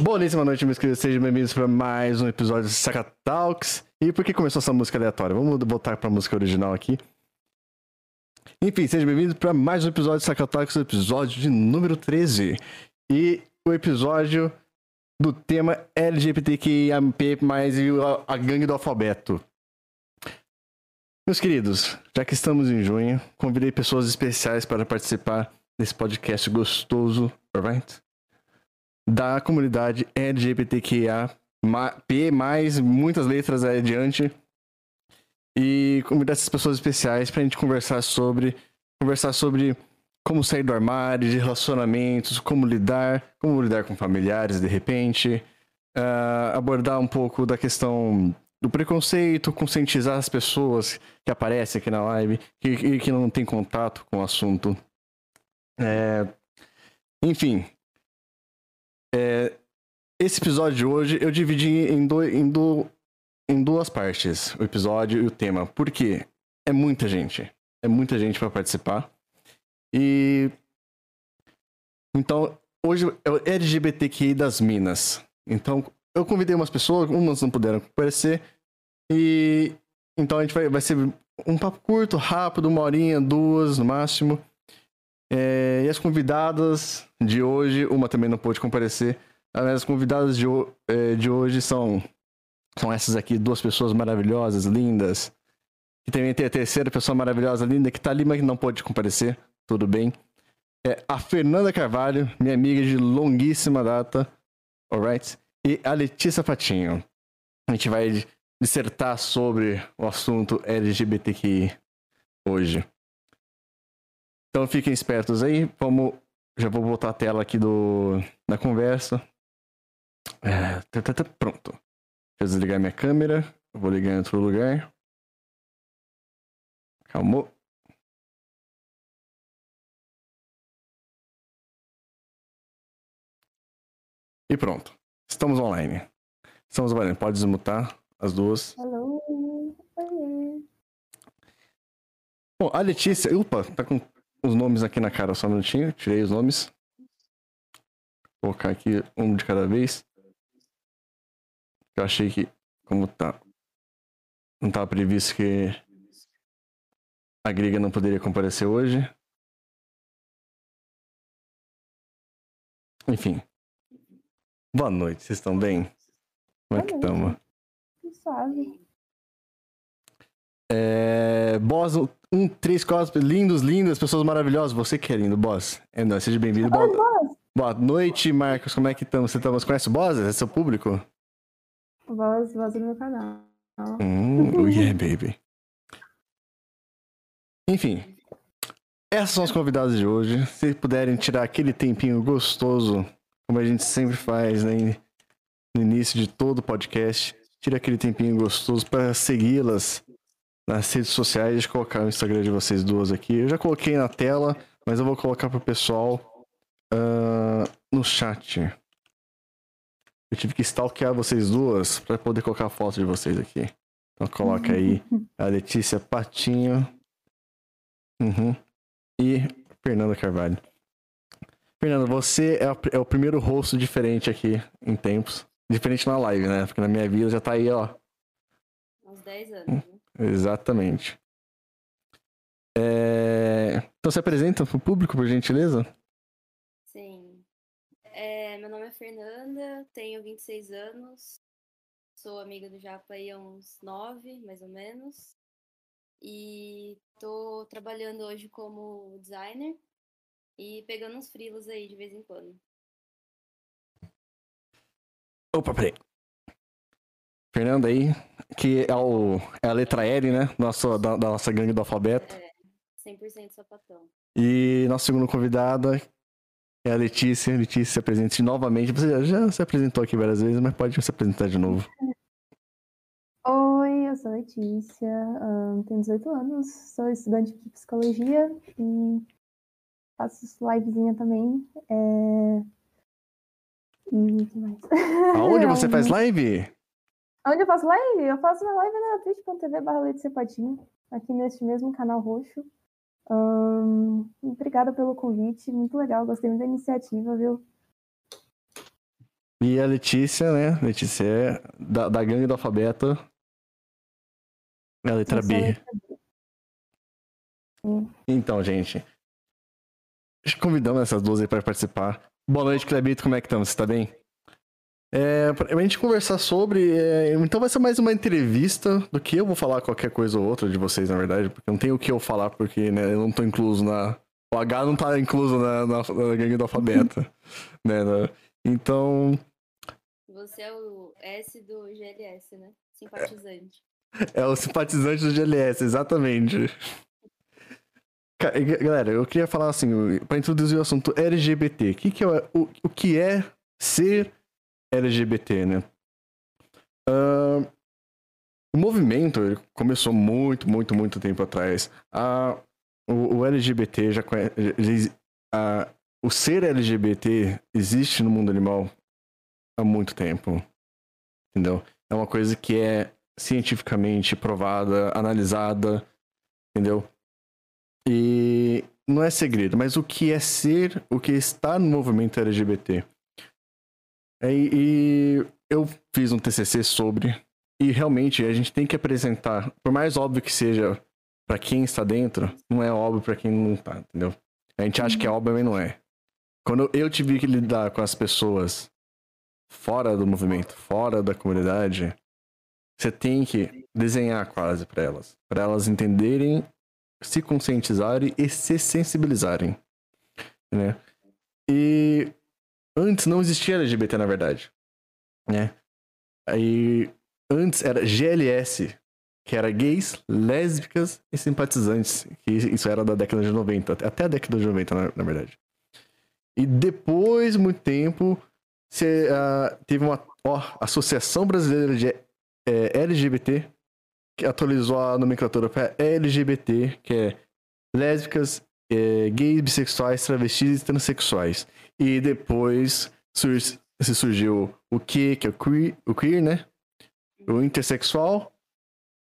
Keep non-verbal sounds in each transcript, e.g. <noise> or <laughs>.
Boníssima noite, meus queridos. Sejam bem-vindos para mais um episódio de Saca Talks. E por que começou essa música aleatória? Vamos voltar para a música original aqui. Enfim, sejam bem-vindos para mais um episódio de Saca Talks, episódio de número 13. E o episódio do tema LGBTQIAP+, e a gangue do alfabeto. Meus queridos, já que estamos em junho, convidei pessoas especiais para participar desse podcast gostoso, alright? Da comunidade LGBTQIA P, muitas letras adiante. E convidar essas pessoas especiais para a gente conversar sobre. Conversar sobre como sair do armário, de relacionamentos, como lidar, como lidar com familiares de repente, uh, abordar um pouco da questão do preconceito, conscientizar as pessoas que aparecem aqui na live e que, que, não tem contato com o assunto. É, enfim, é, esse episódio de hoje eu dividi em, do, em, do, em duas partes, o episódio e o tema. Por quê? É muita gente. É muita gente para participar. E. Então, hoje é o LGBTQI das Minas. Então, eu convidei umas pessoas, umas não puderam aparecer. E. Então a gente vai, vai ser um papo curto, rápido, uma horinha, duas no máximo. É, e as convidadas de hoje, uma também não pôde comparecer. As convidadas de, é, de hoje são, são essas aqui, duas pessoas maravilhosas, lindas. E também tem a terceira pessoa maravilhosa, linda, que tá ali, mas não pôde comparecer tudo bem? É a Fernanda Carvalho, minha amiga de longuíssima data, alright? E a Letícia Patinho. A gente vai dissertar sobre o assunto LGBTQI hoje. Então fiquem espertos aí. Vamos. Já vou botar a tela aqui do da conversa. É, tá, tá, tá, pronto. Deixa eu desligar minha câmera. Eu vou ligar em outro lugar. Calmou. E pronto. Estamos online. Estamos online. Pode desmutar as duas. Hello. Bom, a Letícia. Opa, tá com os nomes aqui na cara só um minutinho. Tirei os nomes. Vou colocar aqui um de cada vez. Eu achei que, como tá. Não estava previsto que a Griga não poderia comparecer hoje. Enfim. Boa noite, vocês estão bem? Como é que estamos? Suave. É... Boss, um, três, quatro, lindos, lindas, pessoas maravilhosas. Você que é lindo, Boss. É nóis, seja bem-vindo. Boa... Boss. Boa noite, Marcos. Como é que estamos? Você, tá... Você conhece o Boss? É seu público? Boss, Boss do meu canal. Hum, <laughs> oh yeah, baby. Enfim, essas são as convidadas de hoje. Se puderem tirar aquele tempinho gostoso como a gente sempre faz né, no início de todo podcast, tira aquele tempinho gostoso para segui-las nas redes sociais. Colocar o Instagram de vocês duas aqui. Eu já coloquei na tela, mas eu vou colocar para o pessoal uh, no chat. Eu tive que stalkear vocês duas para poder colocar a foto de vocês aqui. Então coloca aí a Letícia Patinho uhum, e Fernanda Carvalho. Fernando, você é, é, o primeiro rosto diferente aqui em tempos. Diferente na live, né? Porque na minha vida já tá aí, ó. Uns 10 anos. Exatamente. É... Então se apresenta pro público, por gentileza? Sim. É, meu nome é Fernanda, tenho 26 anos, sou amiga do Japa aí há uns 9, mais ou menos. E tô trabalhando hoje como designer e pegando uns frilos aí de vez em quando. Opa, peraí. Fernanda aí, que é, o, é a letra L, né? Nosso, da, da nossa gangue do alfabeto. É, 100% sapatão. E nossa segunda convidada é a Letícia. Letícia, se apresente novamente. Você já se apresentou aqui várias vezes, mas pode se apresentar de novo. <laughs> Oi, eu sou a Letícia, um, tenho 18 anos, sou estudante de psicologia e faço livezinha também. É... E que mais? Aonde você <laughs> faz live? Aonde eu faço live? Eu faço uma live na twitch.tv barra aqui neste mesmo canal roxo. Obrigada pelo convite, muito legal, gostei muito da iniciativa, viu? E a Letícia, né? Letícia é da, da gangue do alfabeto. É a letra B. Então, gente. Convidamos essas duas aí para participar. Boa noite, Clebito. Como é que estamos? Você tá bem? É, pra gente conversar sobre. É, então vai ser mais uma entrevista do que eu vou falar qualquer coisa ou outra de vocês, na verdade. Porque não tem o que eu falar, porque né, eu não tô incluso na. O H não tá incluso na, na, na gangue do alfabeto. <laughs> né, na, então. Você é o S do GLS, né? Simpatizante. É, é o simpatizante do GLS, exatamente. Galera, eu queria falar assim, para introduzir o assunto LGBT. Que, que é, o, o que é ser LGBT, né? Uh, o movimento começou muito, muito, muito tempo atrás. O, o, LGBT já conhece. O ser LGBT existe no mundo animal há muito tempo. Entendeu? É uma coisa que é cientificamente provada, analisada, entendeu? E não é segredo, mas o que é ser, o que está no movimento LGBT. É, e eu fiz um TCC sobre, e realmente a gente tem que apresentar, por mais óbvio que seja para quem está dentro, não é óbvio para quem não está, entendeu? A gente acha que é óbvio, mas não é. Quando eu tive que lidar com as pessoas fora do movimento, fora da comunidade, você tem que desenhar quase para elas, para elas entenderem, se conscientizarem e se sensibilizarem, né? E antes não existia LGBT na verdade, né? Aí antes era GLS, que era gays, lésbicas e simpatizantes, que isso era da década de 90, até a década de 90 na, na verdade. E depois, muito tempo, uh, teve uma ó, Associação Brasileira de é, LGBT, que atualizou a nomenclatura para LGBT, que é lésbicas, é, gays, bissexuais, travestis e transexuais. E depois se surgiu o Q, que é o queer, o queer, né? O intersexual,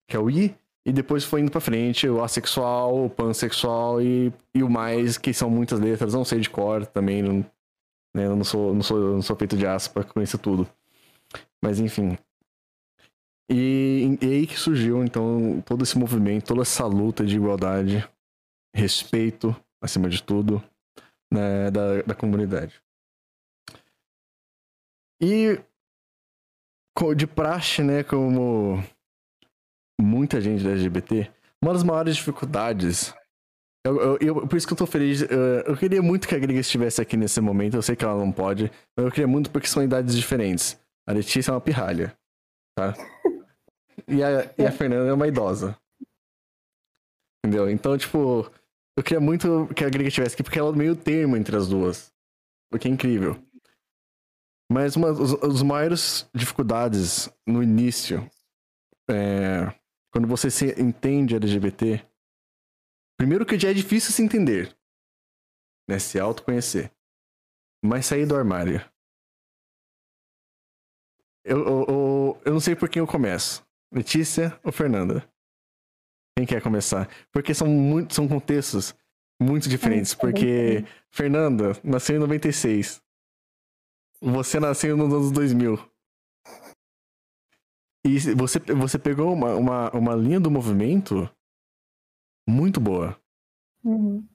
que é o I. E depois foi indo pra frente o assexual, o pansexual e, e o mais, que são muitas letras, não sei de cor também, não, né, não sou, não sou, não sou feito de aço pra conhecer tudo. Mas enfim. E, e aí que surgiu, então, todo esse movimento, toda essa luta de igualdade, respeito, acima de tudo, né, da, da comunidade. E de praxe, né, como muita gente da LGBT, uma das maiores dificuldades. Eu, eu, eu, por isso que eu tô feliz. Eu, eu queria muito que a Grega estivesse aqui nesse momento. Eu sei que ela não pode. Mas eu queria muito porque são idades diferentes. A Letícia é uma pirralha. Tá? E a, e a Fernanda é uma idosa. Entendeu? Então, tipo, eu queria muito que a Grega estivesse aqui porque ela é meio termo entre as duas. O que é incrível. Mas uma das maiores dificuldades no início é, quando você se entende LGBT, primeiro que já é difícil se entender, né? Se autoconhecer. Mas sair do armário. Eu, eu, eu, eu não sei por quem eu começo. Letícia ou Fernanda? Quem quer começar? Porque são, muito, são contextos muito diferentes. Porque Fernanda nasceu em 96. Você nasceu nos anos 2000. E você, você pegou uma, uma, uma linha do movimento muito boa. Uhum.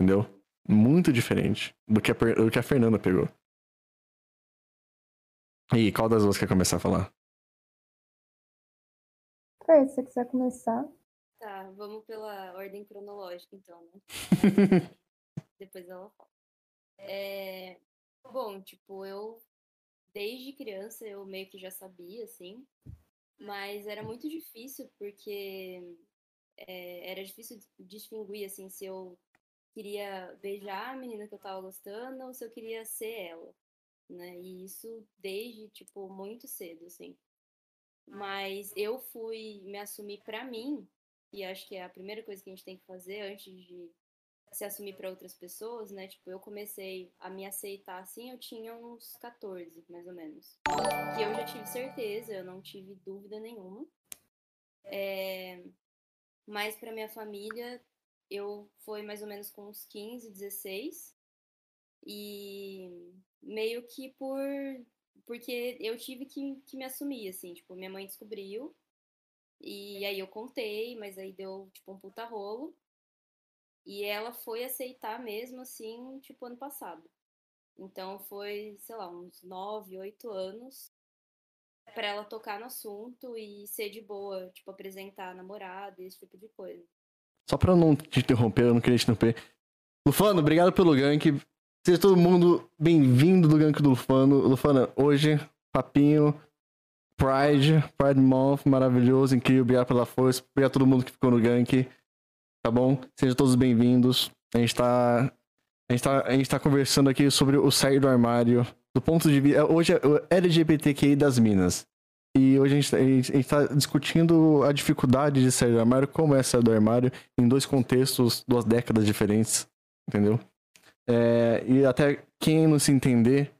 Entendeu? Muito diferente do que, a, do que a Fernanda pegou. E qual das duas quer começar a falar? Foi, se você quiser começar. Tá, vamos pela ordem cronológica então, né? <laughs> Depois ela fala. É... Bom, tipo, eu desde criança eu meio que já sabia, assim, mas era muito difícil porque é, era difícil distinguir assim se eu queria beijar a menina que eu tava gostando ou se eu queria ser ela, né? E isso desde tipo muito cedo, assim. Mas eu fui me assumir para mim, e acho que é a primeira coisa que a gente tem que fazer antes de se assumir para outras pessoas, né? Tipo, eu comecei a me aceitar assim, eu tinha uns 14, mais ou menos. Que eu já tive certeza, eu não tive dúvida nenhuma. É... Mas para minha família, eu foi mais ou menos com uns 15, 16. E meio que por porque eu tive que, que me assumir, assim, tipo, minha mãe descobriu, e aí eu contei, mas aí deu, tipo, um puta rolo. E ela foi aceitar mesmo, assim, tipo, ano passado. Então foi, sei lá, uns nove, oito anos para ela tocar no assunto e ser de boa, tipo, apresentar namorado, esse tipo de coisa. Só pra não te interromper, eu não queria te interromper. Lufano, obrigado pelo gank. Seja todo mundo bem-vindo do gank do Lufano. Lufano, hoje, papinho, Pride, Pride Month, maravilhoso, incrível. Obrigado pela força. Obrigado a todo mundo que ficou no gank. Tá bom? Sejam todos bem-vindos. A gente tá. A gente, tá, a gente tá conversando aqui sobre o sair do armário. Do ponto de vista. Hoje é o LGBTQI das minas. E hoje a gente, a gente, a gente tá discutindo a dificuldade de sair do armário, como é sair do armário, em dois contextos, duas décadas diferentes. Entendeu? É, e até quem não se entender,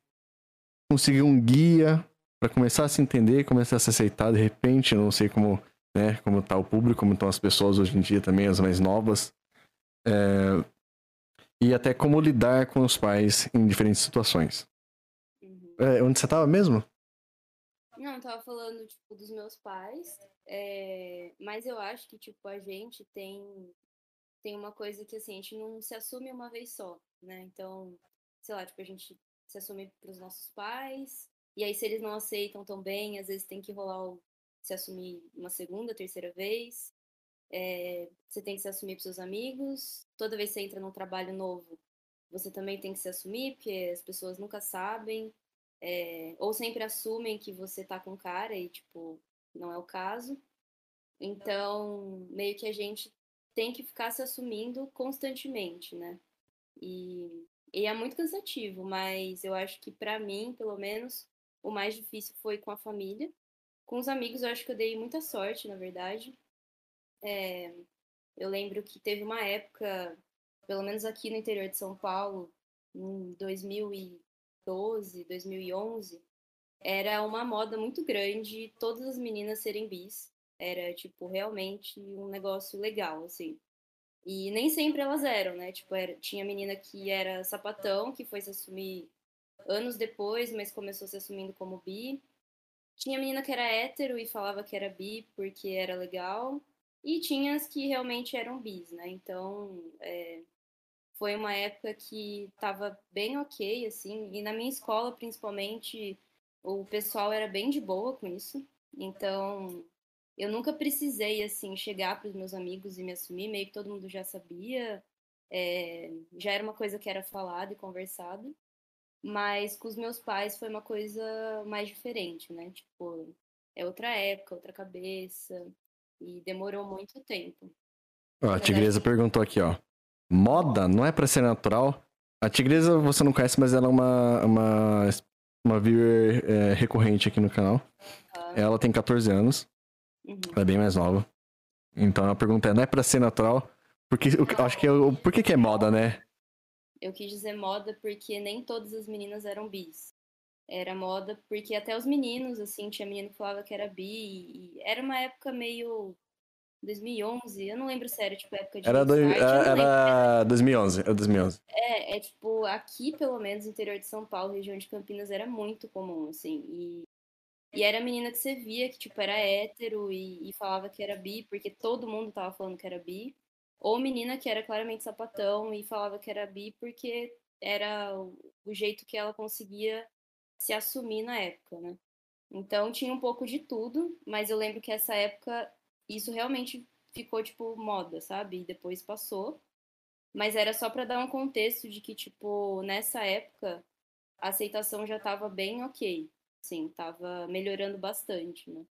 conseguir um guia para começar a se entender, começar a se aceitar de repente, não sei como né? Como tá o público, como estão as pessoas hoje em dia também, as mais novas. É... E até como lidar com os pais em diferentes situações. Uhum. É, onde você tava mesmo? Não, eu tava falando, tipo, dos meus pais. É... Mas eu acho que, tipo, a gente tem tem uma coisa que, assim, a gente não se assume uma vez só, né? Então, sei lá, tipo, a gente se assume pros nossos pais, e aí se eles não aceitam tão bem, às vezes tem que rolar o se assumir uma segunda, terceira vez. É, você tem que se assumir para seus amigos. Toda vez que você entra num trabalho novo, você também tem que se assumir, porque as pessoas nunca sabem. É, ou sempre assumem que você tá com cara e, tipo, não é o caso. Então, meio que a gente tem que ficar se assumindo constantemente, né? E, e é muito cansativo, mas eu acho que para mim, pelo menos, o mais difícil foi com a família, com os amigos, eu acho que eu dei muita sorte, na verdade. É, eu lembro que teve uma época, pelo menos aqui no interior de São Paulo, em 2012, 2011, era uma moda muito grande todas as meninas serem bis. Era, tipo, realmente um negócio legal, assim. E nem sempre elas eram, né? Tipo, era, tinha menina que era sapatão, que foi se assumir anos depois, mas começou se assumindo como bi. Tinha menina que era hétero e falava que era bi porque era legal. E tinha as que realmente eram bis, né? Então, é, foi uma época que tava bem ok, assim. E na minha escola, principalmente, o pessoal era bem de boa com isso. Então, eu nunca precisei, assim, chegar para os meus amigos e me assumir. Meio que todo mundo já sabia. É, já era uma coisa que era falada e conversada. Mas com os meus pais foi uma coisa mais diferente, né? Tipo, é outra época, outra cabeça. E demorou muito tempo. Ó, a Tigresa perguntou aqui, ó. Moda não é para ser natural? A Tigresa você não conhece, mas ela é uma, uma, uma viewer é, recorrente aqui no canal. Uhum. Ela tem 14 anos. Uhum. Ela é bem mais nova. Então a pergunta é, não é pra ser natural? Porque, eu, acho que eu, por que, que é moda, né? Eu quis dizer moda porque nem todas as meninas eram bis. Era moda porque até os meninos, assim, tinha menino que falava que era bi. E era uma época meio 2011, eu não lembro era tipo época de Era, do, era, era 2011, é 2011. É, é tipo, aqui pelo menos, no interior de São Paulo, região de Campinas, era muito comum, assim, e, e era menina que você via que, tipo, era hétero e, e falava que era bi, porque todo mundo tava falando que era bi, ou menina que era claramente sapatão e falava que era bi porque era o jeito que ela conseguia se assumir na época, né? Então tinha um pouco de tudo, mas eu lembro que essa época isso realmente ficou tipo moda, sabe? E depois passou. Mas era só para dar um contexto de que tipo nessa época a aceitação já estava bem ok, sim, estava melhorando bastante, né?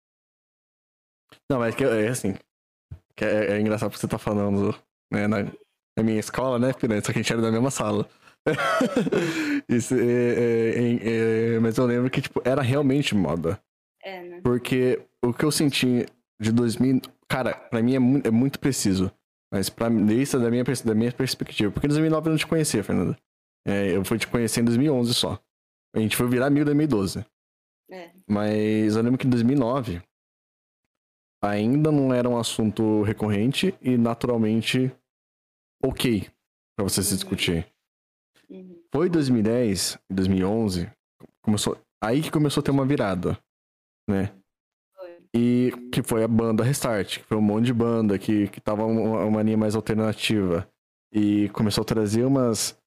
Não, mas que é assim, que é, é engraçado porque você tá falando, né, na, na minha escola, né, Piranha? Só que a gente era da mesma sala. <laughs> Isso, é, é, é, mas eu lembro que, tipo, era realmente moda. É, né? Porque o que eu senti de 2000... Cara, pra mim é muito, é muito preciso. Mas pra isso da minha, da minha perspectiva. Porque em 2009 eu não te conhecia, Fernanda. É, eu fui te conhecer em 2011 só. A gente foi virar amigo em 2012. É. Mas eu lembro que em 2009 ainda não era um assunto recorrente e naturalmente ok para você se discutir. Uhum. Foi 2010, 2011, começou Aí que começou a ter uma virada, né? E que foi a banda Restart, que foi um monte de banda que, que tava uma, uma linha mais alternativa. E começou a trazer umas,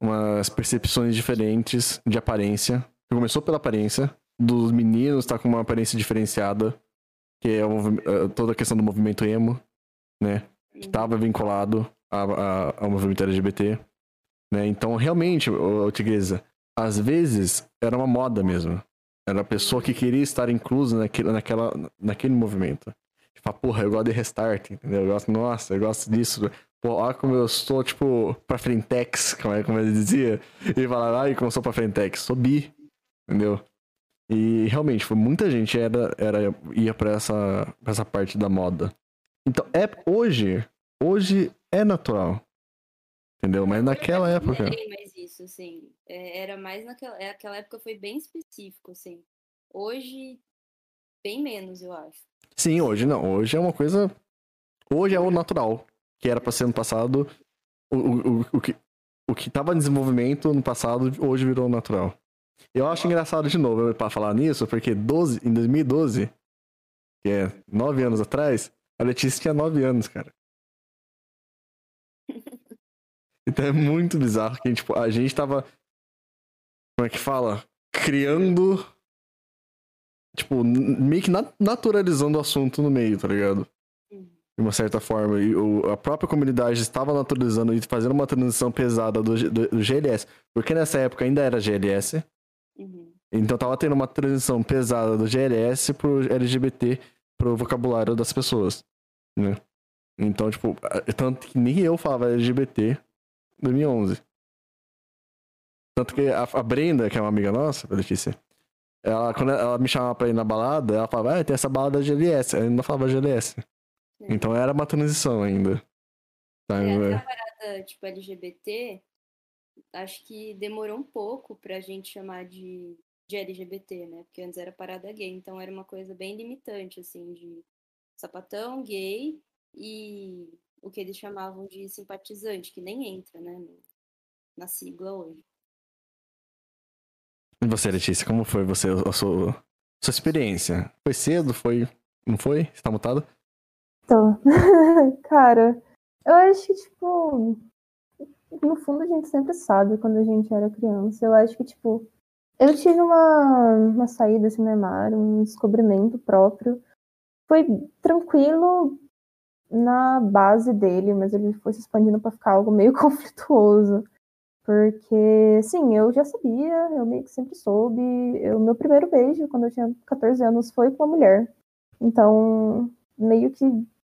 umas percepções diferentes de aparência. Começou pela aparência, dos meninos tá com uma aparência diferenciada, que é o eh, toda a questão do movimento emo, né? Que tava vinculado a- a- ao movimento LGBT, né? Então, realmente, ô, Tigresa, às vezes era uma moda mesmo. Era a pessoa que queria estar inclusa naquele, naquela, naquele movimento. Tipo, ah, porra, eu gosto de restart, entendeu? Eu gosto, nossa, eu gosto disso. Pô, olha como eu estou, tipo, pra frentex, como, é, como ele dizia. E falava, ai, como eu sou pra frentex, sou bi, entendeu? E realmente, foi muita gente era, era, ia pra essa, pra essa parte da moda. Então, é, hoje, hoje é natural. Entendeu? Mas naquela Eu época. não mais isso, assim. É, era mais naquela. é, Aquela época foi bem específico, assim. Hoje, bem menos, eu acho. Sim, hoje não. Hoje é uma coisa. Hoje é o natural. Que era pra ser no passado. O, o, o, o que, o que tava em desenvolvimento no passado, hoje virou natural. Eu acho engraçado de novo pra falar nisso, porque 12, em 2012, que é nove anos atrás, a Letícia tinha nove anos, cara. <laughs> Então é muito bizarro que tipo, a gente tava. Como é que fala? Criando. Tipo, meio que na- naturalizando o assunto no meio, tá ligado? De uma certa forma. E o- a própria comunidade estava naturalizando e fazendo uma transição pesada do, do- do GLS. Porque nessa época ainda era GLS. Uhum. Então tava tendo uma transição pesada do GLS pro LGBT, pro vocabulário das pessoas, né? Então, tipo, a- tanto que nem eu falava LGBT em 2011. Tanto que a, a Brenda, que é uma amiga nossa, Letícia, ela, quando ela me chamava pra ir na balada, ela falava, ah, tem essa balada GLS. Eu não falava GLS. Então era uma transição ainda. Tá, É, é. a parada, tipo, LGBT, acho que demorou um pouco pra gente chamar de, de LGBT, né? Porque antes era parada gay, então era uma coisa bem limitante, assim, de sapatão, gay e o que eles chamavam de simpatizante, que nem entra, né? no- Na sigla hoje. E você, Letícia, como foi você, a sua, sua experiência? Foi cedo? Foi. Não foi? Você tá mutado? Tô. <laughs> Cara, eu acho que, tipo, no fundo a gente sempre sabe quando a gente era criança. Eu acho que, tipo, eu tive uma, uma saída assim no armário, um descobrimento próprio. Foi tranquilo na base dele, mas ele foi se expandindo pra ficar algo meio <laughs> conflituoso. Porque, sim, eu já sabia, eu meio que sempre soube. O meu primeiro beijo, quando eu tinha 14 anos, foi com uma mulher. Então, meio que,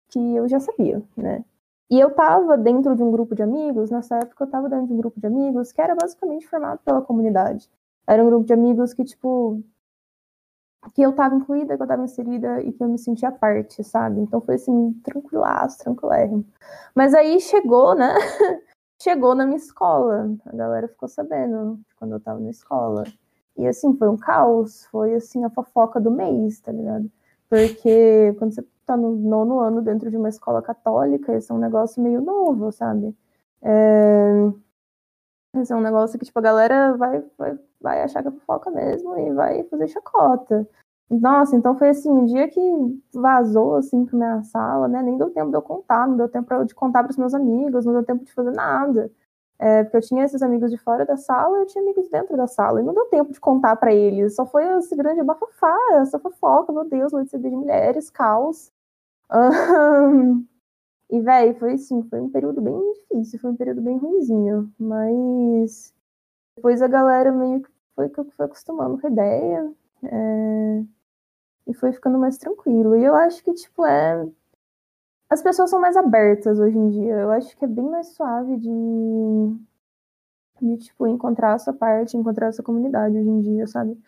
que eu já sabia, né? E eu tava dentro de um grupo de amigos, nessa época eu tava dentro de um grupo de amigos que era basicamente formado pela comunidade. Era um grupo de amigos que, tipo, que eu tava incluída, que eu tava inserida e que eu me sentia parte, sabe? Então foi assim, tranquilaço, tranquilérrimo. Mas aí chegou, né? <laughs> chegou na minha escola. A galera ficou sabendo quando eu tava na escola. E assim, foi um caos, foi assim a fofoca do mês, tá ligado? Porque quando você tá no nono ano dentro de uma escola católica, esse é um negócio meio novo, sabe? É... Esse é um negócio que, tipo, a galera vai, vai, vai achar que é fofoca mesmo e vai fazer chacota. Nossa, então foi assim, um dia que vazou, assim, pra minha sala, né? Nem deu tempo de eu contar, não deu tempo de contar pros meus amigos, não deu tempo de fazer nada. É, porque eu tinha esses amigos de fora da sala, eu tinha amigos dentro da sala, e não deu tempo de contar para eles. Só foi esse grande bafafá, essa fofoca, meu Deus, noite de mulheres, caos. Um, <laughs> e, velho, foi assim, foi um período bem difícil, foi um período bem ruimzinho. Mas depois a galera meio que foi, foi acostumando com a ideia. É, e foi ficando mais tranquilo. E eu acho que, tipo, é. As pessoas são mais abertas hoje em dia. Eu acho que é bem mais suave de. de, tipo, encontrar essa parte, encontrar essa comunidade hoje em dia, sabe?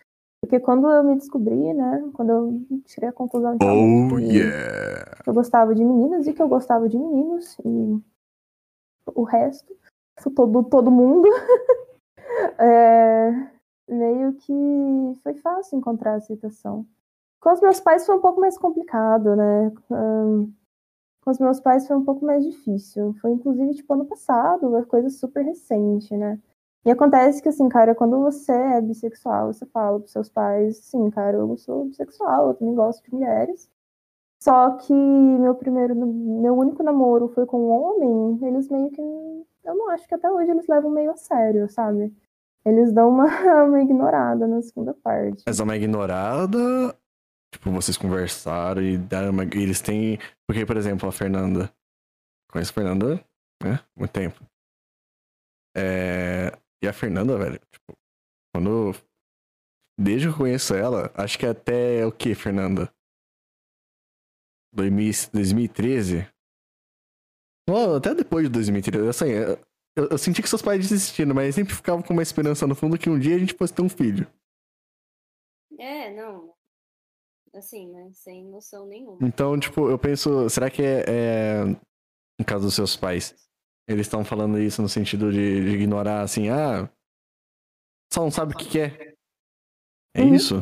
Porque quando eu me descobri, né? Quando eu tirei a conclusão de Oh, yeah! que eu gostava de meninas e que eu gostava de meninos, e o resto, todo, todo mundo, <laughs> é, meio que foi fácil encontrar aceitação. Com os meus pais foi um pouco mais complicado, né? Um, com os meus pais foi um pouco mais difícil. Foi inclusive tipo ano passado, uma coisa super recente, né? E acontece que, assim, cara, quando você é bissexual, você fala pros seus pais, sim, cara, eu sou bissexual, eu também gosto de mulheres. Só que meu primeiro, meu único namoro foi com um homem, eles meio que. Eu não acho que até hoje eles levam meio a sério, sabe? Eles dão uma, <laughs> uma ignorada na segunda parte. Mas uma ignorada. Tipo, vocês conversaram e deram uma. Eles têm. Porque, por exemplo, a Fernanda. Conheço a Fernanda, né? Muito tempo. É... E a Fernanda, velho, tipo, quando. Desde que eu conheço ela, acho que até o que, Fernanda? 2000 2013? Não, até depois de 2013. Assim, eu, eu senti que seus pais desistiram, mas sempre ficavam com uma esperança no fundo que um dia a gente fosse ter um filho. É, não. Assim, né? Sem noção nenhuma. Então, tipo, eu penso, será que é, é no caso dos seus pais, eles estão falando isso no sentido de, de ignorar, assim, ah, só não sabe o que quer. É Uhum. isso?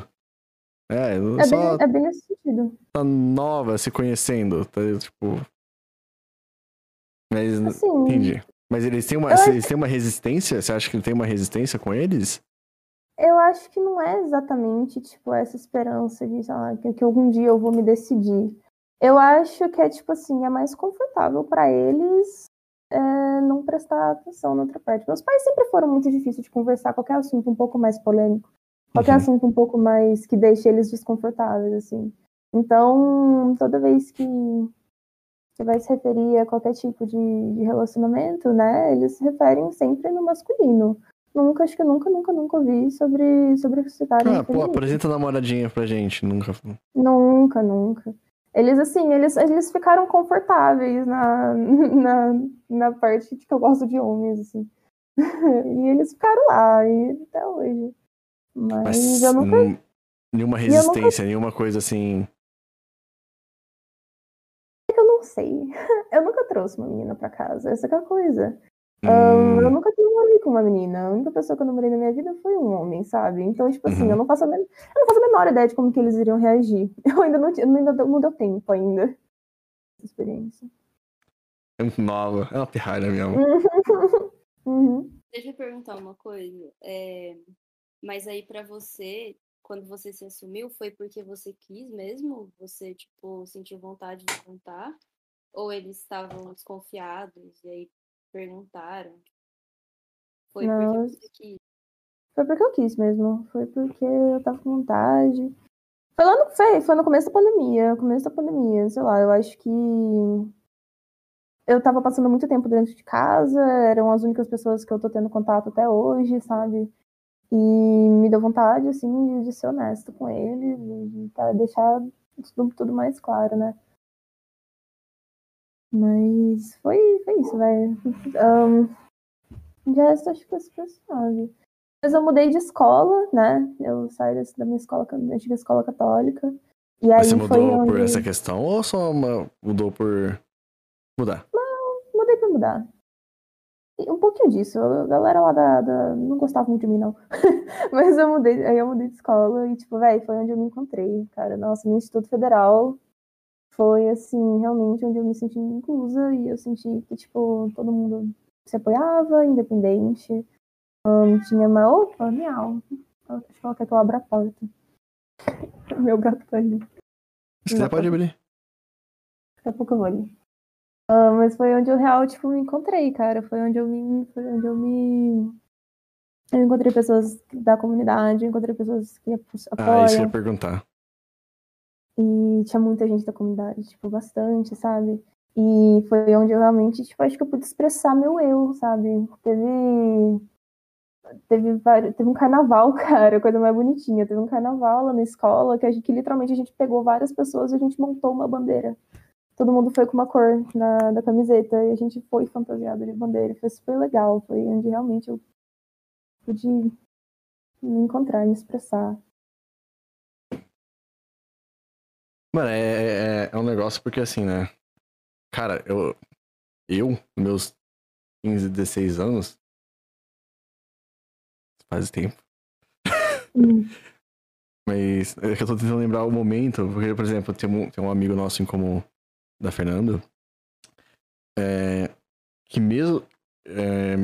É, É só bem, é bem nesse sentido. tá nova se conhecendo, tá, tipo... Mas, Assim, entendi. Mas eles têm uma, Eu eles têm uma resistência? Você acha que tem uma resistência com eles? Eu acho que não é exatamente, tipo, essa esperança de, sei lá, que, que algum dia eu vou me decidir. Eu acho que é, tipo assim, é mais confortável pra eles é, não prestar atenção na outra parte. Meus pais sempre foram muito difíceis de conversar, qualquer assunto um pouco mais polêmico, qualquer Uhum. assunto um pouco mais que deixe eles desconfortáveis, assim. Então, toda vez que que vai se referir a qualquer tipo de, de relacionamento, né, eles se referem sempre no masculino. Nunca, acho que nunca, nunca, nunca ouvi sobre, sobre citarem Ah, pô, apresenta a namoradinha pra gente. Nunca. Nunca, nunca. Eles, assim, eles, eles ficaram confortáveis na, <laughs> na, na parte de que eu gosto de homens, assim. <laughs> e eles ficaram lá, e até hoje. Mas, Mas eu nunca. hum, nenhuma eu nunca- resistência, nenhuma coisa assim. Eu não sei. <laughs> Eu nunca trouxe uma menina pra casa, essa é a coisa. Ahn, eu hum, nunca namorei com uma menina. A única pessoa que eu namorei na minha vida foi um homem, sabe? Então, tipo assim, Uhum. eu não faço a, men- eu não faço a menor ideia de como que eles iriam reagir. <laughs> Eu ainda não, ti- ainda deu- não deu tempo ainda. Essa experiência. é <laughs> muito nova. É uma pirralha mesmo. <laughs> Uhum. Deixa eu perguntar uma coisa. é, Mas aí pra você, quando você se assumiu, foi porque você quis mesmo? Você, tipo, sentiu vontade de contar? Ou eles estavam desconfiados e aí perguntaram? Foi Não, porque você quis. Foi porque eu quis mesmo. Foi porque eu tava com vontade. Foi lá no, foi, foi no começo da pandemia. Começo da pandemia, sei lá, eu acho que eu tava passando muito tempo dentro de casa, eram as únicas pessoas que eu tô tendo contato até hoje, sabe? E me deu vontade, assim, de, ser honesto com eles e de tá- deixar tudo, tudo mais claro, né? Mas foi, foi isso, velho. Ahn, de resto, acho que foi super suave. Mas eu mudei de escola, né? Eu saí da minha escola, da antiga escola católica. E aí você foi mudou onde por essa questão ou só uma- mudou por mudar? mudei pra mudar. E um pouquinho disso. A galera lá da, da- não gostava muito de mim, não. <laughs> Mas eu mudei, aí eu mudei de escola e, tipo, velho, foi onde eu me encontrei, cara. Nossa, no Instituto Federal foi, assim, realmente onde eu me senti inclusa e eu senti que, tipo, todo mundo se apoiava, independente. Ahn, tinha uma. Opa, miau. Acho que ela quer que eu abra a porta. <laughs> Meu gato tá ali. Se quiser, pode abrir. Daqui a pouco eu vou ali. Ah, mas foi onde eu real, tipo, me encontrei, cara. Foi onde eu me. Foi onde eu me. Eu encontrei pessoas da comunidade, eu encontrei pessoas que Ah, isso apoiam. ia perguntar. E tinha muita gente da comunidade, tipo, bastante, sabe? E foi onde eu realmente, tipo, acho que eu pude expressar meu eu, sabe? Teve. Teve, teve um carnaval, <laughs> cara, coisa mais bonitinha. Teve um carnaval lá na escola que, a gente, que literalmente a gente pegou várias pessoas e a gente montou uma bandeira. Todo mundo foi com uma cor na, da camiseta e a gente foi fantasiado de bandeira. Foi super legal. Foi onde realmente eu pude me encontrar, me expressar. Mano, é, é, é um negócio porque assim, né? Cara, eu. Eu, meus 15, 16 anos. Faz tempo. Hum. <laughs> Mas é que eu tô tentando lembrar o momento, porque, por exemplo, tem um, tem um amigo nosso em comum da Fernanda. é, que mesmo. é,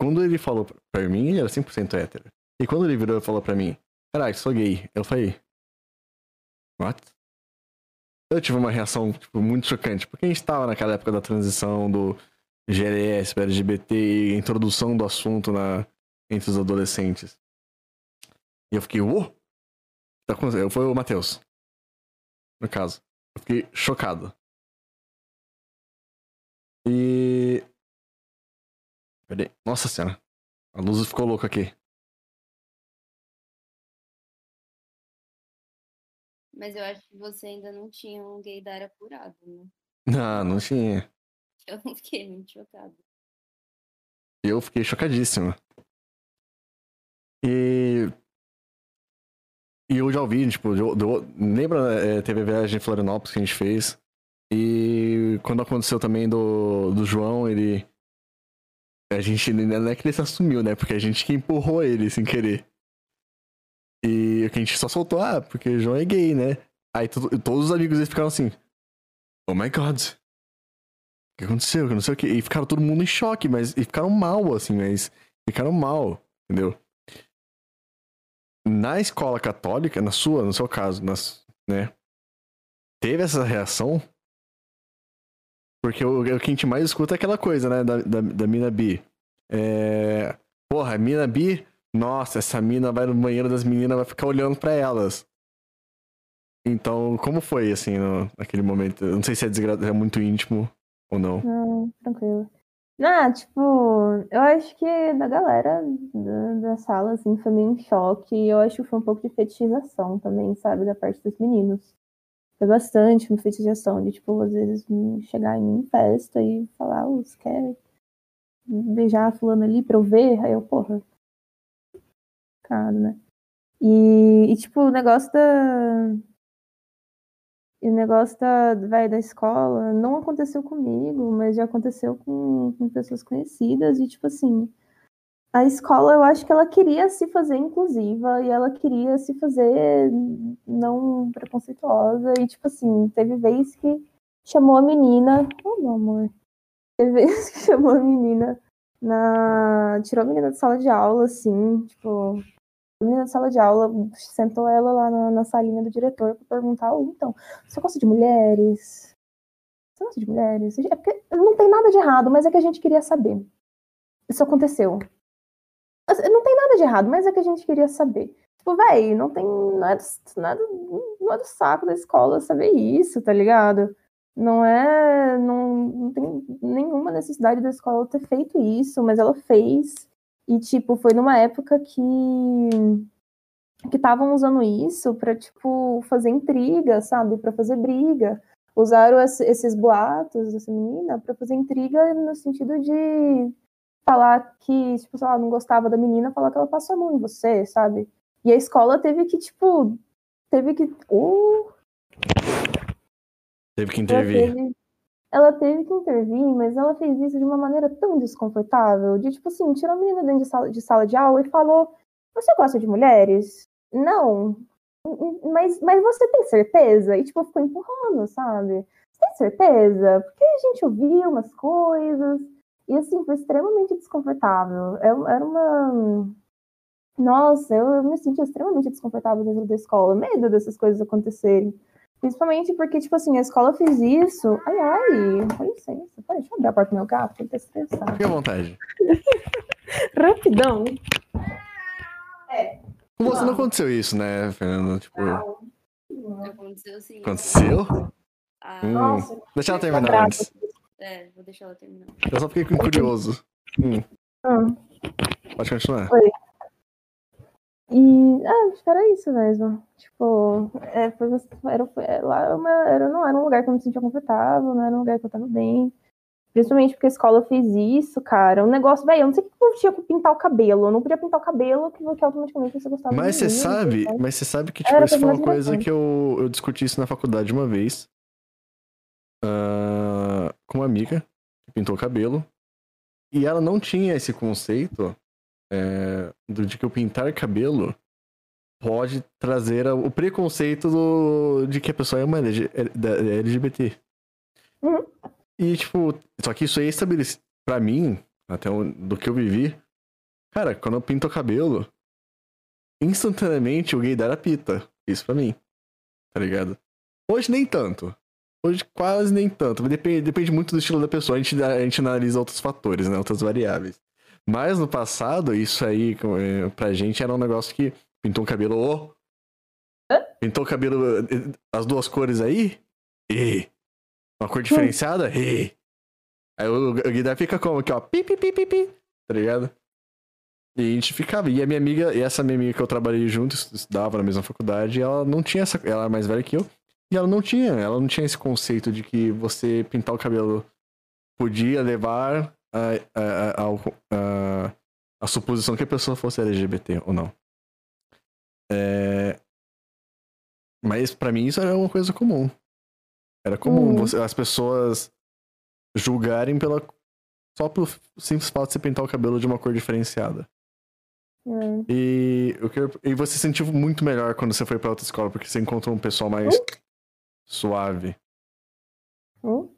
quando ele falou pra mim, ele era 100% hétero. E quando ele virou e falou pra mim, caralho, sou gay, eu falei, what? Eu tive uma reação, tipo, muito chocante, porque a gente tava naquela época da transição do GLS para LGBT e introdução do assunto na, entre os adolescentes. E eu fiquei, uou! Tá acontecendo? Foi o Matheus. No caso. Eu fiquei chocado. E. Peraí. Nossa senhora. A luz ficou louca aqui. Mas eu acho que você ainda não tinha um gaydar apurado, né? Não, não tinha. <laughs> Eu fiquei muito chocada. Eu fiquei chocadíssimo. E. E eu já ouvi, tipo, eu, eu, lembra, é, teve a viagem em Florianópolis que a gente fez. E quando aconteceu também do, do João, ele. A gente não é que ele se assumiu, né? Porque a gente que empurrou ele sem querer. E a gente só soltou, ah, porque João é gay, né? Aí todos os amigos dele ficaram assim. Oh my god. O que aconteceu? Que não sei o que. E ficaram todo mundo em choque, mas. E ficaram mal, assim, mas. Ficaram mal, entendeu? Na escola católica, na sua, no seu caso, nas, né? Teve essa reação. Porque o, o que a gente mais escuta é aquela coisa, né? Da, da, da mina bi. É. Porra, mina bi nossa, essa mina vai no banheiro das meninas, vai ficar olhando para elas. Então, como foi, assim, no, naquele momento? Eu não sei se é, desgra... é muito íntimo ou não. Não, tranquilo. Não, tipo, eu acho que da galera da, da sala, assim, foi meio em choque. Eu acho que foi um pouco de fetichização também, sabe, da parte dos meninos. Foi bastante uma fetichização de, tipo, às vezes chegar em mim festa e falar, oh, você quer beijar fulano ali pra eu ver? Aí eu, porra, complicado, né? E, e, tipo, o negócio da. E o negócio da, vai, da escola não aconteceu comigo, mas já aconteceu com, com pessoas conhecidas. E, tipo assim, a escola eu acho que ela queria se fazer inclusiva e ela queria se fazer não preconceituosa. E, tipo assim, teve vez que chamou a menina. Oh, meu amor. Teve <laughs> vez que chamou a menina na. Tirou a menina da sala de aula, assim, tipo, menina de sala de aula sentou ela lá na, na salinha do diretor para perguntar: oh, então, você gosta de mulheres? Você gosta de mulheres? É porque não tem nada de errado, mas é que a gente queria saber. Isso aconteceu. Não tem nada de errado, mas é que a gente queria saber. Tipo, véi, não tem nada, nada, não é do saco da escola saber isso, tá ligado? Não é. Não, não tem nenhuma necessidade da escola ter feito isso, mas ela fez. E, tipo, foi numa época que que estavam usando isso para tipo fazer intriga, sabe, para fazer briga. Usaram esses boatos dessa menina para fazer intriga no sentido de falar que, tipo, sei lá, não gostava da menina, falar que ela passou a mão em você, sabe? E a escola teve que, tipo, teve que uh, teve que intervir. Teve, ela teve que intervir, mas ela fez isso de uma maneira tão desconfortável, de tipo assim, tirou a menina dentro de sala de, sala de aula e falou: Você gosta de mulheres? Não. Mas, mas você tem certeza? E tipo, ficou empurrando, sabe? Você tem certeza? Porque a gente ouviu umas coisas. E assim, foi extremamente desconfortável. É, era uma. Nossa, eu me senti extremamente desconfortável dentro da escola, medo dessas coisas acontecerem. Principalmente porque, tipo assim, a escola fez isso. Ai, ai, com licença. Peraí, deixa eu abrir a porta do meu gato, ele tá estressado. Fique à vontade. <laughs> Rapidão. É. Com você não aconteceu isso, né, Fernando? Tipo... Não. Aconteceu sim. Aconteceu? Ah, hum. Nossa, Deixa ela terminar antes. É, vou deixar ela terminar. Eu só fiquei curioso. Hum. Hum. Pode continuar. Oi. E ah, acho que era isso mesmo. Tipo, é, foi, era, é, lá uma, era, não era um lugar que eu me sentia confortável, não era um lugar que eu tava bem. Principalmente porque a escola fez isso, cara. Um negócio, velho, eu não sei o que eu tinha que pintar o cabelo. Eu não podia pintar o cabelo que, que automaticamente você gostava Mas você sabe, sabe, mas você sabe que, tipo, era isso foi uma coisa que eu, eu discuti isso na faculdade uma vez. Uh, com uma amiga que pintou o cabelo. E ela não tinha esse conceito é, do de que o pintar cabelo pode trazer o preconceito do, de que a pessoa é uma LGBT. Uhum. E, tipo, só que isso aí é estabelecido. Pra mim, até do que eu vivi, Cara, quando eu pinto o cabelo, instantaneamente o gay dá pita. Isso pra mim. Tá ligado? Hoje nem tanto. Hoje quase nem tanto. Depende, depende muito do estilo da pessoa. A gente, a gente analisa outros fatores, né? Outras variáveis. Mas no passado, isso aí, eh, pra gente, era um negócio que pintou o cabelo. Oh, pintou o cabelo eh, as duas cores aí? E. Uma cor diferenciada? E. Aí o, o Guilherme fica como aqui, ó. Pi, pi, pi, pi, pi. Tá ligado? E a gente ficava. E a minha amiga, e essa minha amiga que eu trabalhei junto, estudava na mesma faculdade, ela não tinha essa. Ela é mais velha que eu. E ela não tinha. Ela não tinha esse conceito de que você pintar o cabelo podia levar a, a, a, a, suposição que a pessoa fosse LGBT ou não. É... Mas para mim isso era uma coisa comum. Era comum uhum. você, as pessoas julgarem pela só pelo simples fato de você pintar o cabelo de uma cor diferenciada. Uhum. E, eu, e você se sentiu muito melhor quando você foi pra outra escola, porque você encontrou um pessoal mais uhum. suave. Uhum.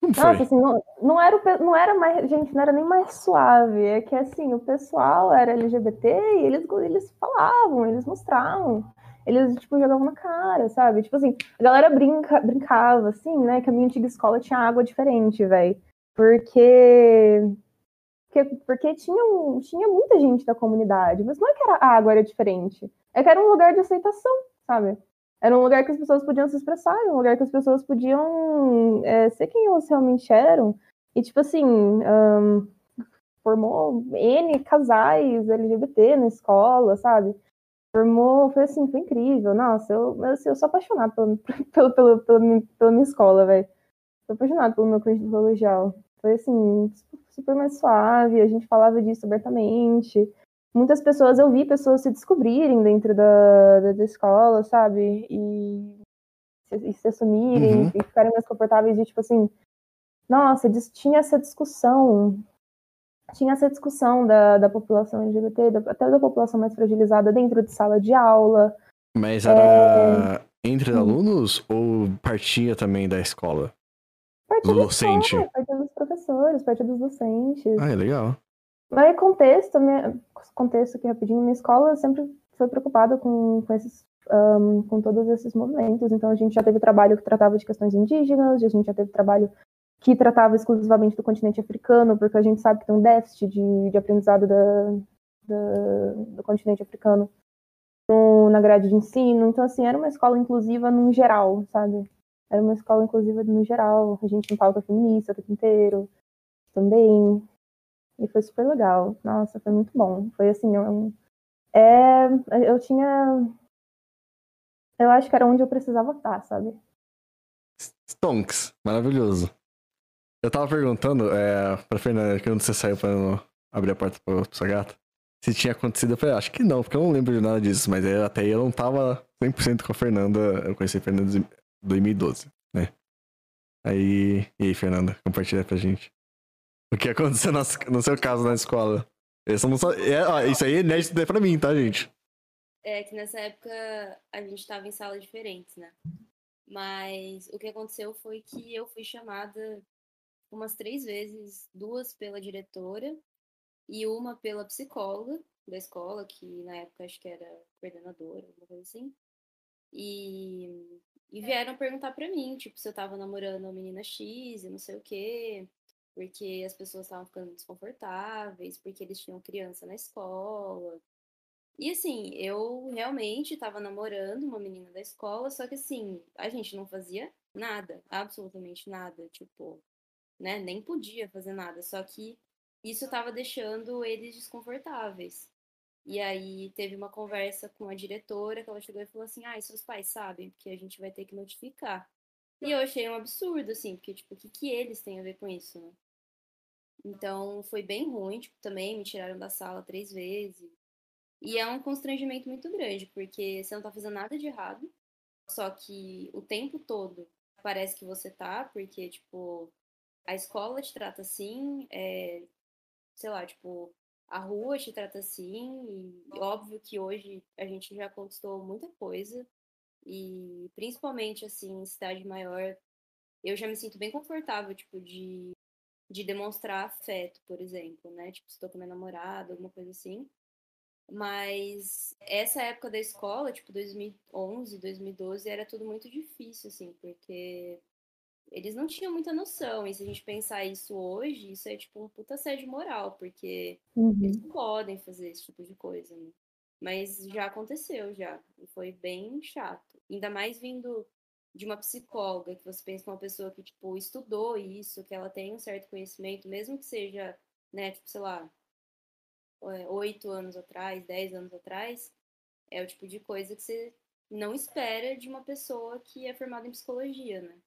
Como foi? Nossa, assim, não, não, era o, não era mais, gente, não era nem mais suave. É que assim, o pessoal era LGBT e eles, eles falavam, eles mostravam. Eles, tipo, jogavam na cara, sabe? Tipo assim, a galera brinca, brincava, assim, né? Que a minha antiga escola tinha água diferente, velho. Porque porque, porque tinha, um, tinha muita gente da comunidade, mas não é que era, a água era diferente, é que era um lugar de aceitação, sabe? Era um lugar que as pessoas podiam se expressar, um lugar que as pessoas podiam é, ser quem elas realmente eram. E, tipo assim, um, formou N casais LGBT na escola, sabe? Formou, foi assim, foi incrível. Nossa, eu, assim, eu sou apaixonada pelo, <laughs> pelo, pelo, minha, pela minha escola, velho. Sou apaixonada pelo meu curso de colegial. Foi assim, super mais suave, a gente falava disso abertamente muitas pessoas, eu vi pessoas se descobrirem dentro da, da, da escola, sabe? E, e se assumirem, uhum. e ficarem mais confortáveis e, tipo assim, nossa, tinha essa discussão, tinha essa discussão da, da população LGBT, da, até da população mais fragilizada dentro de sala de aula. Mas era é... entre alunos ou partia também da escola? Partia do docente? Escola, partia dos professores, partia dos docentes. Ah, é legal. Mas contexto, minha, contexto aqui rapidinho, minha escola sempre foi preocupada com, com esses um, com todos esses movimentos. Então a gente já teve trabalho que tratava de questões indígenas, a gente já teve trabalho que tratava exclusivamente do continente africano, porque a gente sabe que tem um déficit de, de aprendizado da, da, do continente africano no, na grade de ensino. Então, assim, era uma escola inclusiva no geral, sabe? Era uma escola inclusiva no geral. A gente tem pauta feminista o tempo inteiro também. E foi super legal. Nossa, foi muito bom. Foi assim, eu, é, eu tinha. Eu acho que era onde eu precisava estar, sabe? Stonks, maravilhoso. Eu tava perguntando é, pra Fernanda, quando você saiu pra abrir a porta pra sua gata, se tinha acontecido. Eu falei, acho que não, porque eu não lembro de nada disso, mas até aí eu não tava 100% com a Fernanda. Eu conheci a Fernanda em 2012, né? Aí, e aí, Fernanda, compartilha pra gente. O que aconteceu no, seu caso na escola? Isso, não é, ó, isso aí é inédito pra mim, tá, gente? É que nessa época a gente tava em salas diferentes, né? Mas o que aconteceu foi que eu fui chamada umas três vezes, duas pela diretora e uma pela psicóloga da escola, que na época acho que era coordenadora, alguma coisa assim. E, e vieram perguntar pra mim, tipo, se eu tava namorando a menina X e não sei o quê porque as pessoas estavam ficando desconfortáveis, porque eles tinham criança na escola. E assim, eu realmente estava namorando uma menina da escola, só que assim, a gente não fazia nada, absolutamente nada, tipo, né, nem podia fazer nada, só que isso estava deixando eles desconfortáveis. E aí teve uma conversa com a diretora que ela chegou e falou assim: "Ah, e seus pais sabem, porque a gente vai ter que notificar". E eu achei um absurdo, assim, porque, tipo, o que, que eles têm a ver com isso, né? Então, foi bem ruim, tipo, também me tiraram da sala três vezes. E é um constrangimento muito grande, porque você não tá fazendo nada de errado, só que o tempo todo parece que você tá, porque, tipo, a escola te trata assim, é, sei lá, tipo, a rua te trata assim, e óbvio que hoje a gente já conquistou muita coisa, e principalmente, assim, em cidade maior, eu já me sinto bem confortável, tipo, de de demonstrar afeto, por exemplo, né? Tipo, se tô com minha namorada, alguma coisa assim. Mas essa época da escola, tipo 2011, 2012, era tudo muito difícil, assim, porque eles não tinham muita noção. E se a gente pensar isso hoje, isso é tipo um puta sede moral, porque Uhum. eles não podem fazer esse tipo de coisa, né? Mas já aconteceu, já. E foi bem chato. Ainda mais vindo de uma psicóloga, que você pensa que é uma pessoa que, tipo, estudou isso, que ela tem um certo conhecimento, mesmo que seja, né, tipo, sei lá, é, oito anos atrás, dez anos atrás, é o tipo de coisa que você não espera de uma pessoa que é formada em psicologia, né?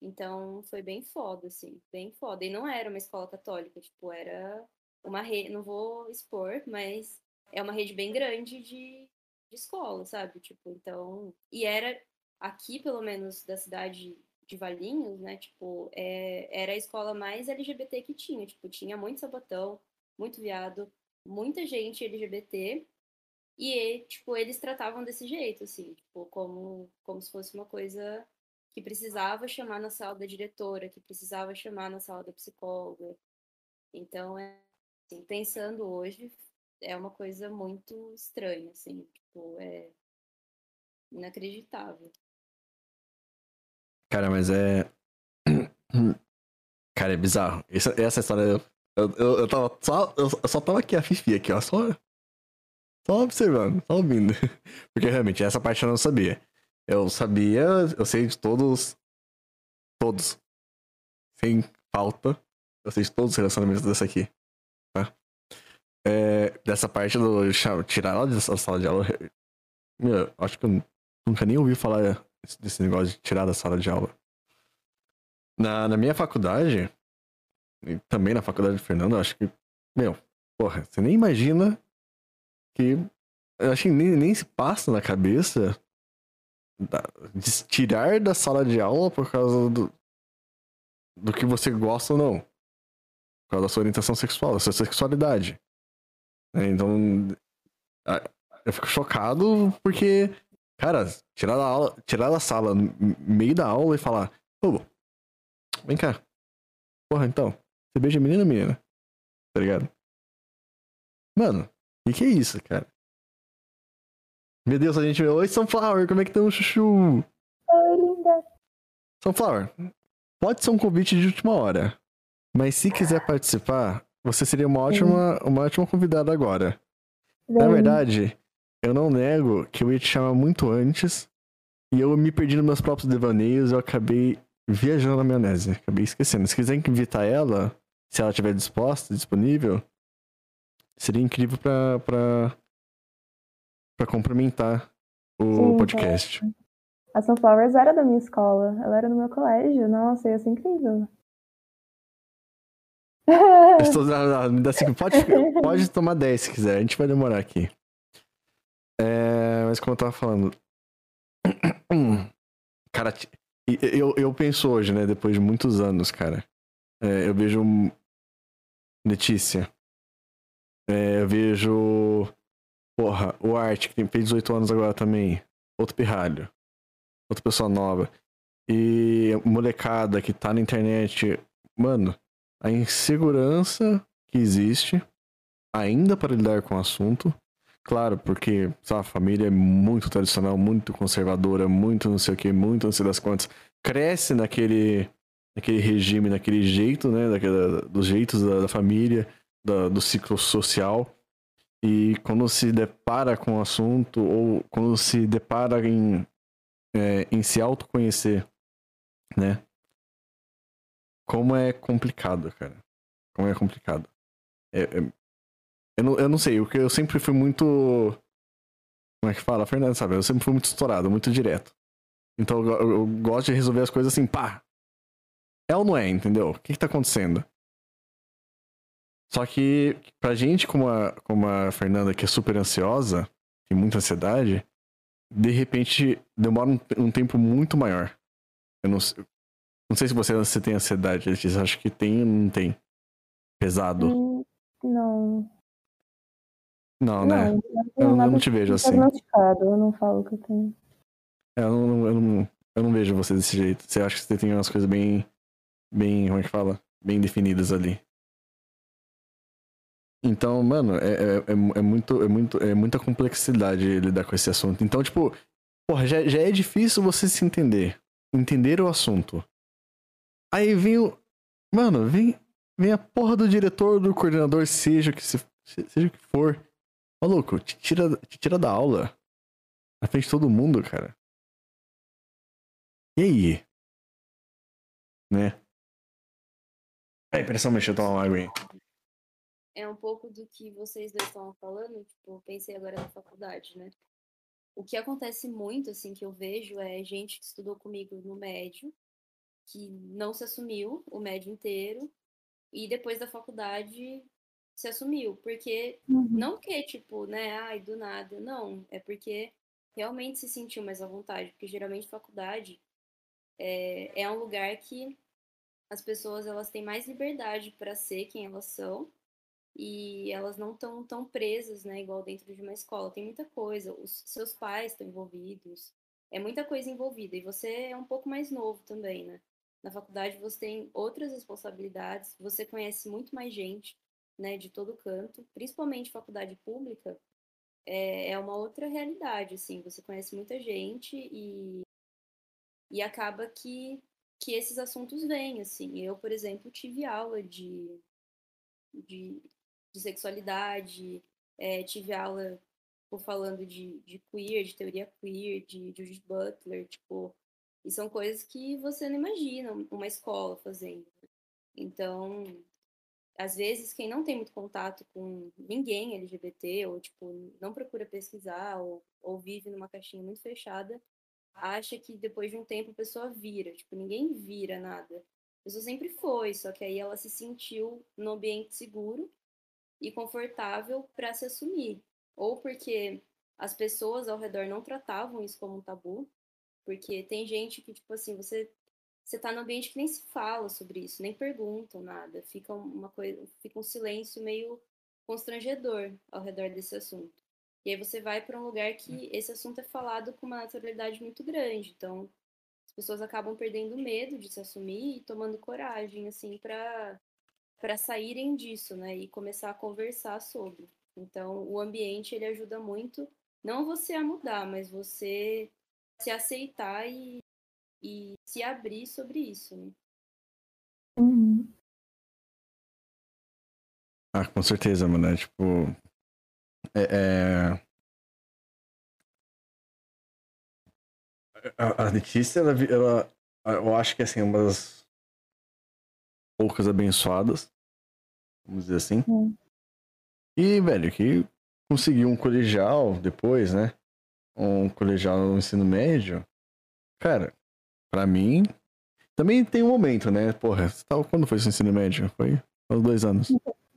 Então foi bem foda, assim, bem foda. E não era uma escola católica, tipo, era uma rede, não vou expor, mas é uma rede bem grande de, de escola, sabe? Tipo, então. E era aqui, pelo menos, da cidade de Valinhos, né? Tipo, é, era a escola mais LGBT que tinha. Tipo, tinha muito sapatão, muito viado, muita gente LGBT. E, tipo, eles tratavam desse jeito, assim, tipo, como, como se fosse uma coisa que precisava chamar na sala da diretora, que precisava chamar na sala da psicóloga. Então, é, assim, pensando hoje, é uma coisa muito estranha, assim, tipo, é inacreditável. Cara, mas é. <clears throat> Cara, é bizarro. Essa, essa história. Eu, eu, eu tava só. Eu só tava aqui, a Fifi aqui, ó. Só. Só observando, só ouvindo. <laughs> Porque realmente, essa parte eu não sabia. Eu sabia, eu sei de todos. Todos. Sem falta. Eu sei de todos os relacionamentos dessa aqui. Tá? É, dessa parte do tirar ela da sala de aula. Meu, acho que eu nunca nem ouvi falar desse negócio de tirar da sala de aula. Na, na minha faculdade, e também na faculdade de Fernando, acho que, meu, porra, você nem imagina que. Eu acho que nem, nem se passa na cabeça da- de tirar da sala de aula por causa do, do que você gosta ou não. Por causa da sua orientação sexual, da sua sexualidade. né? Então, eu fico chocado porque, cara, tirar da, aula, tirar da sala no meio da aula e falar, ô, vem cá. Porra, então, você beija menina ou menina? Tá ligado? Mano, o que, que é isso, cara? Meu Deus, a gente. Oi, Sunflower, como é que tá o chuchu? Oi, linda. Sunflower, pode ser um convite de última hora. Mas se quiser participar, você seria uma ótima, uma ótima convidada agora. Na Vem. verdade, eu não nego que eu ia te chamar muito antes. E eu me perdi nos meus próprios devaneios, eu acabei viajando na maionese. Acabei esquecendo. Se quiser invitar ela, se ela estiver disposta, disponível, seria incrível pra, pra, pra complementar o Sim, podcast. A Sunflowers era da minha escola. Ela era do meu colégio. Nossa, ia ser incrível. Estou- me dá cinco. Pode, pode tomar 10 se quiser, a gente vai demorar aqui. É, mas como eu tava falando. <clears throat> Cara, eu, eu penso hoje, né, depois de muitos anos, cara. é, eu vejo. Letícia. É, eu vejo. Porra, o Art, que tem, fez 18 anos agora também. Outro pirralho. Outra pessoa nova. E molecada que tá na internet. Mano, a insegurança que existe ainda para lidar com o assunto. Claro, porque a família é muito tradicional, muito conservadora, muito não sei o que, muito não sei das quantas. Cresce naquele, naquele regime, naquele jeito, né? Daquela, dos jeitos da, da família, da- do ciclo social. E quando se depara com o assunto, ou quando se depara em, é, em se autoconhecer, né? Como é complicado, cara. Como é complicado. É- é- eu, não, eu não sei, o que eu sempre fui muito. Como é que fala? Fernando sabe? Eu sempre fui muito estourado, muito direto. Então eu, eu- gosto de resolver as coisas assim, pá. É ou não é, entendeu? O que, que tá acontecendo? Só que pra gente, como a, como a Fernanda, que é super ansiosa, tem muita ansiedade, de repente demora um, um tempo muito maior. Eu não, não sei se você, você tem ansiedade, Letícia. Acho que tem ou não tem? Pesado. Hum, Não. Não, né? Eu, eu não te vejo assim. Eu não falo que eu tenho. É, Eu não, eu, não, eu não vejo você desse jeito. Você acha que você tem umas coisas bem. Bem. Como é que fala? bem definidas ali. Então, mano, é, é, é, é muito, é, muito, é muita complexidade lidar com esse assunto. Então, tipo, porra, já, já é difícil você se entender. Entender o assunto. Aí vem o. Mano, vem, vem a porra do diretor, do coordenador, seja que se, seja o que for. Maluco, te tira, te tira da aula. Na frente de todo mundo, cara. E aí? Né? Aí, pressão, deixa eu tomar uma aí é um pouco do que vocês dois estão falando, tipo, pensei agora na faculdade, né? O que acontece muito, assim, que eu vejo é gente que estudou comigo no médio, que não se assumiu o médio inteiro, e depois da faculdade se assumiu, porque, uhum. não que, tipo, né, ai, do nada, não, é porque realmente se sentiu mais à vontade, porque geralmente faculdade é, é um lugar que as pessoas elas têm mais liberdade para ser quem elas são e elas não estão tão presas, né, igual dentro de uma escola. Tem muita coisa, os seus pais estão envolvidos, é muita coisa envolvida e você é um pouco mais novo também, né? Na faculdade você tem outras responsabilidades, você conhece muito mais gente, né, de todo canto, principalmente faculdade pública, é, é uma outra realidade, assim, você conhece muita gente e, e acaba que, que esses assuntos vêm, assim. Eu, por exemplo, tive aula de, de de sexualidade, é, tive aula tipo, falando de, de queer, de teoria queer, de Judith Butler, tipo, e são coisas que você não imagina uma escola fazendo. Então, às vezes, quem não tem muito contato com ninguém LGBT, ou, tipo, não procura pesquisar, ou, ou vive numa caixinha muito fechada, acha que depois de um tempo a pessoa vira. Tipo, ninguém vira nada. A pessoa sempre foi, só que aí ela se sentiu no ambiente seguro e confortável para se assumir. Ou porque as pessoas ao redor não tratavam isso como um tabu, porque tem gente que, tipo assim, você você tá no ambiente que nem se fala sobre isso, nem perguntam nada, fica uma coisa, fica um silêncio meio constrangedor ao redor desse assunto. E aí você vai para um lugar que esse assunto é falado com uma naturalidade muito grande, então as pessoas acabam perdendo medo de se assumir e tomando coragem assim para para saírem disso, né, e começar a conversar sobre. Então, o ambiente ele ajuda muito, não você a mudar, mas você se aceitar e, e se abrir sobre isso. Né? Uhum. Ah, com certeza, mano. É, tipo, é, é... A, a Letícia, ela, ela, eu acho que assim, uma das poucas abençoadas, vamos dizer assim. Hum. E, velho, que conseguiu um colegial depois, né? Um colegial no ensino médio. Cara, pra mim. Também tem um momento, né? Porra, você tava, quando foi seu ensino médio? Foi há dois anos.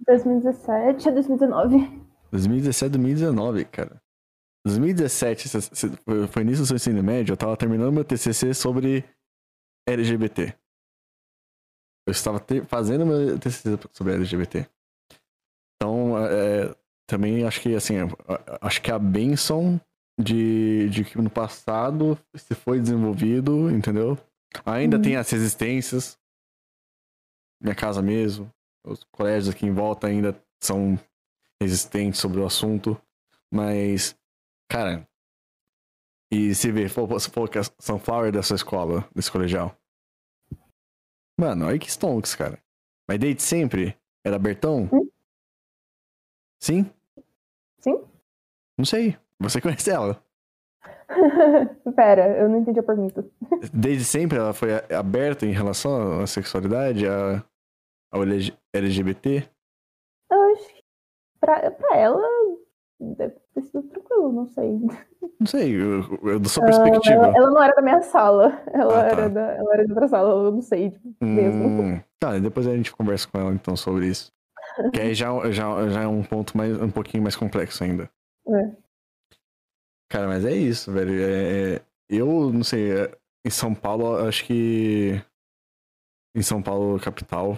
2017 a 2019. 2017 2019, cara. 2017 foi nisso o seu ensino médio, eu tava terminando meu TCC sobre LGBT. Eu estava fazendo meu TCC sobre LGBT. Então, é, também acho que, assim, acho que a benção de, de que no passado se foi desenvolvido, entendeu? Ainda uhum. tem as resistências. Minha casa mesmo. Os colégios aqui em volta ainda são resistentes sobre o assunto. Mas, cara. E se vê, se for que é Sunflower da sua escola, desse colegial. Mano, olha que stonks, cara. Mas desde sempre? Era Bertão? Hum? Sim? Sim? Não sei. Você conhece ela? <laughs> Pera, eu não entendi a pergunta. <laughs> Desde sempre ela foi aberta em relação à sexualidade, a, ao LGBT? Eu acho que pra, pra ela deve ter sido tranquilo, não sei. Não sei, eu, eu, da sua perspectiva. Ela, ela, não era da minha sala, ela, ah, tá. era, da, ela era de outra sala, eu não sei tipo, hum, mesmo. Tá, depois a gente conversa com ela então sobre isso. <laughs> Que aí já, já, já é um ponto mais, um pouquinho mais complexo ainda. É. Cara, mas é isso, velho. É, é eu não sei, é, em São Paulo, acho que. Em São Paulo, capital.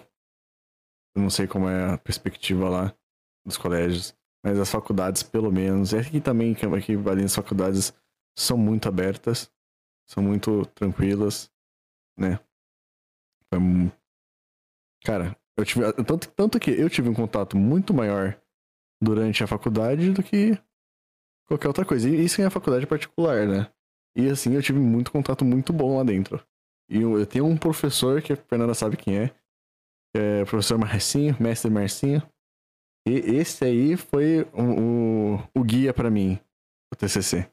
Eu não sei como é a perspectiva lá dos colégios. Mas as faculdades, pelo menos, e aqui também, aqui ali as faculdades são muito abertas, são muito tranquilas, né? Cara, Eu tive, tanto, tanto que eu tive um contato muito maior durante a faculdade do que qualquer outra coisa. E isso em a faculdade particular, né? E assim, eu tive muito contato muito bom lá dentro. E eu, eu tenho um professor que a Fernanda sabe quem é, é professor Marcinho, mestre Marcinho. E esse aí foi o, o, o guia para mim, o TCC.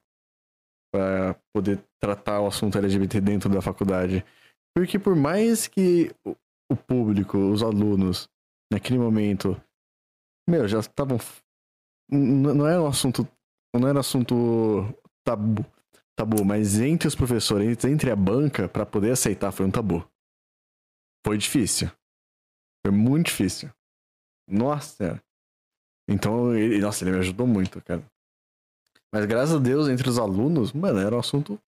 Pra poder tratar o assunto LGBT dentro da faculdade. Porque por mais que o público, os alunos, naquele momento, meu, já estavam. Não era um assunto. Não era assunto tabu, tabu, mas entre os professores, entre a banca, para poder aceitar, foi um tabu. Foi difícil. Foi muito difícil. Nossa. Então, ele, nossa, ele me ajudou muito, cara. Mas graças a Deus, entre os alunos, mano, era um assunto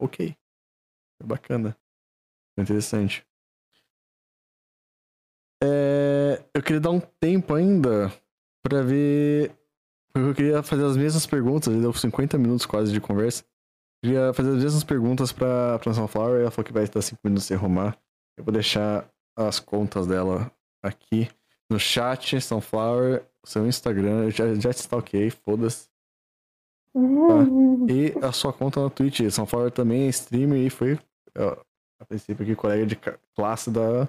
ok. Foi bacana. Foi interessante. É, eu queria dar um tempo ainda pra ver. Porque eu queria fazer as mesmas perguntas, ele deu 50 minutos quase de conversa. Eu queria fazer as mesmas perguntas pra, pra Sunflower, ela falou que vai estar 5 minutos sem arrumar. Eu vou deixar as contas dela aqui no chat, Sunflower, seu Instagram, eu já, já te stalkeei, foda-se. Tá? E a sua conta no Twitch, Sunflower também é streamer e foi, a princípio aqui, colega de classe da,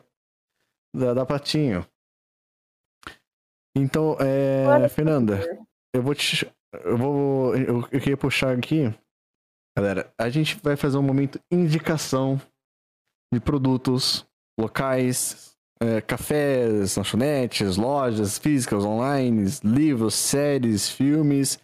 da, da Patinho. Então, é, Fernanda, eu vou te. Eu vou. Eu, eu queria puxar aqui. Galera, a gente vai fazer um momento indicação de produtos locais, é, cafés, lanchonetes, lojas físicas, online, livros, séries, filmes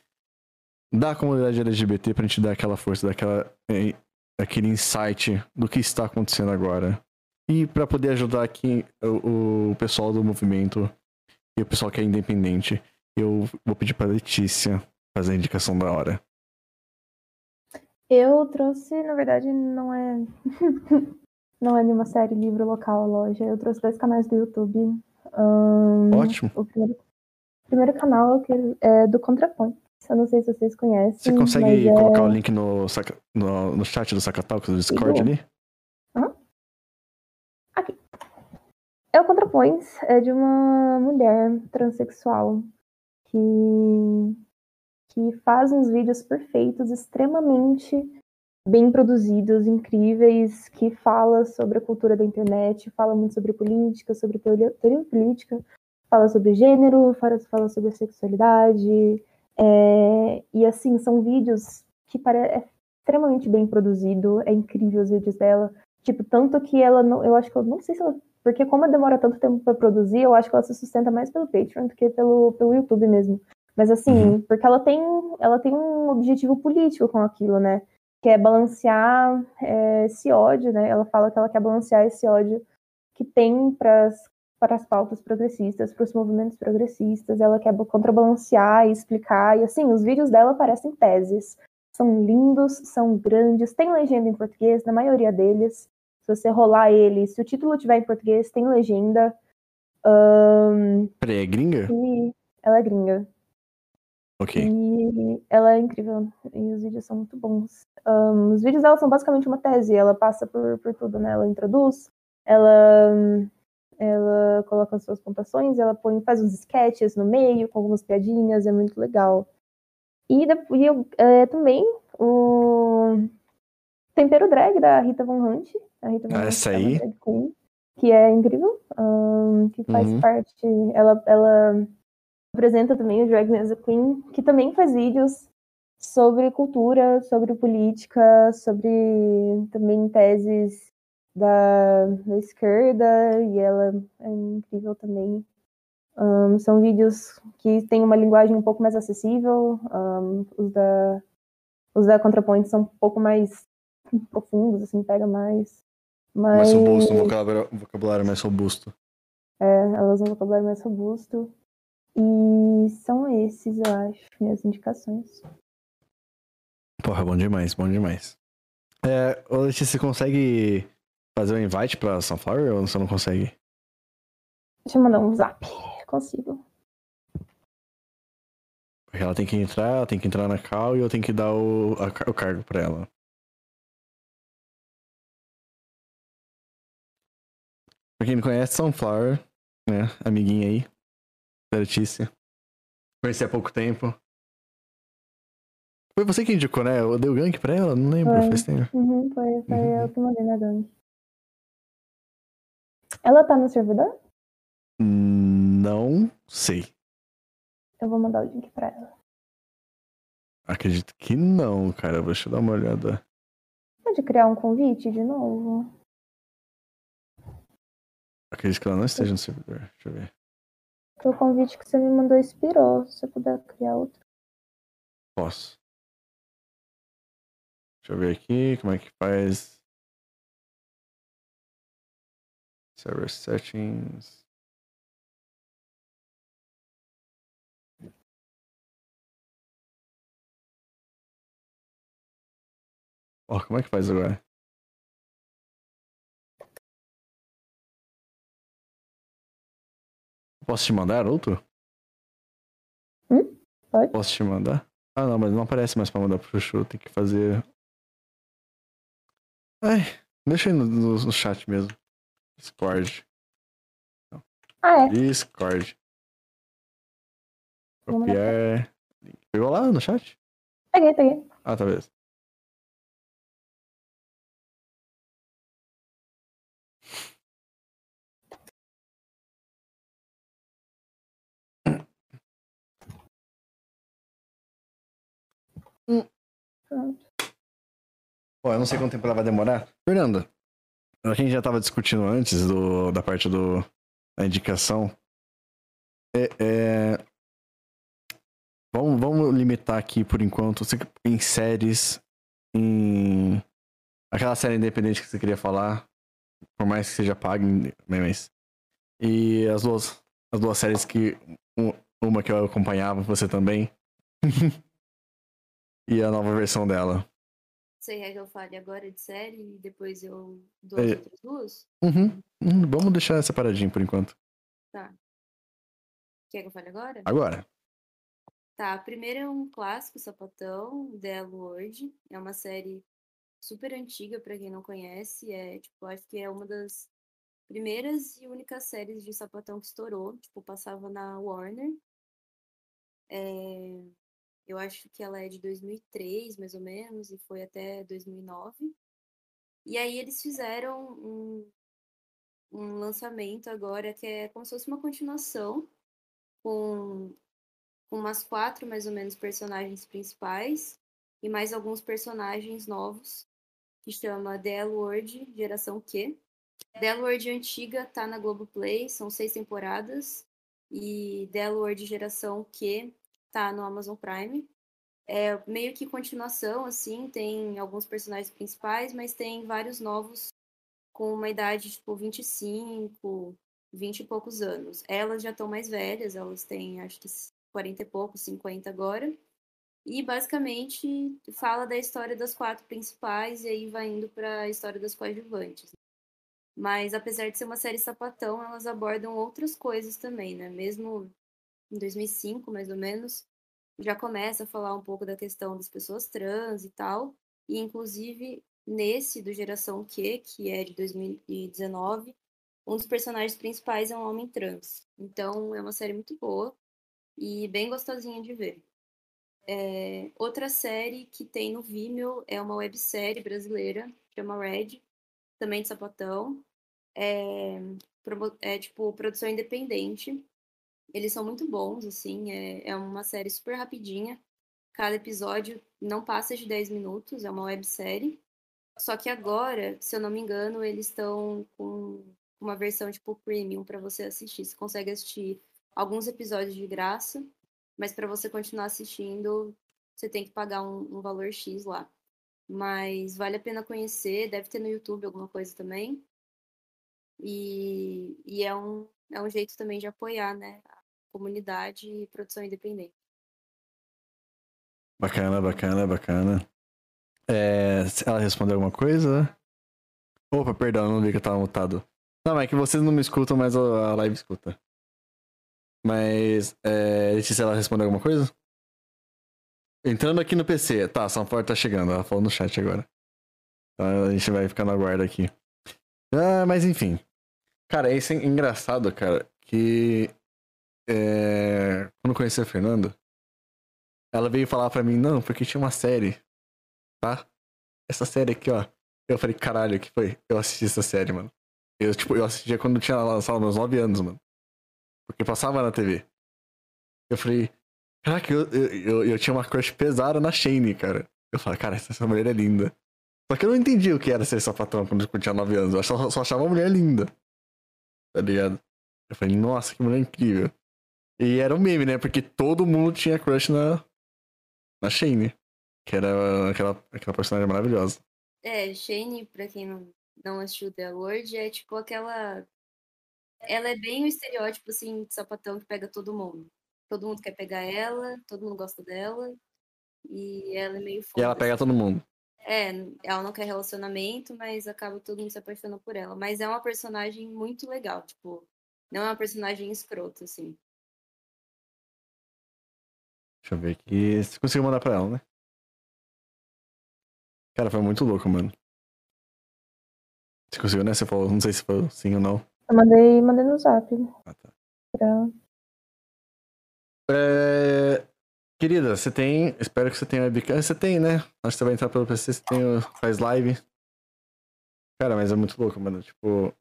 da comunidade LGBT pra gente dar aquela força, daquela, é, aquele insight do que está acontecendo agora. E para poder ajudar aqui o, o, pessoal do movimento e o pessoal que é independente, eu vou pedir para Letícia fazer a indicação da hora. Eu trouxe, na verdade, não é <laughs> não é nenhuma série, livro, local, loja. Eu trouxe dois canais do YouTube. Um, Ótimo. O primeiro, o primeiro canal é do ContraPoint. Eu não sei se vocês conhecem. Você consegue colocar é... o link no, no, no chat do Sacatalk, do Discord ali? É o Contrapões, é de uma mulher transexual que, que faz uns vídeos perfeitos, extremamente bem produzidos, incríveis, que fala sobre a cultura da internet, fala muito sobre política, sobre teoria, política, fala sobre gênero, fala, fala sobre sexualidade, é, e assim, são vídeos que pare, é extremamente bem produzido, é incrível os vídeos dela, tipo, tanto que ela, não, eu acho que eu não sei se ela porque como demora tanto tempo para produzir, eu acho que ela se sustenta mais pelo Patreon do que pelo, pelo YouTube mesmo. Mas assim, uhum. porque ela tem, ela tem um objetivo político com aquilo, né? Que é balancear é, esse ódio, né? Ela fala que ela quer balancear esse ódio que tem para as pautas progressistas, para os movimentos progressistas. Ela quer contrabalancear e explicar. E assim, os vídeos dela parecem teses. São lindos, são grandes, tem legenda em português, na maioria deles. Se você rolar ele, se o título tiver em português, tem legenda. Um, Peraí, é gringa? E ela é gringa. Ok. E ela é incrível. E os vídeos são muito bons. Um, os vídeos dela são basicamente uma tese. Ela passa por, por tudo, né? Ela introduz, ela, ela coloca as suas pontuações, ela põe, faz uns sketches no meio, com algumas piadinhas. É muito legal. E, depois, eu, é, também o Tempero Drag da Rita Von Hunt. A Rita Von ah, essa aí. Queen, que é incrível. Um, que faz uhum. parte. Ela, ela apresenta também o Drag a Queen, que também faz vídeos sobre cultura, sobre política, sobre também teses da, da esquerda, e ela é incrível também. Um, são vídeos que têm uma linguagem um pouco mais acessível, um, os da os da ContraPoint são um pouco mais profundos, assim, pega mais. Mas... Mais robusto, um vocabulário, um vocabulário mais robusto. É, elas um vocabulário mais robusto. E são esses, eu acho, minhas indicações. Porra, bom demais, bom demais. É, Letícia, você consegue fazer um invite pra Sunflower ou você não consegue? Deixa eu mandar um zap. Consigo. Porque ela tem que entrar, ela tem que entrar na call e eu tenho que dar o, a, o cargo pra ela. Pra quem não conhece, Sunflower né? Amiguinha aí. Certíssima. Conheci há pouco tempo. Foi você que indicou, né? Eu dei o gank pra ela? Não lembro, Foi. faz tempo. Uhum, foi foi Uhum. eu que mandei na gangue. Ela tá no servidor? Não sei. Eu vou mandar o link pra ela. Acredito que não, cara. Deixa eu dar uma olhada. Pode criar um convite de novo? Acredito que ela não esteja no servidor. Deixa eu ver. O convite que você me mandou expirou. Se você puder criar outro. Posso. Deixa eu ver aqui como é que faz. Server settings. Ó, como é que faz agora? Posso te mandar outro? Pode? Posso te mandar? Ah, não, mas não aparece mais pra mandar pro Chuchu. Tem que fazer. Ai, deixa aí no, no- no chat mesmo. Discord. Ah, é. Discord. Copiar. Pegou lá no chat? Peguei, peguei. Ah, tá beleza. Pronto. Pô, eu não sei quanto tempo ela vai demorar. Fernanda, a gente já tava discutindo antes do, da parte do, da indicação. É, é, Vamos, vamos limitar aqui por enquanto em séries, em. Aquela série independente que você queria falar. Por mais que seja paga, né, mas. E as duas, as duas séries que. um- Uma que eu acompanhava, você também. <laughs> e a nova versão dela. Você quer que eu fale agora de série e depois eu dou as É. outras duas? Uhum. Uhum, Vamos deixar separadinho por enquanto. Quer que eu fale agora? Agora. Tá, a primeira é um clássico sapatão, The Lord. É uma série super antiga pra quem não conhece. É, tipo, acho que é uma das primeiras e únicas séries de sapatão que estourou. Tipo, passava na Warner. É, eu acho que ela é de 2003, mais ou menos, e foi até 2009. E aí eles fizeram um, um lançamento agora que é como se fosse uma continuação com com umas quatro, mais ou menos, personagens principais e mais alguns personagens novos, que chama The L-Word Geração Q. The L-Word antiga tá na Globoplay, são seis temporadas, e The L-Word Geração Q tá no Amazon Prime. É meio que continuação, assim, tem alguns personagens principais, mas tem vários novos com uma idade, tipo, 25, 20 e poucos anos. Elas já estão mais velhas, elas têm, acho que 40 e pouco, 50 agora. E basicamente fala da história das quatro principais e aí vai indo para a história das coadjuvantes. Mas apesar de ser uma série sapatão, elas abordam outras coisas também, né? Mesmo em 2005, mais ou menos, já começa a falar um pouco da questão das pessoas trans e tal. E inclusive nesse do Geração Q, que é de 2019, um dos personagens principais é um homem trans. Então é uma série muito boa e bem gostosinha de ver. É, outra série que tem no Vimeo é uma websérie brasileira, chama Red, também de sapatão. É, é tipo produção independente. Eles são muito bons, assim, é, é uma série super rapidinha. Cada episódio não passa de 10 minutos, é uma websérie. Só que agora, se eu não me engano, eles estão com uma versão tipo premium para você assistir. Você consegue assistir alguns episódios de graça, mas para você continuar assistindo, você tem que pagar um, um valor X lá. Mas vale a pena conhecer, deve ter no YouTube alguma coisa também. E, e é, um, é um jeito também de apoiar né, comunidade e produção independente. Bacana, bacana, bacana. É, ela respondeu alguma coisa? Opa, perdão, não vi que eu tava mutado. Não, é que vocês não me escutam, mas a live escuta. Mas, é, Letícia, ela respondeu alguma coisa? Entrando aqui no PC. Tá, Sanford tá chegando. Ela falou no chat agora. Então a gente vai ficar na guarda aqui. Ah, mas enfim. Cara, isso é engraçado, cara. que é, quando eu conheci a Fernanda, ela veio falar pra mim, não, porque tinha uma série, tá? Essa série aqui, ó. Eu falei, caralho, que foi? Eu assisti essa série, mano. Eu, tipo, eu assistia quando eu tinha lançado meus 9 anos, mano. Porque passava na TV. Eu falei, caraca, eu, eu, eu, eu tinha uma crush pesada na Shane, cara. Eu falei, cara, essa mulher é linda. Só que eu não entendi o que era ser sapatão quando eu tinha 9 anos. Eu só, só achava uma mulher linda. Tá ligado? Eu falei, nossa, que mulher incrível. E era um meme, né? Porque todo mundo tinha crush na, na Shane. Que era aquela, aquela personagem maravilhosa. É, Shane, pra quem não, não assistiu The Lord, é tipo aquela. Ela é bem o estereótipo, assim, de sapatão que pega todo mundo. Todo mundo quer pegar ela, todo mundo gosta dela. E ela é meio foda. E ela pega todo mundo. É, ela não quer relacionamento, mas acaba todo mundo se apaixonando por ela. Mas é uma personagem muito legal, tipo, não é uma personagem escrota, assim. Deixa eu ver aqui. Você conseguiu mandar pra ela, né? Cara, foi muito louco, mano. Você conseguiu, né? Você falou, não sei se foi sim ou não. Eu mandei, mandei no zap Ah, tá. pra. É... Querida, você tem. Espero que você tenha webcam. Você tem, né? Acho que você vai entrar pelo PC, você tem, o- faz live. Cara, mas é muito louco, mano. Tipo.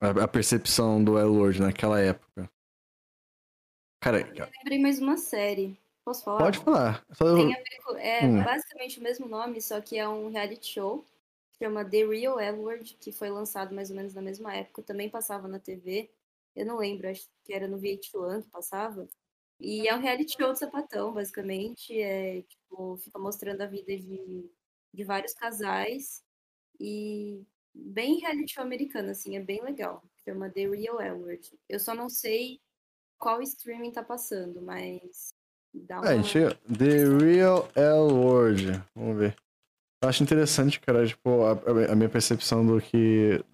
A, a percepção do L-Word naquela época. Cara, Eu lembrei mais uma série. Posso falar? pode falar. Só Tem a ver com- é Hum. basicamente o mesmo nome, só que é um reality show. Chama The Real Edward, que foi lançado mais ou menos na mesma época. Também passava na TV. Eu não lembro, acho que era no VH1 que passava. E é um reality show de sapatão, basicamente. É, tipo, fica mostrando a vida de, de vários casais. E bem reality show americano, assim, é bem legal. Chama The Real Edward. Eu só não sei qual streaming tá passando, mas dá uma... É, gente, The Real L-Word. Vamos ver. Eu acho interessante, cara, tipo, a, a minha percepção do que.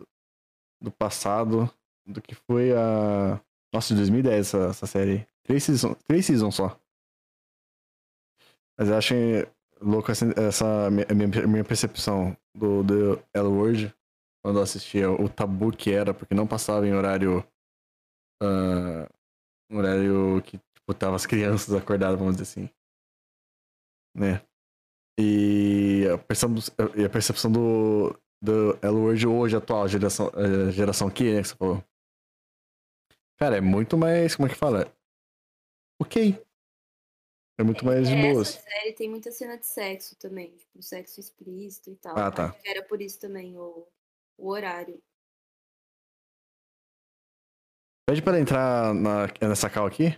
do passado, do que foi a. Nossa, de 2010 essa, essa série. Três seasons, três seasons só. Mas eu acho louco essa, essa minha, minha, percepção do, do L-Word quando eu assistia o tabu que era, porque não passava em horário. ah, um horário que tipo, tava as crianças acordadas, vamos dizer assim. Né? E a percepção, e a percepção do, do L-Word hoje, atual, geração, geração Q, né, que você falou. Cara, é muito mais, como é que fala? Ok. É muito mais de É, boas. Essa série tem muita cena de sexo também, tipo, sexo explícito e tal. Ah, tá. Era por isso também o, o horário. Pede pra ela entrar na, nessa cal aqui.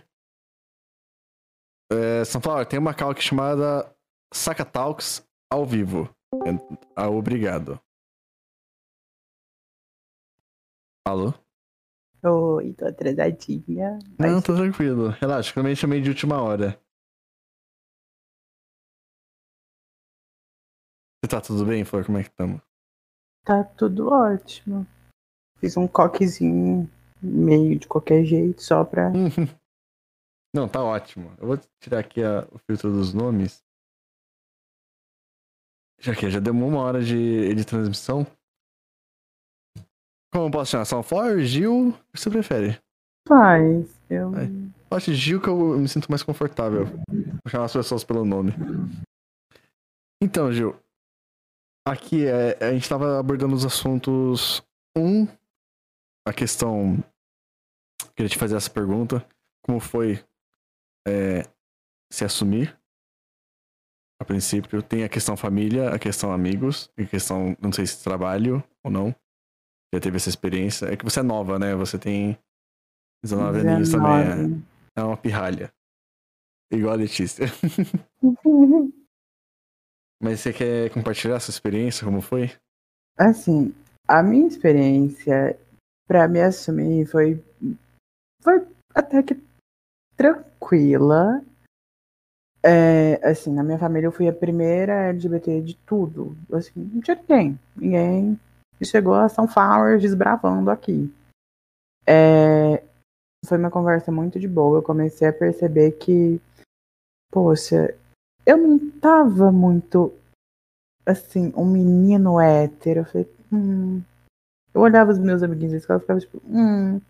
É, Sunflower, tem uma cal aqui chamada Saca Talks ao vivo. É, ah, obrigado. Alô? Oi, tô atrasadinha. Mas Não, tô tranquilo. Relaxa, também chamei de última hora. Você tá tudo bem, Flor? Como é que estamos? tá tudo ótimo. Fiz um coquezinho meio de qualquer jeito, só pra. <laughs> Não, tá ótimo. Eu vou tirar aqui a- o filtro dos nomes. Já que já deu uma hora de, de transmissão. Como eu posso chamar? Sunflower, Gil? O que você prefere? Faz. Eu. Vai. Eu acho Gil que eu me sinto mais confortável. Vou chamar as pessoas pelo nome. Então, Gil. Aqui é, a gente tava abordando os assuntos. Um, a questão. Queria te fazer essa pergunta. Como foi é, se assumir? A princípio, tem a questão família, a questão amigos, a questão, não sei se trabalho ou não. Já teve essa experiência. É que você é nova, né? Você tem 19 aninhos também. É. 19. É uma pirralha. Igual a Letícia. <laughs> Mas você quer compartilhar essa experiência? Como foi? Assim, a minha experiência pra me assumir foi. Foi até que tranquila. É, assim, na minha família eu fui a primeira LGBT de tudo. Assim, não tinha ninguém. Ninguém chegou a Sunflower desbravando aqui. É, foi uma conversa muito de boa. Eu comecei a perceber que, poxa, eu não tava muito assim, um menino hétero. Eu falei, hum. Eu olhava os meus amiguinhos da escola e ficava tipo, hum.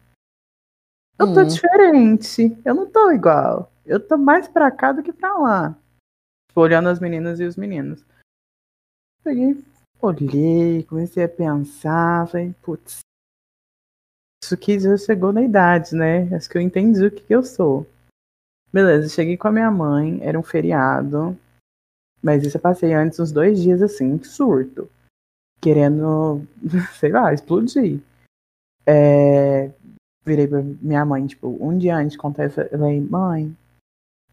Eu tô Hum. diferente. Eu não tô igual. Eu tô mais pra cá do que pra lá. Tipo, olhando as meninas e os meninos. Peguei, olhei, comecei a pensar. Falei, putz. Isso aqui já chegou na idade, né? Acho que eu entendi o que, que eu sou. Beleza, cheguei com a minha mãe, era um feriado. Mas isso eu passei antes uns dois dias assim, surto. Querendo, <laughs> sei lá, explodir. É, virei pra minha mãe, tipo, um dia antes acontece, eu falei, mãe,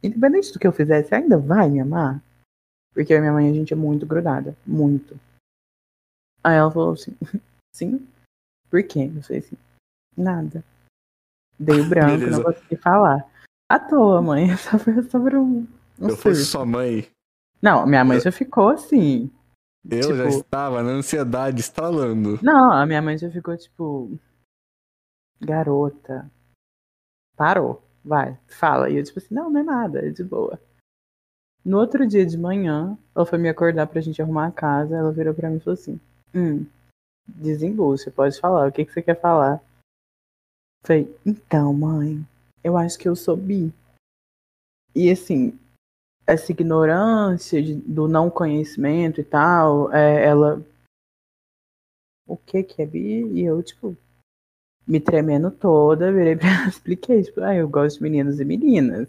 independente do que eu fizesse, você ainda vai me amar? Porque a minha mãe, a gente é muito grudada, muito. Aí ela falou assim, <laughs> sim? Por quê? Eu falei assim, nada. Dei o branco, Beleza. não consegui falar. À toa, mãe, <laughs> só foi sobre um, um eu fosse surto. sua mãe, Não, minha mãe já ficou assim. Eu já Tipo- estava na ansiedade instalando. Não, a minha mãe já ficou tipo. Garota. Parou. Vai, fala. E eu, tipo assim, não, não é nada, é de boa. No outro dia de manhã, ela foi me acordar pra gente arrumar a casa. Ela virou pra mim e falou assim: Hum, desembucha, pode falar. O que, que você quer falar? Falei, então, mãe, eu acho que eu sou bi. E assim, essa ignorância de- do não conhecimento e tal, é, ela o que que é bi? E eu, tipo, me tremendo toda, virei pra ela <laughs> expliquei, tipo, ah, eu gosto de meninos e meninas.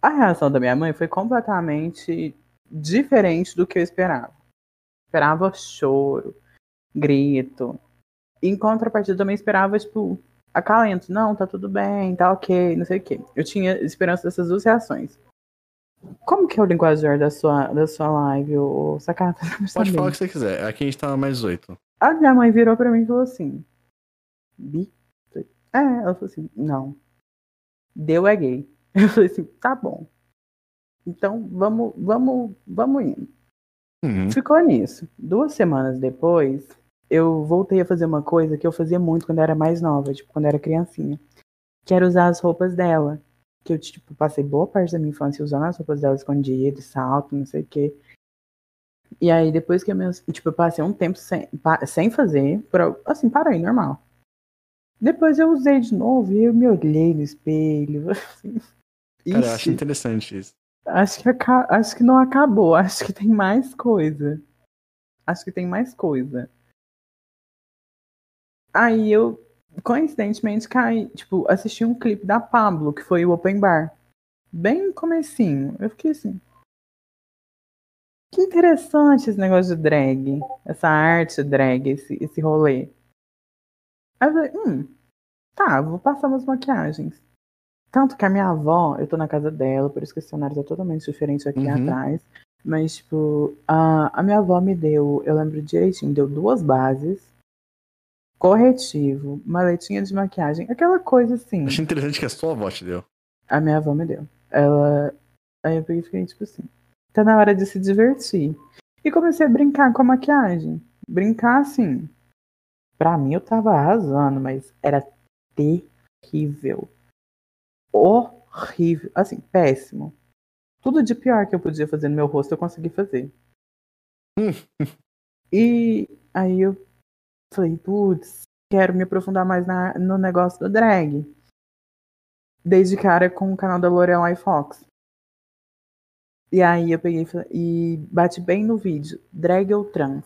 A reação da minha mãe foi completamente diferente do que eu esperava. Esperava choro, grito. Em contrapartida, também esperava, tipo, acalento. Não, tá tudo bem, tá ok, não sei o quê. Eu tinha esperança dessas duas reações. Como que é o linguajar da sua, da sua live, ô Sacata? <laughs> Pode falar o que você quiser. Aqui a gente tá mais oito. A minha mãe virou pra mim e falou assim: Bi? É, ela falou assim: Não. Deu é gay. <laughs> Eu falei assim: Tá bom. Então vamos, vamos, vamos indo. Uhum. Ficou nisso. Duas semanas depois, eu voltei a fazer uma coisa que eu fazia muito quando eu era mais nova, tipo, quando eu era criancinha. Que era usar as roupas dela. Que eu, tipo, passei boa parte da minha infância usando as roupas dela escondidas, salto, não sei o quê. E aí, depois que eu, me, tipo, eu passei um tempo sem, sem fazer, por, assim, parei, normal. Depois eu usei de novo e eu me olhei no espelho. <laughs> Assim, Cara, eu acho interessante isso. Acho que, acho que não acabou. <laughs> Acho que tem mais coisa. Acho que tem mais coisa. Aí eu, coincidentemente, caí, tipo, assisti um clipe da Pablo, que foi o Open Bar. Bem comecinho. Eu fiquei assim. Que interessante esse negócio de drag. Essa arte drag, esse, esse rolê. Aí eu falei, hum, tá, vou passar umas maquiagens. Tanto que a minha avó, eu tô na casa dela, por isso que esse cenário tá totalmente diferente aqui Uhum. atrás. Mas, tipo, a, a minha avó me deu, eu lembro direitinho, deu duas bases, corretivo, maletinha de maquiagem, aquela coisa assim. Achei interessante que a sua avó te deu. A minha avó me deu. Ela. Aí eu peguei e fiquei, tipo assim, tá na hora de se divertir. E comecei a brincar com a maquiagem. Brincar assim. Pra mim eu tava arrasando, mas era terrível. Horrível. Assim, péssimo. Tudo de pior que eu podia fazer no meu rosto eu consegui fazer. e aí eu falei, putz, quero me aprofundar mais na- no negócio do drag. Desde cara com o canal da Lorelai Fox. E aí eu peguei e bati bem no vídeo, drag ou trans.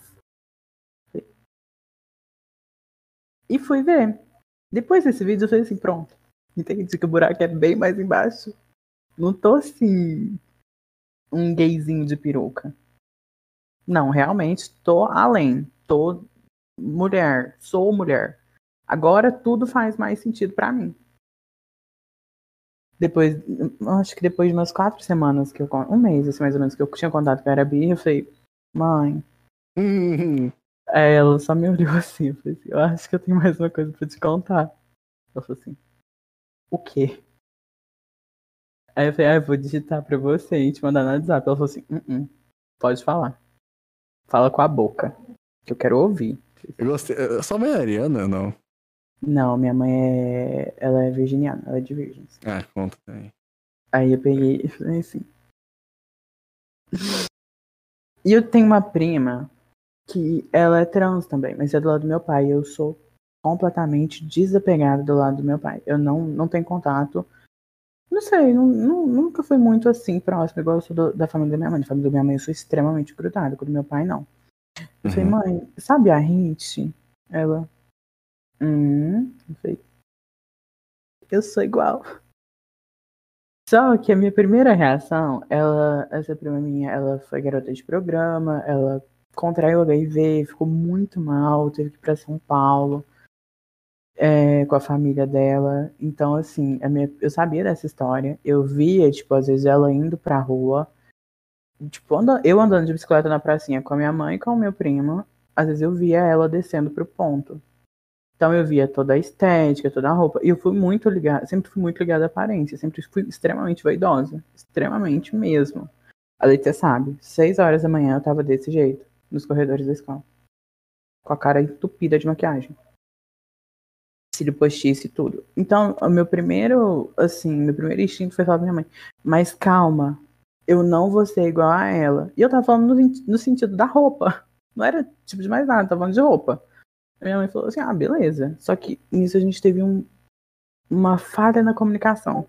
E fui ver. Depois desse vídeo eu falei assim, pronto. Entendi que o buraco é bem mais embaixo. Não tô assim, um gayzinho de peruca. Não, realmente tô além. Tô mulher, sou mulher. Agora tudo faz mais sentido pra mim. Depois, acho que depois de umas quatro semanas que eu, um mês assim, mais ou menos, que eu tinha contado que eu era eu falei, mãe, Hum, Aí ela só me olhou assim, eu falei assim, eu acho que eu tenho mais uma coisa pra te contar. Ela falou assim, o quê? Aí eu falei, ah, eu vou digitar pra você e te mandar no WhatsApp. Ela falou assim, "Uh-uh, pode falar. Fala com a boca, que eu quero ouvir. Eu gostei. Eh, Sua mãe é ariana, não? Não, minha mãe é. Ela é virginiana, ela é de virgens. Ah, conta também. Aí eu peguei e falei assim. E eu tenho uma prima que ela é trans também, mas é do lado do meu pai. Eu sou completamente desapegada do lado do meu pai. Eu não, não tenho contato. Não sei, não, não- nunca fui muito assim próximo, igual eu sou do- da família da minha mãe. Da família da minha mãe eu sou extremamente grudada, com do meu pai não. Eu falei, Uhum. mãe, sabe a Hit? Ela. Hum, eu falei, eu sou igual. Só que a minha primeira reação, ela, essa prima minha, ela foi garota de programa, ela contraiu HIV, ficou muito mal, teve que ir pra São Paulo é, com a família dela. Então, assim, a minha, eu sabia dessa história. Eu via, tipo, às vezes ela indo pra rua. Tipo, anda- eu andando de bicicleta na pracinha com a minha mãe e com o meu primo. Às vezes eu via ela descendo pro ponto. Então eu via toda a estética, toda a roupa. E eu fui muito ligada, sempre fui muito ligada à aparência. Sempre fui extremamente vaidosa. Extremamente mesmo. A Letícia sabe, seis horas da manhã eu tava desse jeito, nos corredores da escola. Com a cara entupida de maquiagem cílio postiço e tudo. Então, o meu primeiro, assim, meu primeiro instinto foi falar pra minha mãe, mas calma, eu não vou ser igual a ela. E eu tava falando no, no sentido da roupa. Não era tipo de mais nada, tava falando de roupa. A minha mãe falou assim, ah, beleza. Só que nisso a gente teve um, uma falha na comunicação.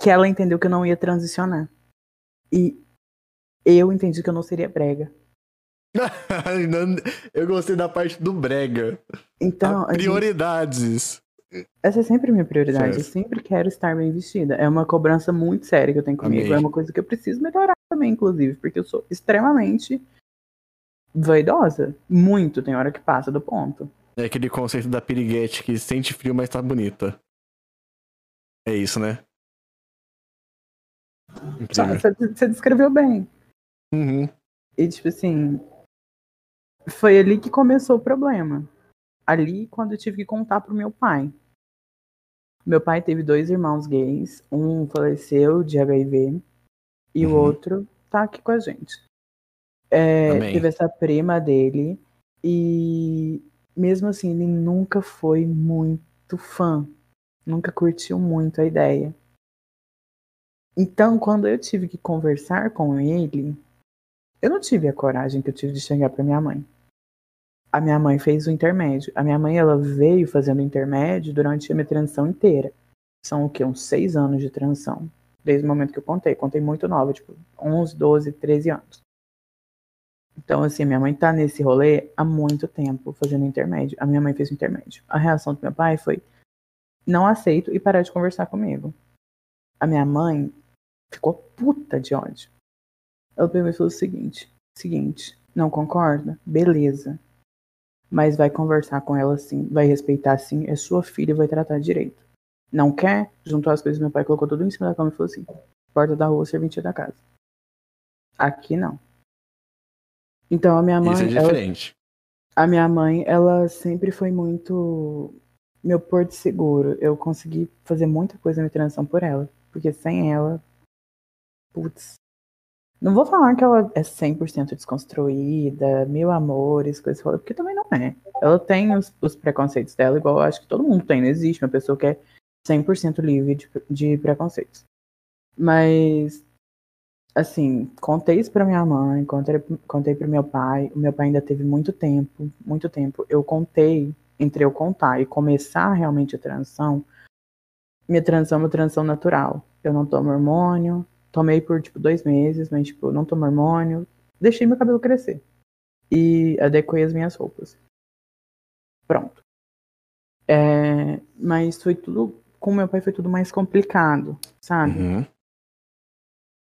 Que ela entendeu que eu não ia transicionar. E eu entendi que eu não seria brega. <laughs> eu gostei da parte do brega. Então, A prioridades. Essa é sempre a minha prioridade. Eu Certo. sempre quero estar bem vestida. É uma cobrança muito séria que eu tenho comigo. Amei. É uma coisa que eu preciso melhorar também, inclusive, porque eu sou extremamente vaidosa. Muito, tem hora que passa do ponto. É aquele conceito da piriguete que sente frio, mas tá bonita. É isso, né? Você descreveu bem. Uhum. E, tipo assim, foi ali que começou o problema. Ali, quando eu tive que contar pro meu pai. Meu pai teve dois irmãos gays. Um faleceu de HIV e o Uhum. outro tá aqui com a gente. É, teve essa prima dele e, mesmo assim, ele nunca foi muito fã. Nunca curtiu muito a ideia. Então, quando eu tive que conversar com ele, eu não tive a coragem que eu tive de chegar pra minha mãe. A minha mãe fez o intermédio. A minha mãe, ela veio fazendo intermédio durante a minha transição inteira. São o quê? Uns seis anos de transição. Desde o momento que eu contei. Contei muito nova, tipo, 11, 12, 13 anos. Então, assim, minha mãe tá nesse rolê há muito tempo, fazendo intermédio. A minha mãe fez o intermédio. A reação do meu pai foi, não aceito e parar de conversar comigo. A minha mãe ficou puta de ódio. Ela pegou e falou o seguinte: seguinte, não concorda? Beleza. Mas vai conversar com ela sim, vai respeitar sim, é sua filha vai tratar direito. Não quer? Juntou as coisas, meu pai colocou tudo em cima da cama e falou assim: porta da rua, serventia da casa. Aqui não. Então a minha mãe. Isso é ela- diferente. a minha mãe, ela sempre foi muito meu porto seguro. Eu consegui fazer muita coisa na minha transição por ela. Porque sem ela, putz. Não vou falar que ela é 100% desconstruída, mil amores, coisas assim, porque também não é. Ela tem os, os preconceitos dela, igual eu acho que todo mundo tem. Não existe uma pessoa que é 100% livre de, de preconceitos. Mas, assim, contei isso pra minha mãe, contei, contei pro meu pai. O meu pai ainda teve muito tempo, muito tempo. Eu contei, entre eu contar e começar realmente a transição, minha transição é uma transição natural. Eu não tomo hormônio, tomei por, tipo, dois meses, mas, tipo, não tomo hormônio. Deixei meu cabelo crescer. E adequei as minhas roupas. Pronto. É, mas foi tudo, com meu pai foi tudo mais complicado, sabe? Uhum.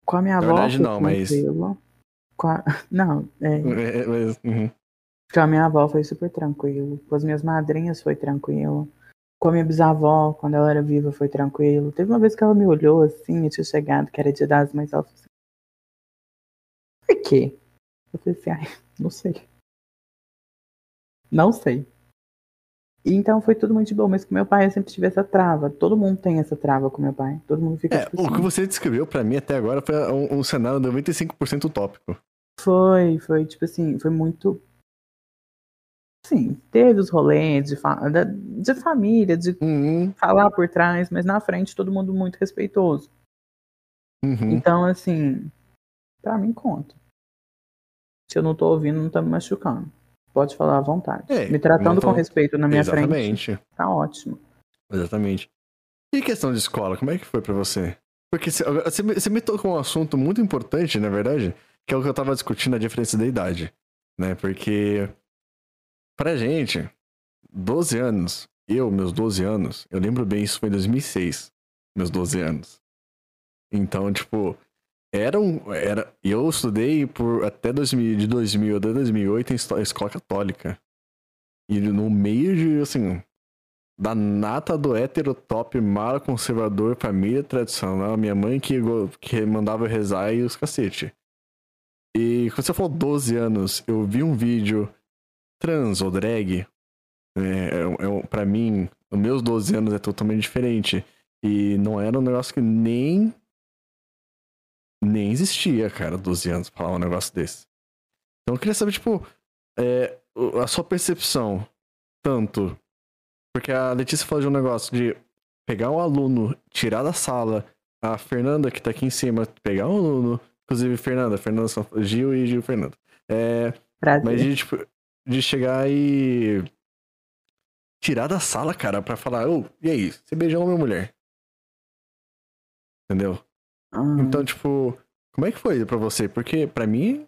Com a minha Na avó verdade, foi não, mas- tranquilo. Com a... <laughs> Não, é, É, <laughs> mas, uhum. com a minha avó foi super tranquilo. Com as minhas madrinhas foi tranquilo. Com a minha bisavó, quando ela era viva, foi tranquilo. Teve uma vez que ela me olhou assim, eu tinha chegado, que era dia das mães, ela falou assim, por quê? Eu falei assim, ai, não sei. Não sei. Então foi tudo muito bom, mas com meu pai eu sempre tive essa trava. Todo mundo tem essa trava com meu pai. Todo mundo fica É, tipo o que assim. você descreveu pra mim até agora foi um, um cenário 95% utópico. Foi, foi tipo assim, foi muito. Sim, teve os rolês de, fa- de família, de Uhum, falar por trás, mas na frente todo mundo muito respeitoso. uhum. Então, assim, pra mim conta. Se eu não tô ouvindo, não tá me machucando. Pode falar à vontade. É, Me tratando com respeito na minha frente, Exatamente. tá ótimo. Exatamente. E questão de escola, como é que foi pra você? Porque você me tocou um assunto muito importante, na verdade, que é o que eu tava discutindo, a diferença da idade. Né? Porque, pra gente, 12 anos, eu, meus 12 anos, eu lembro bem, isso foi em 2006, meus 12 anos. Então, tipo, era um. Era, eu estudei por até 2000, de 2000 até 2008 em escola católica. E no meio de, assim, da nata do hétero top, mala conservador, família tradicional, minha mãe que, que mandava rezar e os cacete. E quando você falou 12 anos, eu vi um vídeo trans ou drag. É, é, um- pra mim, os meus 12 anos é totalmente diferente. E não era um negócio que nem. Nem existia, cara, 12 anos pra falar um negócio desse. Então eu queria saber, tipo, é, a sua percepção, tanto porque a Letícia falou de um negócio de pegar um aluno, tirar da sala, a Fernanda que tá aqui em cima, pegar um aluno, inclusive Fernanda, Fernanda Gil e Gil Fernanda. É, Prazer. mas de, tipo, de chegar e tirar da sala, cara, pra falar, ô, e aí, você beijou uma mulher? Entendeu? Ah, Então, tipo, como é que foi pra você? Porque pra mim,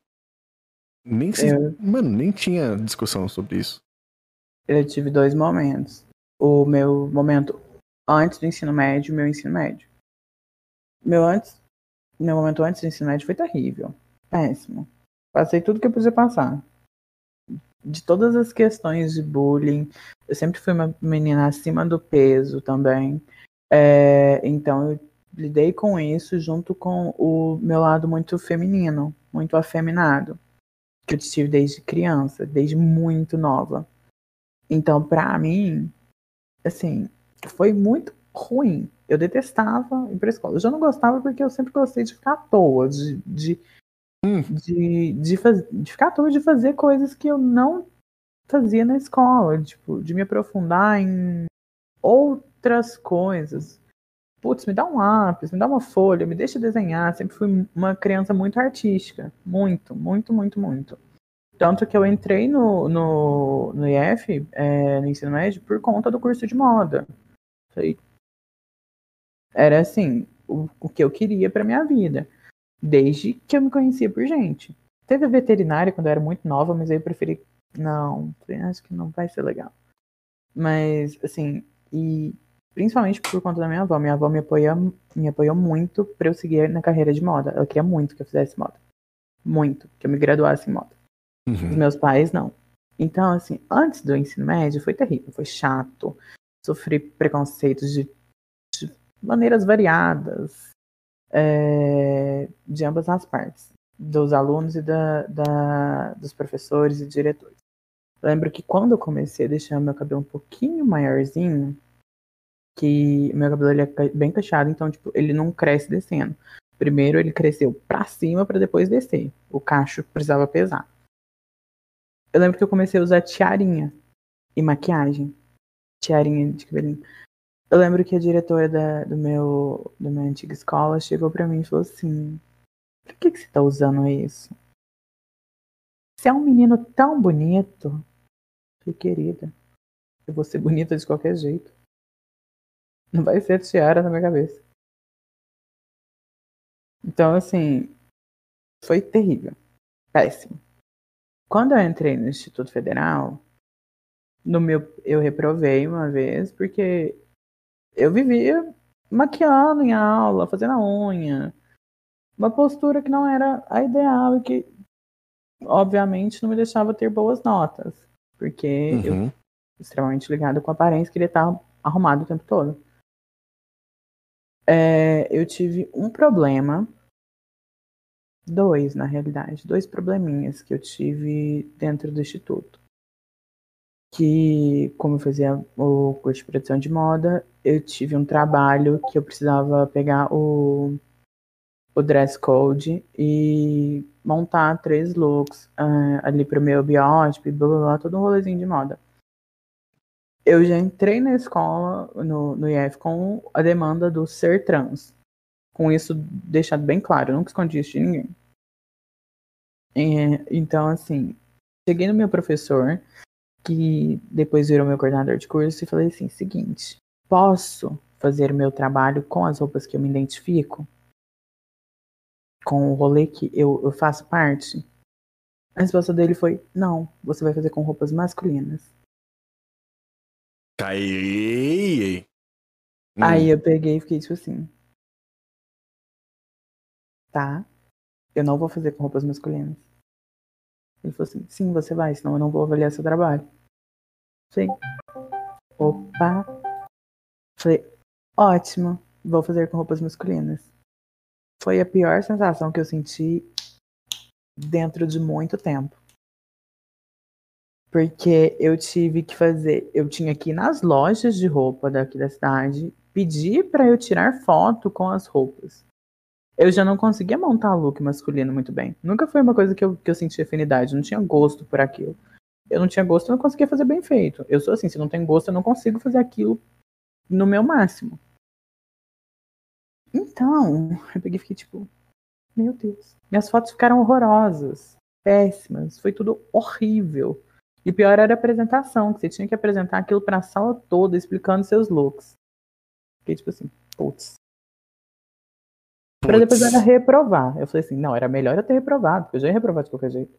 nem se, Eu- mano, nem tinha discussão sobre isso. eu tive dois momentos. O meu momento antes do ensino médio e meu ensino médio. Meu antes, meu momento antes do ensino médio foi terrível, péssimo. Passei tudo que eu podia passar. De todas as questões de bullying, eu sempre fui uma menina acima do peso também. É, então eu lidei com isso junto com o meu lado muito feminino, muito afeminado, que eu tive desde criança, desde muito nova. Então, pra mim, assim, foi muito ruim. Eu detestava ir pra escola. Eu já não gostava porque eu sempre gostei de ficar à toa, de, de, Hum. de, de, faz- de ficar à toa de fazer coisas que eu não fazia na escola, tipo, de me aprofundar em outras coisas. Putz, me dá um lápis, me dá uma folha, me deixa desenhar. Sempre fui uma criança muito artística. Muito, muito, muito, muito. Tanto que eu entrei no, no, no IF, é, no ensino médio, por conta do curso de moda. Era assim, o, o que eu queria pra minha vida. Desde que eu me conhecia por gente. Teve a veterinária quando eu era muito nova, mas aí eu preferi. Não, falei, acho que não vai ser legal. Mas, assim, e principalmente por conta da minha avó. Minha avó me apoiou, me apoiou muito pra eu seguir na carreira de moda. Ela queria muito que eu fizesse moda. Muito, que eu me graduasse em moda. Os Uhum. meus pais não. Então, assim, antes do ensino médio foi terrível, foi chato. Sofri preconceitos de, de maneiras variadas, é, de ambas as partes, dos alunos e da, da- dos professores e diretores. Lembro que quando eu comecei a deixar meu cabelo um pouquinho maiorzinho, que meu cabelo ele é bem cacheado, então tipo, ele não cresce descendo. Primeiro ele cresceu pra cima pra depois descer. O cacho precisava pesar. Eu lembro que eu comecei a usar tiarinha e maquiagem. Tiarinha de cabelinho. Eu lembro que a diretora da, do meu, da minha antiga escola chegou pra mim e falou assim: Por que, que você tá usando isso? Você é um menino tão bonito. Que querida. Eu vou ser bonita de qualquer jeito. Não vai ser tiara na minha cabeça. Então, assim, foi terrível. Péssimo. Quando eu entrei no Instituto Federal, no meu, eu reprovei uma vez, porque eu vivia maquiando em aula, fazendo a unha. Uma postura que não era a ideal e que, obviamente, não me deixava ter boas notas. Porque eu Uhum. extremamente ligado com a aparência, queria estar arrumado o tempo todo. É, eu tive um problema, dois na realidade, dois probleminhas que eu tive dentro do instituto. Que, como eu fazia o curso de produção de moda, eu tive um trabalho que eu precisava pegar o, o dress code e montar três looks ah, ali pro meu biótipo, e blá blá blá, todo um rolezinho de moda eu já entrei na escola, no, no IF, com a demanda do ser trans. Com isso deixado bem claro, eu nunca escondi isso de ninguém. É, então, assim, cheguei no meu professor, que depois virou meu coordenador de curso, e falei assim: seguinte, posso fazer o meu trabalho com as roupas que eu me identifico? Com o rolê que eu, eu faço parte? A resposta dele foi: não, você vai fazer com roupas masculinas. Caí. Hum. Aí eu peguei e fiquei tipo assim. Tá. Eu não vou fazer com roupas masculinas. Ele falou assim: sim, você vai, senão eu não vou avaliar seu trabalho. Sim. Opa. Falei: ótimo, vou fazer com roupas masculinas. Foi a pior sensação que eu senti dentro de muito tempo. Porque eu tive que fazer, eu tinha que ir nas lojas de roupa daqui da cidade, pedir para eu tirar foto com as roupas. Eu já não conseguia montar look masculino muito bem. Nunca foi uma coisa que eu, que eu senti afinidade, não tinha gosto por aquilo. Eu não tinha gosto, eu não conseguia fazer bem feito. Eu sou assim, se não tem gosto, eu não consigo fazer aquilo no meu máximo. Então, eu peguei e fiquei tipo, meu Deus. Minhas fotos ficaram horrorosas, péssimas, foi tudo horrível. E o pior era a apresentação, que você tinha que apresentar aquilo para a sala toda, explicando seus looks. Fiquei tipo assim, putz. Pra depois era reprovar. Eu falei assim, não, era melhor eu ter reprovado, porque eu já ia reprovar de qualquer jeito.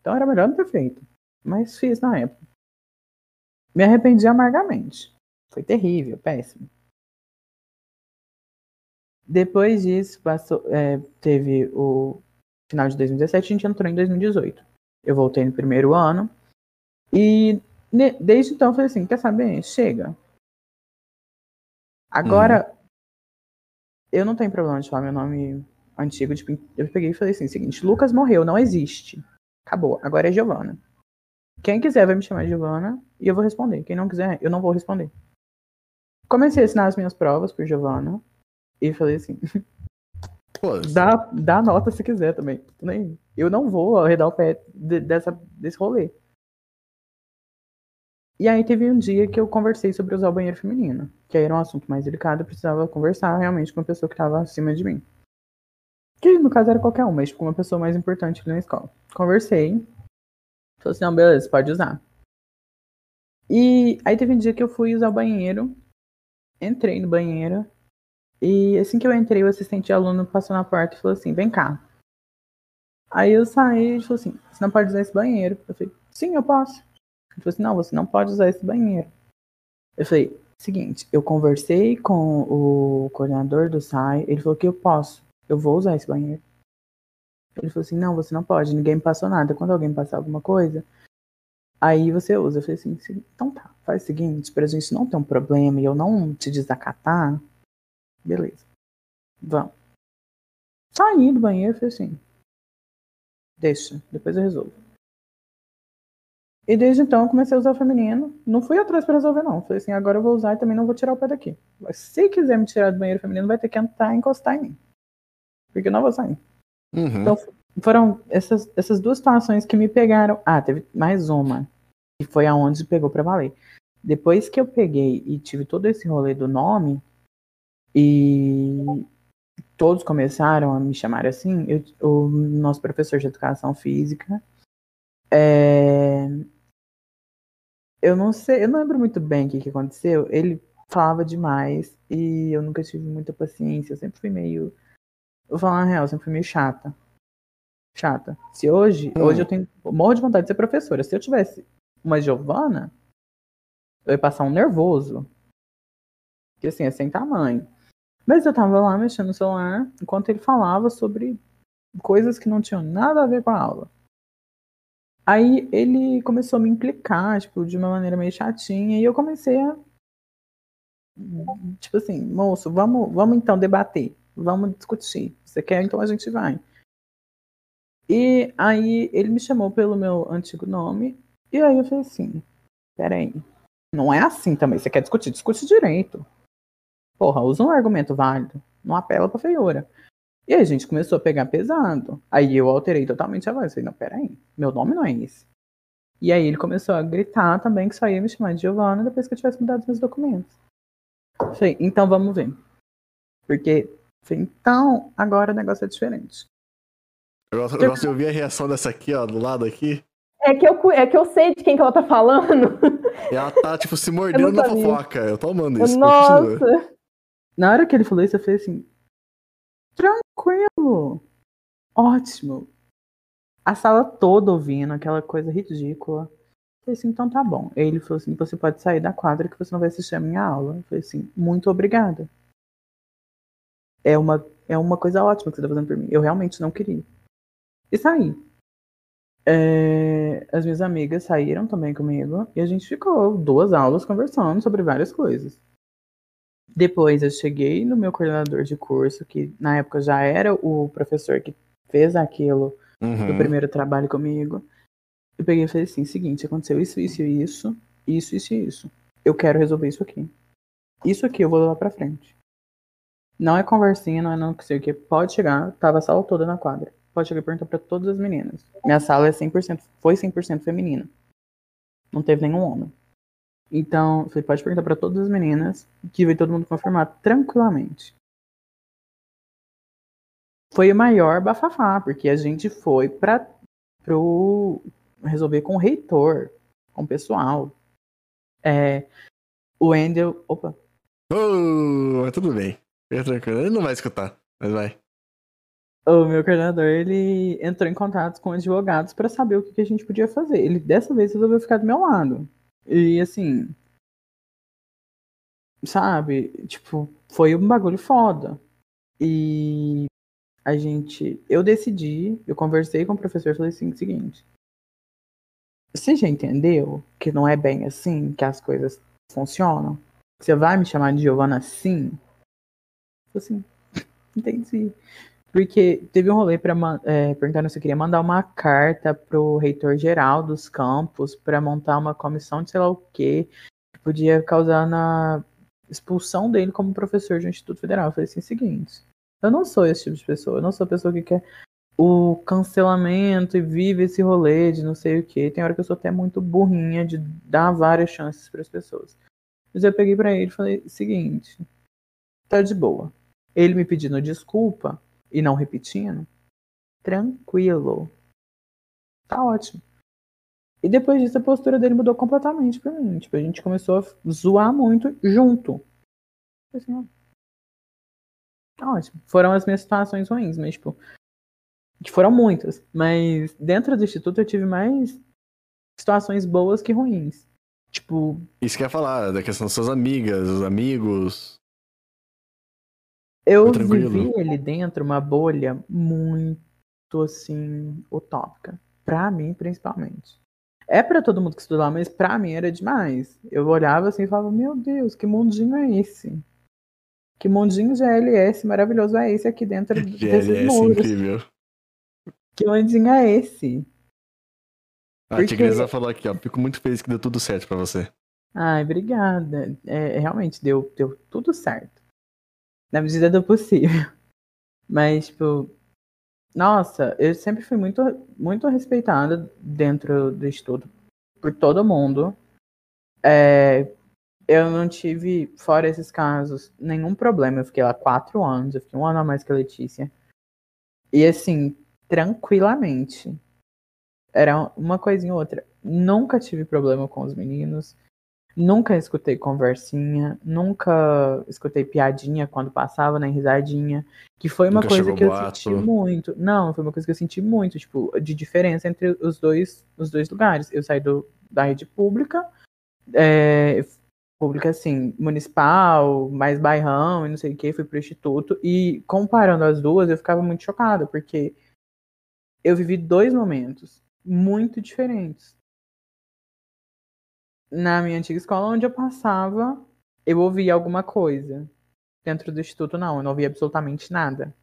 Então era melhor não ter feito. Mas fiz na época. Me arrependi amargamente. Foi terrível, péssimo. Depois disso, passou, é, teve o final de 2017, a gente entrou em 2018. Eu voltei no primeiro ano. E desde então eu falei assim, quer saber? Chega. Agora, eu não tenho problema de falar meu nome antigo. Tipo, eu peguei e falei assim, seguinte, Lucas morreu, não existe. Acabou. Agora é Giovana. Quem quiser vai me chamar de Giovana e eu vou responder. Quem não quiser, eu não vou responder. Comecei a assinar as minhas provas por Giovana e falei assim, Pô, <laughs> dá, dá nota se quiser também. Nem. Eu não vou arredar o pé de- dessa, desse rolê. E aí teve um dia que eu conversei sobre usar o banheiro feminino, que aí era um assunto mais delicado, eu precisava conversar realmente com uma pessoa que estava acima de mim. Que no caso era qualquer um, mas tipo, uma pessoa mais importante ali na escola. Conversei. Falei assim, não, beleza, pode usar. E aí teve um dia que eu fui usar o banheiro, entrei no banheiro, e assim que eu entrei, o assistente aluno passou na porta e falou assim, vem cá. Aí eu saí e falou assim, você não pode usar esse banheiro. Eu falei, sim, eu posso. Ele falou assim, não, você não pode usar esse banheiro. Eu falei, seguinte, eu conversei com o coordenador do SAI, ele falou que eu posso, eu vou usar esse banheiro. Ele falou assim, não, você não pode, ninguém me passou nada. Quando alguém passar alguma coisa, aí você usa. Eu falei assim, "Sim, então tá, faz o seguinte, pra gente não ter um problema e eu não te desacatar, beleza, vamos. Saí do banheiro e falei assim, deixa, depois eu resolvo. E desde então eu comecei a usar o feminino. Não fui atrás pra resolver, não. Falei assim, agora eu vou usar e também não vou tirar o pé daqui. Mas se quiser me tirar do banheiro feminino, vai ter que entrar e encostar em mim. Porque eu não vou sair. uhum. Então foram essas, essas duas situações que me pegaram. Ah, teve mais uma. Que foi aonde pegou pra valer. Depois que eu peguei e tive todo esse rolê do nome, e todos começaram a me chamar assim, eu- o nosso professor de educação física. é, eu não sei, eu não lembro muito bem o que, que aconteceu. Ele falava demais e eu nunca tive muita paciência. Eu sempre fui meio. Vou falar na real, eu sempre fui meio chata. Chata. Se hoje, Hum. hoje eu tenho morro de vontade de ser professora. Se eu tivesse uma Giovana, eu ia passar um nervoso. Que assim, é sem tamanho. Mas eu tava lá mexendo no celular enquanto ele falava sobre coisas que não tinham nada a ver com a aula. Aí ele começou a me implicar, tipo, de uma maneira meio chatinha, e eu comecei a. Tipo assim, moço, vamos, vamos então debater, vamos discutir. Você quer, então a gente vai. E aí ele me chamou pelo meu antigo nome, e aí eu falei assim: peraí, não é assim também, você quer discutir, discute direito. Porra, usa um argumento válido, não apela pra feiura. E aí a gente começou a pegar pesado. Aí eu alterei totalmente a voz. Falei, não, peraí, meu nome não é esse. E aí ele começou a gritar também que só ia me chamar de Giovana depois que eu tivesse mudado meus documentos. Falei, então vamos ver. Porque, falei, então, agora o negócio é diferente. Eu gosto, eu gosto de ouvir a reação dessa aqui, ó, do lado aqui. É que, eu, é que eu sei de quem que ela tá falando. E ela tá, tipo, se mordendo na fofoca. Eu tô amando isso. Nossa. Continua. Na hora que ele falou isso, eu falei assim: tranquilo, ótimo. A sala toda ouvindo, aquela coisa ridícula. Eu falei assim: então tá bom. Ele falou assim: você pode sair da quadra que você não vai assistir a minha aula. Eu falei assim: muito obrigada. É uma, é uma coisa ótima que você tá fazendo por mim. Eu realmente não queria. E saí. É, as minhas amigas saíram também comigo e a gente ficou duas aulas conversando sobre várias coisas. Depois eu cheguei no meu coordenador de curso, que na época já era o professor que fez aquilo do Uhum. primeiro trabalho comigo. Eu peguei e falei assim: seguinte, aconteceu isso, isso e isso, isso, isso e isso. Eu quero resolver isso aqui. Isso aqui eu vou levar pra frente. Não é conversinha, não é não sei o que. Pode chegar, tava a sala toda na quadra. Pode chegar e perguntar pra todas as meninas. Minha sala é 100%, foi 100% feminina. Não teve nenhum homem. Então, falei, pode perguntar pra todas as meninas, que vai todo mundo confirmar tranquilamente. Foi o maior bafafá, porque a gente foi para pro resolver com o reitor, com o pessoal. É, o Wendel, opa, Oh, tudo bem. Fica tranquilo. Ele não vai escutar, mas vai. O meu coordenador, ele entrou em contato com advogados para saber o que, a gente podia fazer. Ele dessa vez resolveu ficar do meu lado. E assim, sabe, tipo, foi um bagulho foda. E a gente, eu decidi, eu conversei com o professor e falei assim, seguinte, você já entendeu que não é bem assim que as coisas funcionam? Você vai me chamar de Giovana assim? Assim, entendi. Porque teve um rolê para é, perguntando se eu queria mandar uma carta pro reitor geral dos campos para montar uma comissão de sei lá o quê, que podia causar na expulsão dele como professor de um instituto federal. Eu falei assim, seguinte, eu não sou esse tipo de pessoa, eu não sou a pessoa que quer o cancelamento e vive esse rolê de não sei o que. Tem hora que eu sou até muito burrinha de dar várias chances para as pessoas. Mas eu peguei para ele e falei, seguinte, tá de boa. Ele me pedindo desculpa e não repetindo, tranquilo. Tá ótimo. E depois disso a postura dele mudou completamente pra mim. Tipo, a gente começou a zoar muito junto. Assim. Tá ótimo. Foram as minhas situações ruins, mas tipo, que foram muitas. Mas dentro do instituto eu tive mais situações boas que ruins. Tipo, Isso que eu ia falar, da questão das suas amigas, os amigos. Eu vivi ali dentro uma bolha muito assim utópica, Pra mim principalmente. É pra todo mundo que estuda lá, mas pra mim era demais. Eu olhava assim e falava: "Meu Deus, que mundinho é esse? Que mundinho de LS maravilhoso é esse aqui dentro <laughs> desses GLS muros? incrível. Que mundinho é esse?" A Porque- Tigresa falou aqui, ó. Fico muito feliz que deu tudo certo pra você. Ai, obrigada. É, realmente deu, deu tudo certo. Na medida do possível. Mas, tipo, nossa, eu sempre fui muito, muito respeitada dentro do estudo por todo mundo. É, eu não tive, fora esses casos, nenhum problema. Eu fiquei lá quatro anos, eu fiquei um ano a mais que a Letícia. E assim, tranquilamente. Era uma coisinha ou outra. Nunca tive problema com os meninos. Nunca escutei conversinha, nunca escutei piadinha quando passava, nem risadinha. Que foi uma Nunca coisa que eu boato. senti muito. Não, foi uma coisa que eu senti muito, tipo, de diferença entre os dois, os dois lugares. Eu saí do, da rede pública, é, pública assim, municipal, mais bairrão e não sei o que, fui pro instituto. E comparando as duas, eu ficava muito chocada, porque eu vivi dois momentos muito diferentes na minha antiga escola, onde eu passava, eu ouvia alguma coisa. Dentro do instituto, não, eu não ouvia absolutamente nada.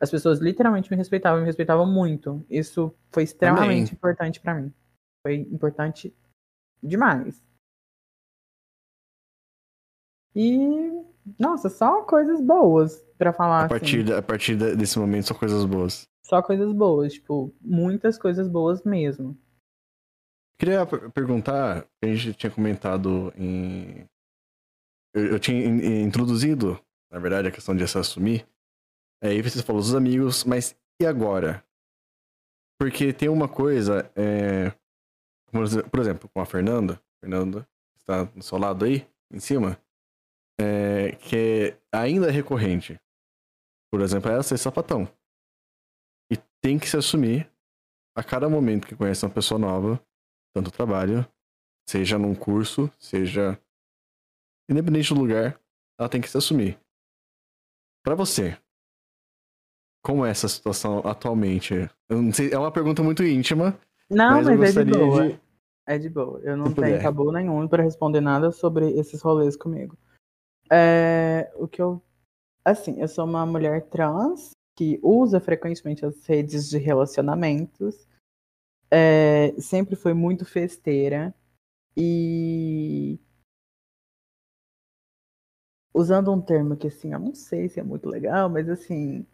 As pessoas literalmente me respeitavam, me respeitavam muito. Isso foi extremamente Amém. importante pra mim. Foi importante demais. E, nossa, só coisas boas pra falar A partir, assim. a partir desse momento são coisas boas. Só coisas boas, tipo, muitas coisas boas mesmo. Queria per- perguntar, a gente tinha comentado em. Eu, eu tinha in- in- introduzido, na verdade, a questão de se assumir. Aí você falou dos amigos, mas e agora? Porque tem uma coisa, é, por exe- por exemplo, com a Fernanda, Fernanda está do seu lado aí, em cima, é, que ainda é recorrente. Por exemplo, ela ser sapatão. E tem que se assumir a cada momento que conhece uma pessoa nova, tanto trabalho, seja num curso, seja independente do lugar, ela tem que se assumir. Pra você, como é essa situação atualmente? Sei, é uma pergunta muito íntima, Não, mas, mas, eu é de boa. de. É de boa. Eu não tenho tabu nenhum pra responder nada sobre esses rolês comigo. É, o que eu. Assim, eu sou uma mulher trans que usa frequentemente as redes de relacionamentos. É, sempre foi muito festeira. E. Usando um termo que, assim, eu não sei se é muito legal, mas, assim,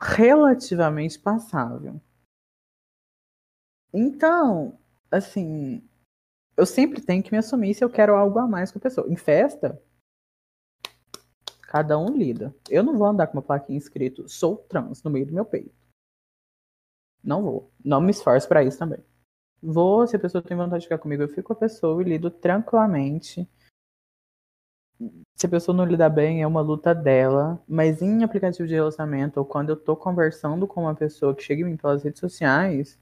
relativamente passável. Então, assim, eu sempre tenho que me assumir se eu quero algo a mais com a pessoa. Em festa, cada um lida. Eu não vou andar com uma plaquinha escrito sou trans no meio do meu peito. Não vou. Não me esforço pra isso também. Vou, se a pessoa tem vontade de ficar comigo, eu fico com a pessoa e lido tranquilamente. Se a pessoa não lidar bem, é uma luta dela. Mas em aplicativo de relacionamento, ou quando eu tô conversando com uma pessoa que chega em mim pelas redes sociais,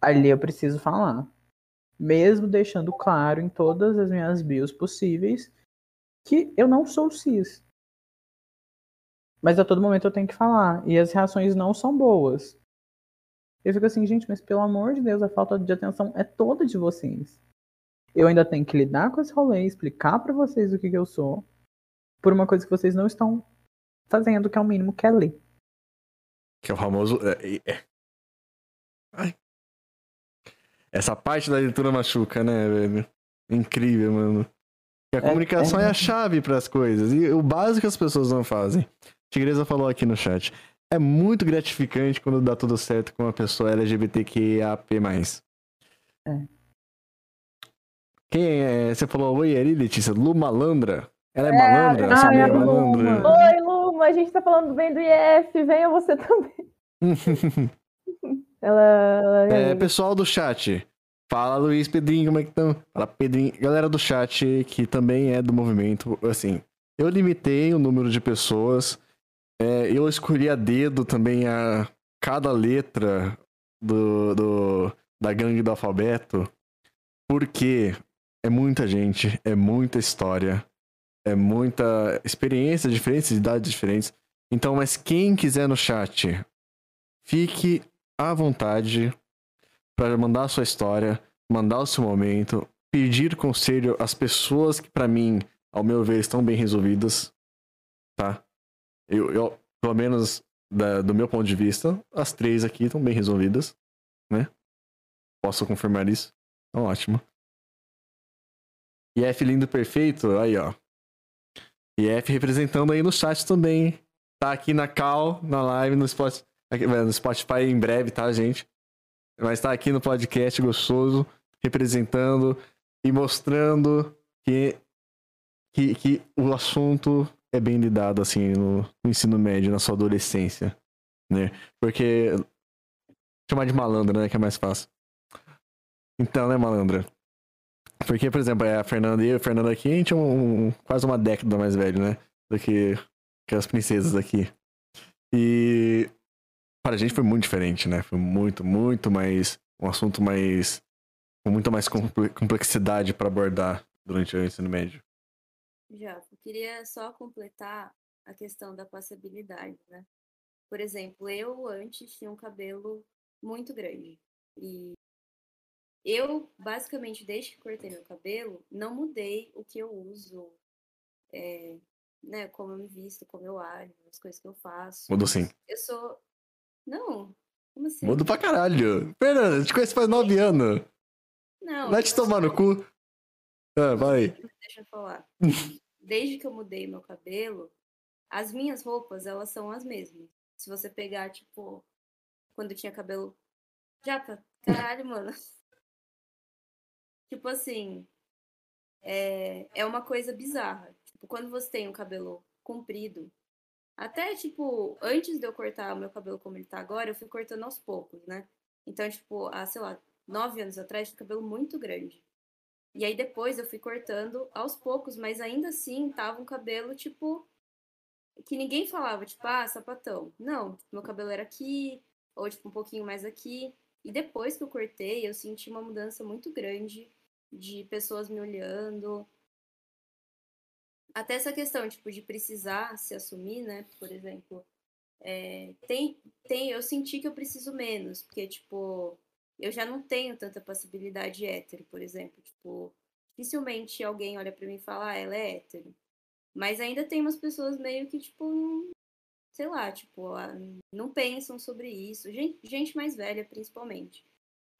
ali eu preciso falar. Mesmo deixando claro em todas as minhas bios possíveis que eu não sou cis. Mas a todo momento eu tenho que falar. E as reações não são boas. Eu fico assim, gente, mas pelo amor de Deus, a falta de atenção é toda de vocês. Eu ainda tenho que lidar com esse rolê, explicar pra vocês o que, que eu sou, por uma coisa que vocês não estão fazendo, que é o mínimo que é ler. Que é o famoso. é, é, é. Ai. Essa parte da leitura machuca, né, velho? Incrível, mano. A É- comunicação é, é- a chave para as coisas. E o básico as pessoas não fazem. Tigresa falou aqui no chat. É muito gratificante quando dá tudo certo com uma pessoa LGBTQIAP+. É. Quem é? Você falou, oi, ali, Letícia. Lu Malandra? Ela é, malandra? ah, Essa é malandra? Luma. Oi, Luma, a gente tá falando bem do IF, venha você também. <laughs> Ela, ela é, É, pessoal do chat. Fala, Luiz, Pedrinho, como é que estão? Fala, Pedrinho. Galera do chat, que também é do movimento, assim, eu limitei o número de pessoas. É, eu escolhi a dedo também a cada letra do, do- da gangue do alfabeto, porque é muita gente, é muita história, é muita experiência diferente, idades diferentes. Então, mas quem quiser no chat, fique à vontade para mandar a sua história, mandar o seu momento, pedir conselho às pessoas que, para mim, ao meu ver, estão bem resolvidas, tá? Eu, eu pelo menos da- do meu ponto de vista, as três aqui estão bem resolvidas, né? Posso confirmar isso? Então, ótimo. IF lindo perfeito, aí ó. IF representando aí no chat também. Tá aqui na Cal, na live, no Spotify, aqui, no Spotify em breve, tá, gente? Mas tá aqui no podcast gostoso, representando e mostrando que, que, que o assunto é bem lidado, assim, no, no ensino médio, na sua adolescência, né? Porque... Chamar de malandra, né? Que é mais fácil. Então, né, malandra? Porque, por exemplo, é a Fernanda e eu, a Fernanda aqui, a gente é um, um- quase uma década mais velho, né? Do que, que as princesas aqui. E para a gente foi muito diferente, né? Foi muito, muito mais. Um assunto mais. com muita mais comple- complexidade para abordar durante o ensino médio. Já, eu queria só completar a questão da passabilidade, né? Por exemplo, eu antes tinha um cabelo muito grande. E eu, basicamente, desde que cortei meu cabelo, não mudei o que eu uso, é, né? Como eu me visto, como eu ajo, as coisas que eu faço. Mudou sim. Eu sou. Não, como assim? Mudou pra caralho. Fernanda, a gente conhece faz nove anos. Não, Vai te tomar no sou- cu. Ah, vai. Deixa eu falar. <laughs> Desde que eu mudei meu cabelo, as minhas roupas, elas são as mesmas. Se você pegar, tipo, quando eu tinha cabelo. Japa, caralho, mano. tipo assim. É, é uma coisa bizarra. Tipo, quando você tem um cabelo comprido. Até, tipo, antes de eu cortar o meu cabelo como ele tá agora, eu fui cortando aos poucos, né? Então, tipo, há, sei lá, nove anos atrás, tinha cabelo muito grande. E aí depois eu fui cortando aos poucos, mas ainda assim tava um cabelo, tipo, que ninguém falava, tipo, ah, sapatão. Não, meu cabelo era aqui, ou tipo, um pouquinho mais aqui. E depois que eu cortei, eu senti uma mudança muito grande de pessoas me olhando. Até essa questão, tipo, de precisar se assumir, né? Por exemplo, é, tem, tem, eu senti que eu preciso menos, porque, tipo, eu já não tenho tanta possibilidade hétero, por exemplo. Tipo, dificilmente alguém olha para mim e fala, ah, ela é hétero. Mas ainda tem umas pessoas meio que, tipo, sei lá, tipo, não pensam sobre isso. Gente, gente mais velha, principalmente.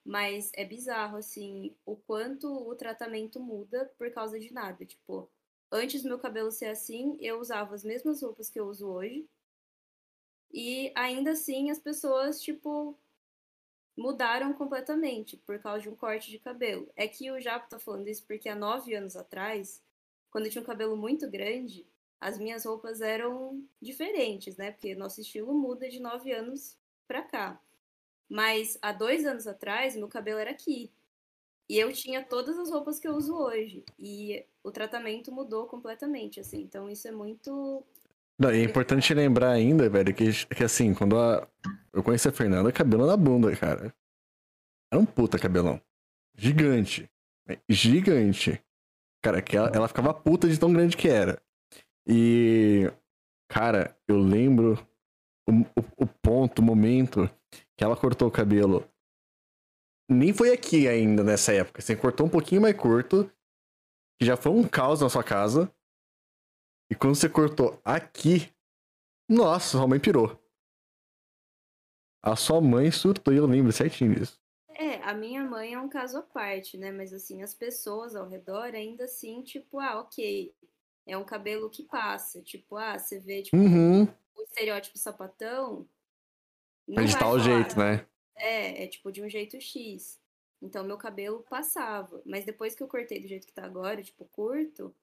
Mas é bizarro, assim, o quanto o tratamento muda por causa de nada. Tipo, antes meu cabelo ser assim, eu usava as mesmas roupas que eu uso hoje. E ainda assim as pessoas, tipo, mudaram completamente por causa de um corte de cabelo. É que o Japo tá falando isso porque há nove anos atrás, quando eu tinha um cabelo muito grande, as minhas roupas eram diferentes, né? Porque nosso estilo muda de nove anos pra cá. Mas há dois anos atrás, meu cabelo era aqui. E eu tinha todas as roupas que eu uso hoje. E o tratamento mudou completamente, assim. Então isso é muito não, é importante lembrar ainda, velho, que, que assim, quando a... eu conheci a Fernanda, cabelo na bunda, cara. Era um puta cabelão. Gigante. Gigante. Cara, que ela, ela ficava puta de tão grande que era. E, cara, eu lembro o, o, o ponto, o momento que ela cortou o cabelo. Nem foi aqui ainda nessa época. Você cortou um pouquinho mais curto, que já foi um caos na sua casa. E quando você cortou aqui, nossa, sua mãe pirou. A sua mãe surtou, e eu lembro certinho disso. É, a minha mãe é um caso à parte, né? Mas assim, as pessoas ao redor ainda assim, tipo, ah, ok. É um cabelo que passa. Tipo, ah, você vê, tipo, uhum. o estereótipo sapatão. Não de tal jeito, né? É, é tipo de um jeito X. Então meu cabelo passava. Mas depois que eu cortei do jeito que tá agora, tipo, curto,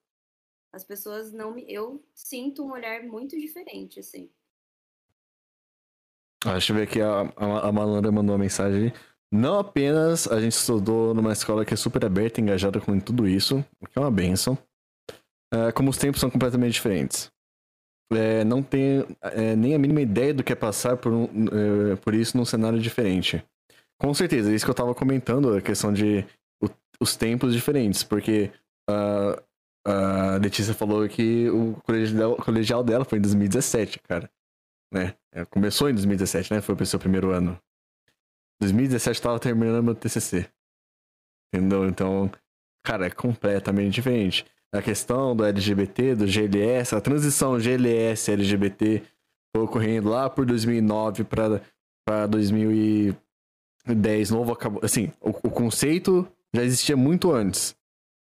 as pessoas não me. Eu sinto um olhar muito diferente, assim. Ah, deixa eu ver aqui, a, a, a Malandra mandou uma mensagem. Não apenas a gente estudou numa escola que é super aberta, engajada com tudo isso, o que é uma benção, é, como os tempos são completamente diferentes. É, não tem é, nem a mínima ideia do que é passar por, um, é, por isso num cenário diferente. Com certeza, é isso que eu estava comentando, a questão de o, os tempos diferentes, porque uh, a Letícia falou que o colegial, dela foi em 2017, cara. Né? É, começou em 2017, né? Foi o seu primeiro ano. 2017 tava terminando meu TCC. Entendeu? Então, cara, é completamente diferente. A questão do LGBT, do GLS, a transição GLS-LGBT foi ocorrendo lá por 2009 para 2010. Novo acabou. Assim, o, o conceito já existia muito antes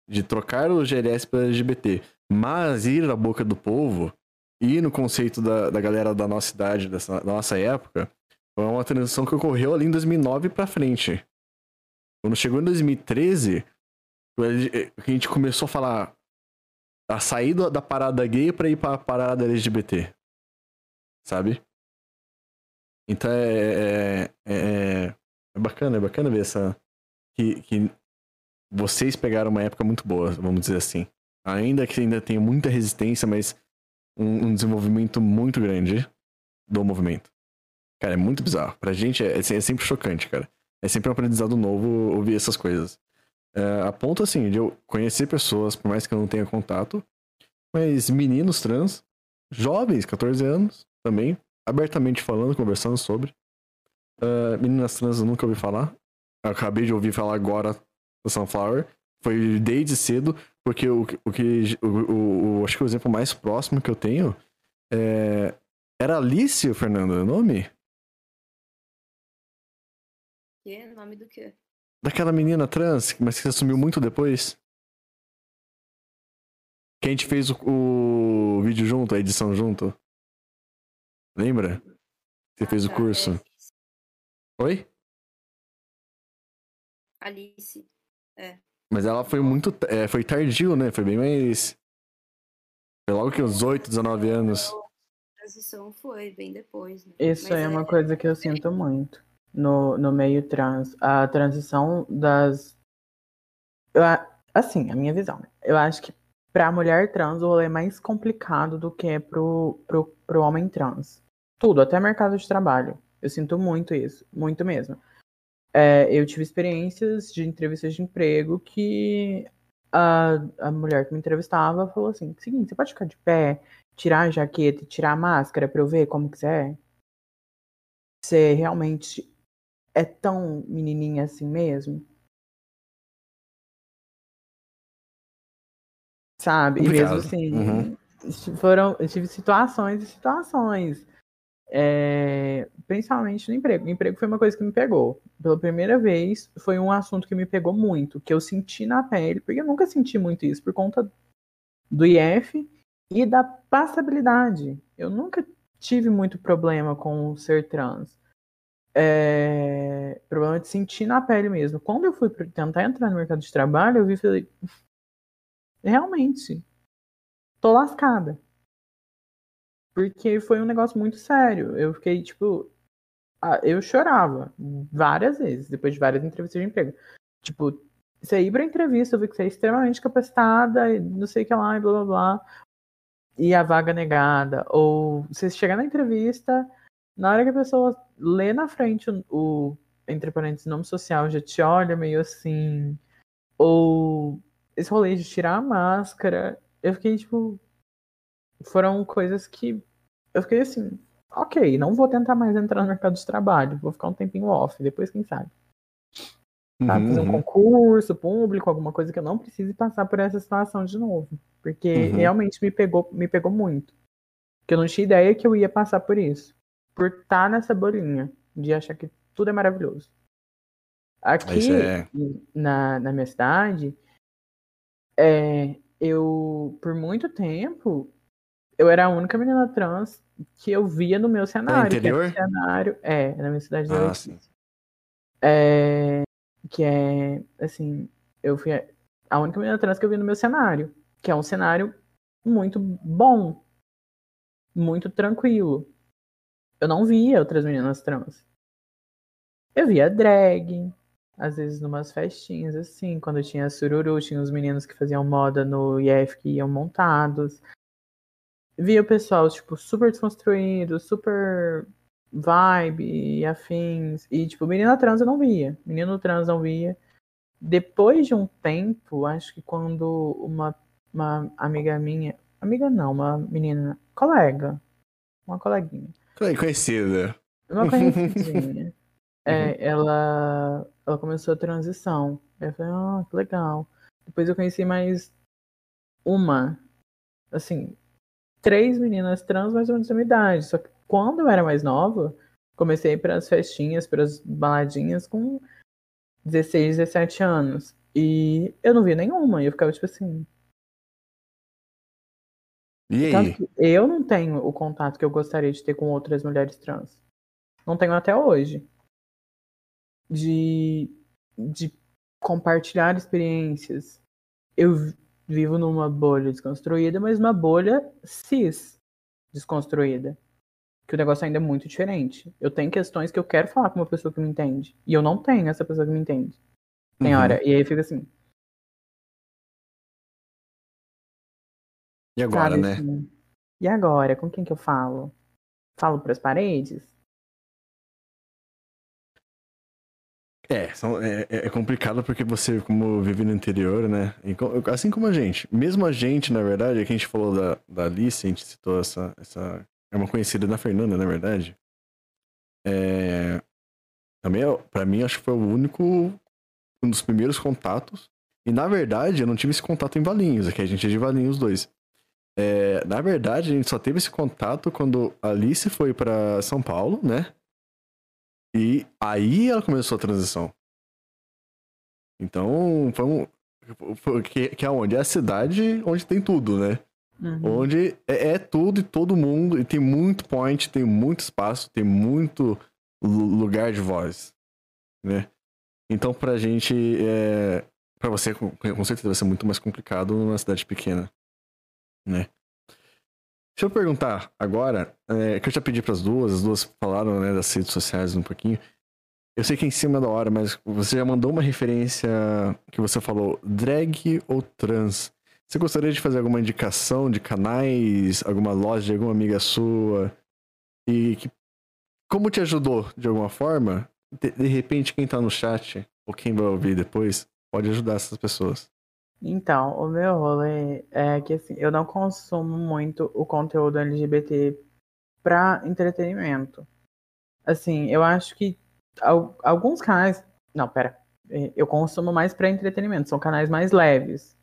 de trocar o GLS para LGBT, mas ir na boca do povo, ir no conceito da, da galera da nossa idade, dessa, da nossa época, foi uma transição que ocorreu ali em 2009 para frente. Quando chegou em 2013, a gente começou a falar a sair da parada gay para ir para a parada LGBT. Sabe? Então é, é, é, é, bacana, é bacana ver essa. Que, que vocês pegaram uma época muito boa, vamos dizer assim. Ainda que ainda tenha muita resistência, mas um, um desenvolvimento muito grande do movimento. Cara, é muito bizarro. Pra gente é, é, é sempre chocante, cara. É sempre um aprendizado novo ouvir essas coisas. É, a ponto, assim, de eu conhecer pessoas, por mais que eu não tenha contato, mas meninos trans, jovens, 14 anos, também, abertamente falando, conversando sobre. Uh, meninas trans eu nunca ouvi falar. Acabei de ouvir falar agora do Sunflower. Foi desde cedo, porque o, o que. O, o, acho que o exemplo mais próximo que eu tenho é, era Alice, Fernando, o nome? Que? Nome do quê? Daquela menina trans, mas que assumiu muito depois. Que a gente fez o, o vídeo junto, a edição junto. Lembra? Você fez o ah, tá, curso. É Oi? Alice. É. Mas ela foi muito. É, foi tardio, né? Foi bem mais. Foi logo que uns 8, 19 anos. A transição foi bem depois, né? Isso Mas é, é uma coisa que eu sinto muito. no, no meio trans. A transição das. Eu, assim, a minha visão. Né? Eu acho que pra mulher trans o rolê é mais complicado do que pro, pro, pro homem trans. Tudo, até mercado de trabalho. Eu sinto muito isso, muito mesmo. É, eu tive experiências de entrevistas de emprego que a, a mulher que me entrevistava falou assim: seguinte, você pode ficar de pé, tirar a jaqueta e tirar a máscara pra eu ver como que você é? Você realmente é tão menininha assim mesmo? Sabe? Complicado. E mesmo assim, Uhum. foram, eu tive situações e situações. É, principalmente no emprego. O emprego foi uma coisa que me pegou. Pela primeira vez, foi um assunto que me pegou muito, que eu senti na pele, porque eu nunca senti muito isso por conta do IF e da passabilidade. Eu nunca tive muito problema com ser trans. É, problema de sentir na pele mesmo. Quando eu fui tentar entrar no mercado de trabalho, eu vi e falei, realmente, tô lascada. Porque foi um negócio muito sério. Eu fiquei, tipo, eu chorava várias vezes, depois de várias entrevistas de emprego. Tipo, você ir pra entrevista, eu vi que você é extremamente capacitada, e não sei o que lá, e blá blá blá. E a vaga negada. Ou você chegar na entrevista, na hora que a pessoa lê na frente o, o entre parênteses, nome social, já te olha meio assim. Ou esse rolê de tirar a máscara. Eu fiquei, tipo. Foram coisas que. Eu fiquei assim. Ok, não vou tentar mais entrar no mercado de trabalho. Vou ficar um tempinho off, depois quem sabe. Sabe? Fazer um Uhum. concurso público, alguma coisa que eu não precise passar por essa situação de novo. Porque Uhum. realmente me pegou, me pegou muito. Porque eu não tinha ideia que eu ia passar por isso. Por estar nessa bolinha de achar que tudo é maravilhoso. Aqui é- na, na minha cidade, é, eu, por muito tempo, eu era a única menina trans que eu via no meu cenário. que era o interior? cenário, é, na minha cidade de Ah, sim. É, que é, assim, eu fui a- a única menina trans que eu vi no meu cenário, que é um cenário muito bom, muito tranquilo. Eu não via outras meninas trans. Eu via drag, às vezes numas festinhas, assim, quando tinha sururu, tinha os meninos que faziam moda no IF que iam montados. Via o pessoal, tipo, super desconstruído, super vibe e afins. E, tipo, menina trans eu não via. Menino trans não via. Depois de um tempo, acho que quando uma, uma amiga minha. Amiga não, uma menina. Colega. Uma coleguinha. Conhe- Conhecida. Uma conhecidinha. <laughs> é, ela, ela começou a transição. Eu falei, ah, que legal. Depois eu conheci mais uma. Assim, três meninas trans mais ou menos da minha idade. Só que quando eu era mais nova, comecei para as festinhas, para as baladinhas com 16, 17 anos. E eu não via nenhuma. E eu ficava tipo assim. E aí? eu não tenho o contato que eu gostaria de ter com outras mulheres trans. Não tenho até hoje. De, de compartilhar experiências. Eu vivo numa bolha desconstruída, mas uma bolha cis desconstruída. Que o negócio ainda é muito diferente. Eu tenho questões que eu quero falar com uma pessoa que me entende. E eu não tenho essa pessoa que me entende. Tem Uhum. hora. E aí fica assim, E agora, sabe? né? assim, e agora? Com quem que eu falo? Falo pras paredes? É, são- é, é- é complicado porque você, como vive no interior, né? e Assim como a gente. Mesmo a gente, na verdade, é a gente falou da, da Alice, a gente citou essa, essa. É uma conhecida da Fernanda, na verdade. É, também, é- pra mim, acho que foi o único. Um dos primeiros contatos. E na verdade, eu não tive esse contato em Valinhos, aqui a gente é de Valinhos os dois. É, na verdade, a gente só teve esse contato quando a Alice foi pra São Paulo, né? E aí ela começou a transição. Então, foi um. foi- que, que é onde? É a cidade onde tem tudo, né? Uhum. Onde é, é tudo e todo mundo, e tem muito point, tem muito espaço, tem muito lu- lugar de voz, né? Então, pra gente, é, pra você, com, com certeza vai ser muito mais complicado numa cidade pequena, né? Deixa eu perguntar agora, é, que eu já pedi pras duas, as duas falaram, né, das redes sociais um pouquinho. Eu sei que é em cima da hora, mas você já mandou uma referência que você falou drag ou trans. Você gostaria de fazer alguma indicação de canais, alguma loja de alguma amiga sua? E que, como te ajudou de alguma forma? De, de repente, quem tá no chat, ou quem vai ouvir depois, pode ajudar essas pessoas. Então, o meu rolê é que assim, eu não consumo muito o conteúdo LGBT para entretenimento. Assim, eu acho que al- alguns canais. Não, pera. É, Eu consumo mais para entretenimento, são canais mais leves.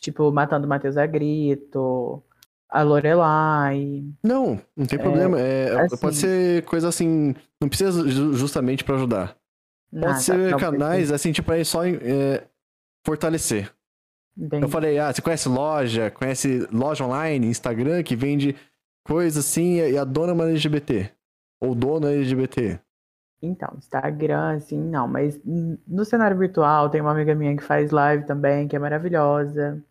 Tipo, Matando Matheus a Grito, a Lorelai. Não, não tem problema. É, assim- Pode ser coisa assim. Não precisa ju- justamente pra ajudar. Pode nada, ser canais assim, tipo, aí só é, fortalecer. Entendi. Eu falei, ah, você conhece loja, conhece loja online, Instagram, que vende coisa assim, e a dona é uma LGBT. Ou dono é LGBT. Então, Instagram, assim, não, mas no cenário virtual tem uma amiga minha que faz live também, que é maravilhosa.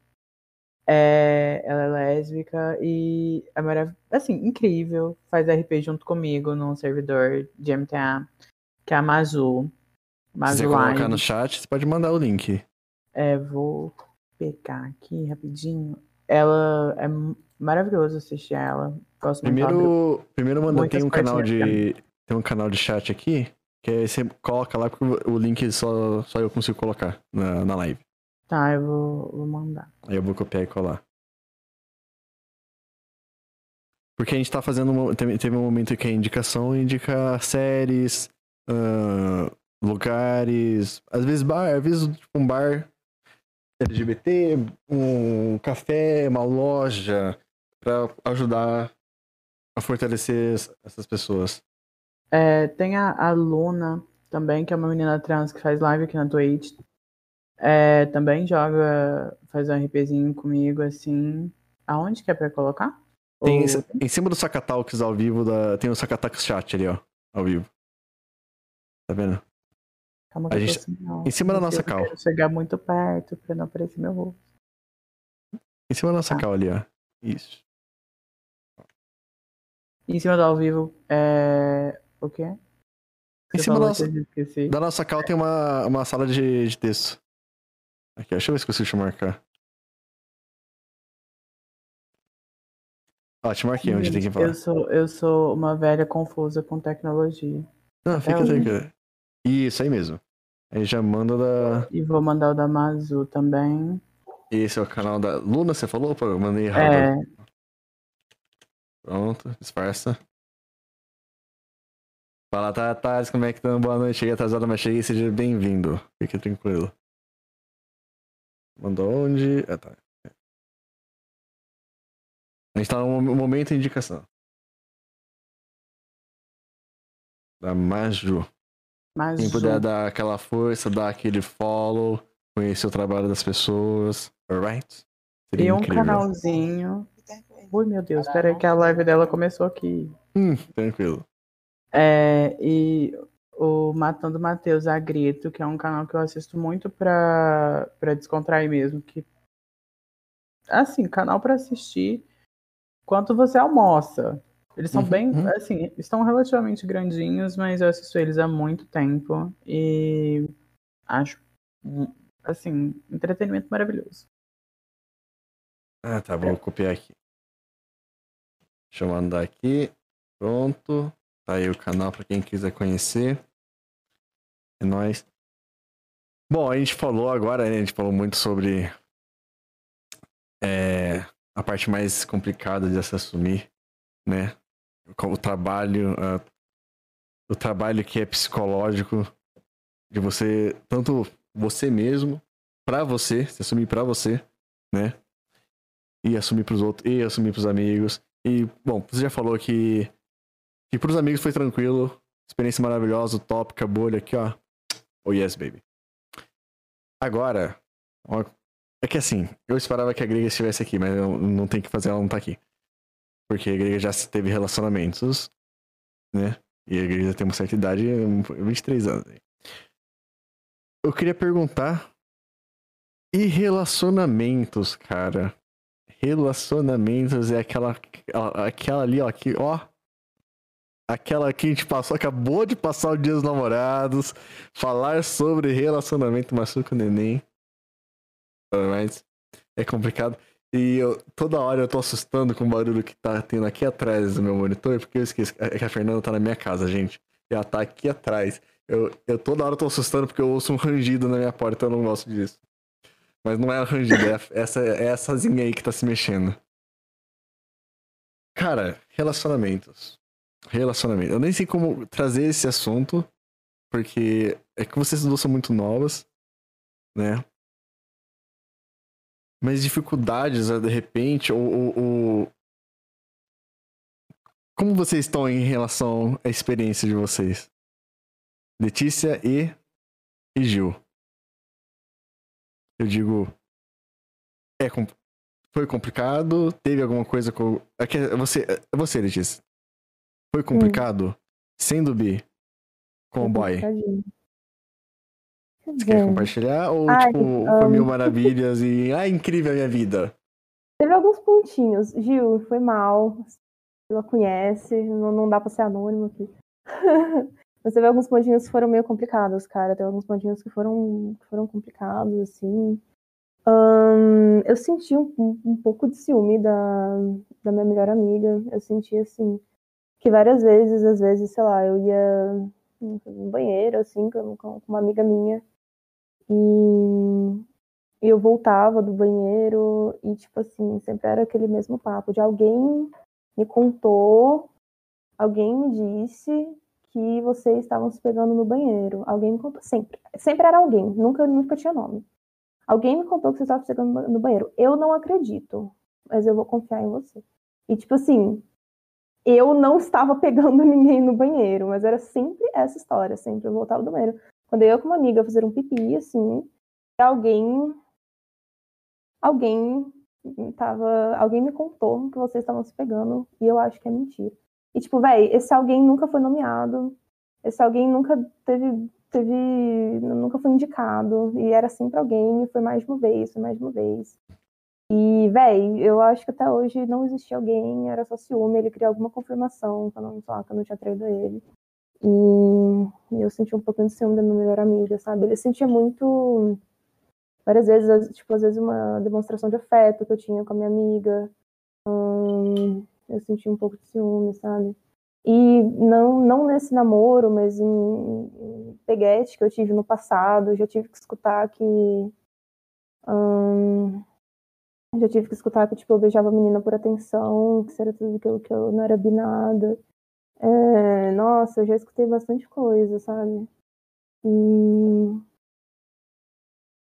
É, ela é lésbica e é marav assim, incrível. Faz RP junto comigo num servidor de MTA, que é a Mazu. Se você Mazu colocar no chat, você pode mandar o link. É, vou pegar aqui rapidinho. Ela é maravilhoso assistir ela. Gosto. Primeiro, primeiro manda, tem um canal de. Tem um canal de chat aqui, que aí você coloca lá, porque o link só, só eu consigo colocar na, na live. Tá, eu vou, vou mandar. Aí eu vou copiar e colar. Porque a gente tá fazendo. uma- Teve, um momento que a indicação indica séries, ahn, lugares, às vezes bar, às vezes tipo, um bar LGBT, um café, uma loja, pra ajudar a fortalecer es- essas pessoas. É, tem a, a Luna também, que é uma menina trans que faz live aqui na Twitch. É, também joga, faz um RPzinho comigo, assim. Aonde que é pra colocar? Tem, Ou- em cima do Sacatalks ao vivo, da, tem o Sacatalks chat ali, ó, ao vivo. Tá vendo? Calma que a eu gente- assim, não. em cima da nossa eu cal. quero chegar muito perto pra não aparecer meu rosto. Em cima da nossa Tá. cal ali, ó. Isso. Em cima do ao vivo é. O quê? Em Você cima da nossa, eu da nossa cal tem uma, uma sala de, de texto. Aqui, ó, deixa eu ver se eu consigo te marcar. Ó, te marquei onde tem que falar. Eu sou, eu sou uma velha confusa com tecnologia. Não, fica hoje. tranquilo. Isso aí mesmo. Aí já manda da. E vou mandar o da Mazu também. Esse é o canal da Luna, você falou? Pô, eu mandei errado. É, Pronto, disfarça. Fala, Tatas, como é que estão? Boa noite. Cheguei atrasado, mas cheguei. Seja bem-vindo. Fique tranquilo. Mandou onde? Ah, tá. A gente tá no mo- momento de indicação. Da Maju. Mazu. Quem puder dar aquela força, dar aquele follow, conhecer o trabalho das pessoas. Alright? Seria E um incrível. canalzinho. Ui, meu Deus, peraí que a live dela começou aqui. Hum, tranquilo. É, e o Matando Matheus a Grito, que é um canal que eu assisto muito pra, pra descontrair mesmo. Que, assim, canal pra assistir enquanto você almoça. Eles são Uhum, bem, uhum. assim, estão relativamente grandinhos, mas eu assisto eles há muito tempo e acho, assim, entretenimento maravilhoso. Ah, tá. Vou copiar aqui. Deixa eu mandar aqui. Pronto. Tá aí o canal pra quem quiser conhecer. É nóis. Bom, a gente falou agora, né? A gente falou muito sobre é, a parte mais complicada de se assumir, né? O trabalho, ah, o trabalho que é psicológico de você, tanto você mesmo, pra você, se assumir pra você, né? E assumir pros outros, e assumir pros amigos. E, bom, você já falou que, que pros amigos foi tranquilo, experiência maravilhosa, tópica, bolha aqui, ó. Oh yes, baby. Agora, ó, é que assim, eu esperava que a Grega estivesse aqui, mas não tem que fazer ela não tá aqui. Porque a Grega já teve relacionamentos, né? E a já tem uma certa idade, 23 anos. Eu queria perguntar. E relacionamentos, cara? Relacionamentos é aquela, aquela ali, ó, que, ó. aquela que a gente passou, acabou de passar o Dia dos Namorados, falar sobre relacionamento machuca o neném. Mas é complicado. E eu, toda hora eu tô assustando com o barulho que tá tendo aqui atrás do meu monitor, porque eu esqueço é que a Fernanda tá na minha casa, gente. E ela tá aqui atrás. Eu, eu toda hora tô assustando porque eu ouço um rangido na minha porta, eu não gosto disso. Mas não é rangido, é <laughs> essa, é aí que tá se mexendo. Cara, relacionamentos. Relacionamento. Eu nem sei como trazer esse assunto, porque é que vocês duas são muito novas, né? Mas dificuldades, de repente, ou, ou, ou, Como vocês estão em relação à experiência de vocês? Letícia e, e Gil. Eu digo. É, foi complicado? Teve alguma coisa com. É que você, é você, Letícia. Foi complicado? Hum. Sendo bi com o boy? Você quer compartilhar? Ou, Ai, tipo, um... foi mil maravilhas e. Ah, incrível a minha vida? Teve alguns pontinhos. Gil, foi mal. Ela conhece, não, não dá pra ser anônimo aqui. <laughs> Mas teve alguns pontinhos que foram meio complicados, cara. Teve alguns pontinhos que foram, que foram complicados, assim. Um, eu senti um, um, pouco de ciúme da, da minha melhor amiga. Eu senti, assim, que várias vezes, às vezes, sei lá, eu ia no banheiro, assim, com, com uma amiga minha. E, eu voltava do banheiro e, tipo assim, sempre era aquele mesmo papo de alguém me contou, alguém me disse que vocês estavam se pegando no banheiro. Alguém me contou. Sempre. Sempre era alguém. Nunca, nunca tinha nome. Alguém me contou que você estava chegando no banheiro. Eu não acredito, mas eu vou confiar em você. E, tipo assim, eu não estava pegando <laughs> ninguém no banheiro, mas era sempre essa história, sempre eu voltava do banheiro. Quando eu com uma amiga fazer um pipi, assim, alguém. Alguém tava. Alguém me contou que vocês estavam se pegando, e eu acho que é mentira. E, tipo, velho, esse alguém nunca foi nomeado, esse alguém nunca teve teve, nunca foi indicado, e era sempre alguém, e foi mais de uma vez, foi mais de uma vez. E, véi, eu acho que até hoje não existia alguém, era só ciúme, ele queria alguma confirmação, lá, que eu não tinha traído ele. E, eu senti um pouquinho de ciúme da minha melhor amiga, sabe? Ele sentia muito, várias vezes, tipo, às vezes uma demonstração de afeto que eu tinha com a minha amiga. Hum, eu senti um pouco de ciúme, sabe? E não, não nesse namoro, mas em, em peguete que eu tive no passado, já tive que escutar que. Hum, já tive que escutar que tipo, eu beijava a menina por atenção, que era tudo que eu, que eu não era binada. É, nossa, eu já escutei bastante coisa, sabe? E.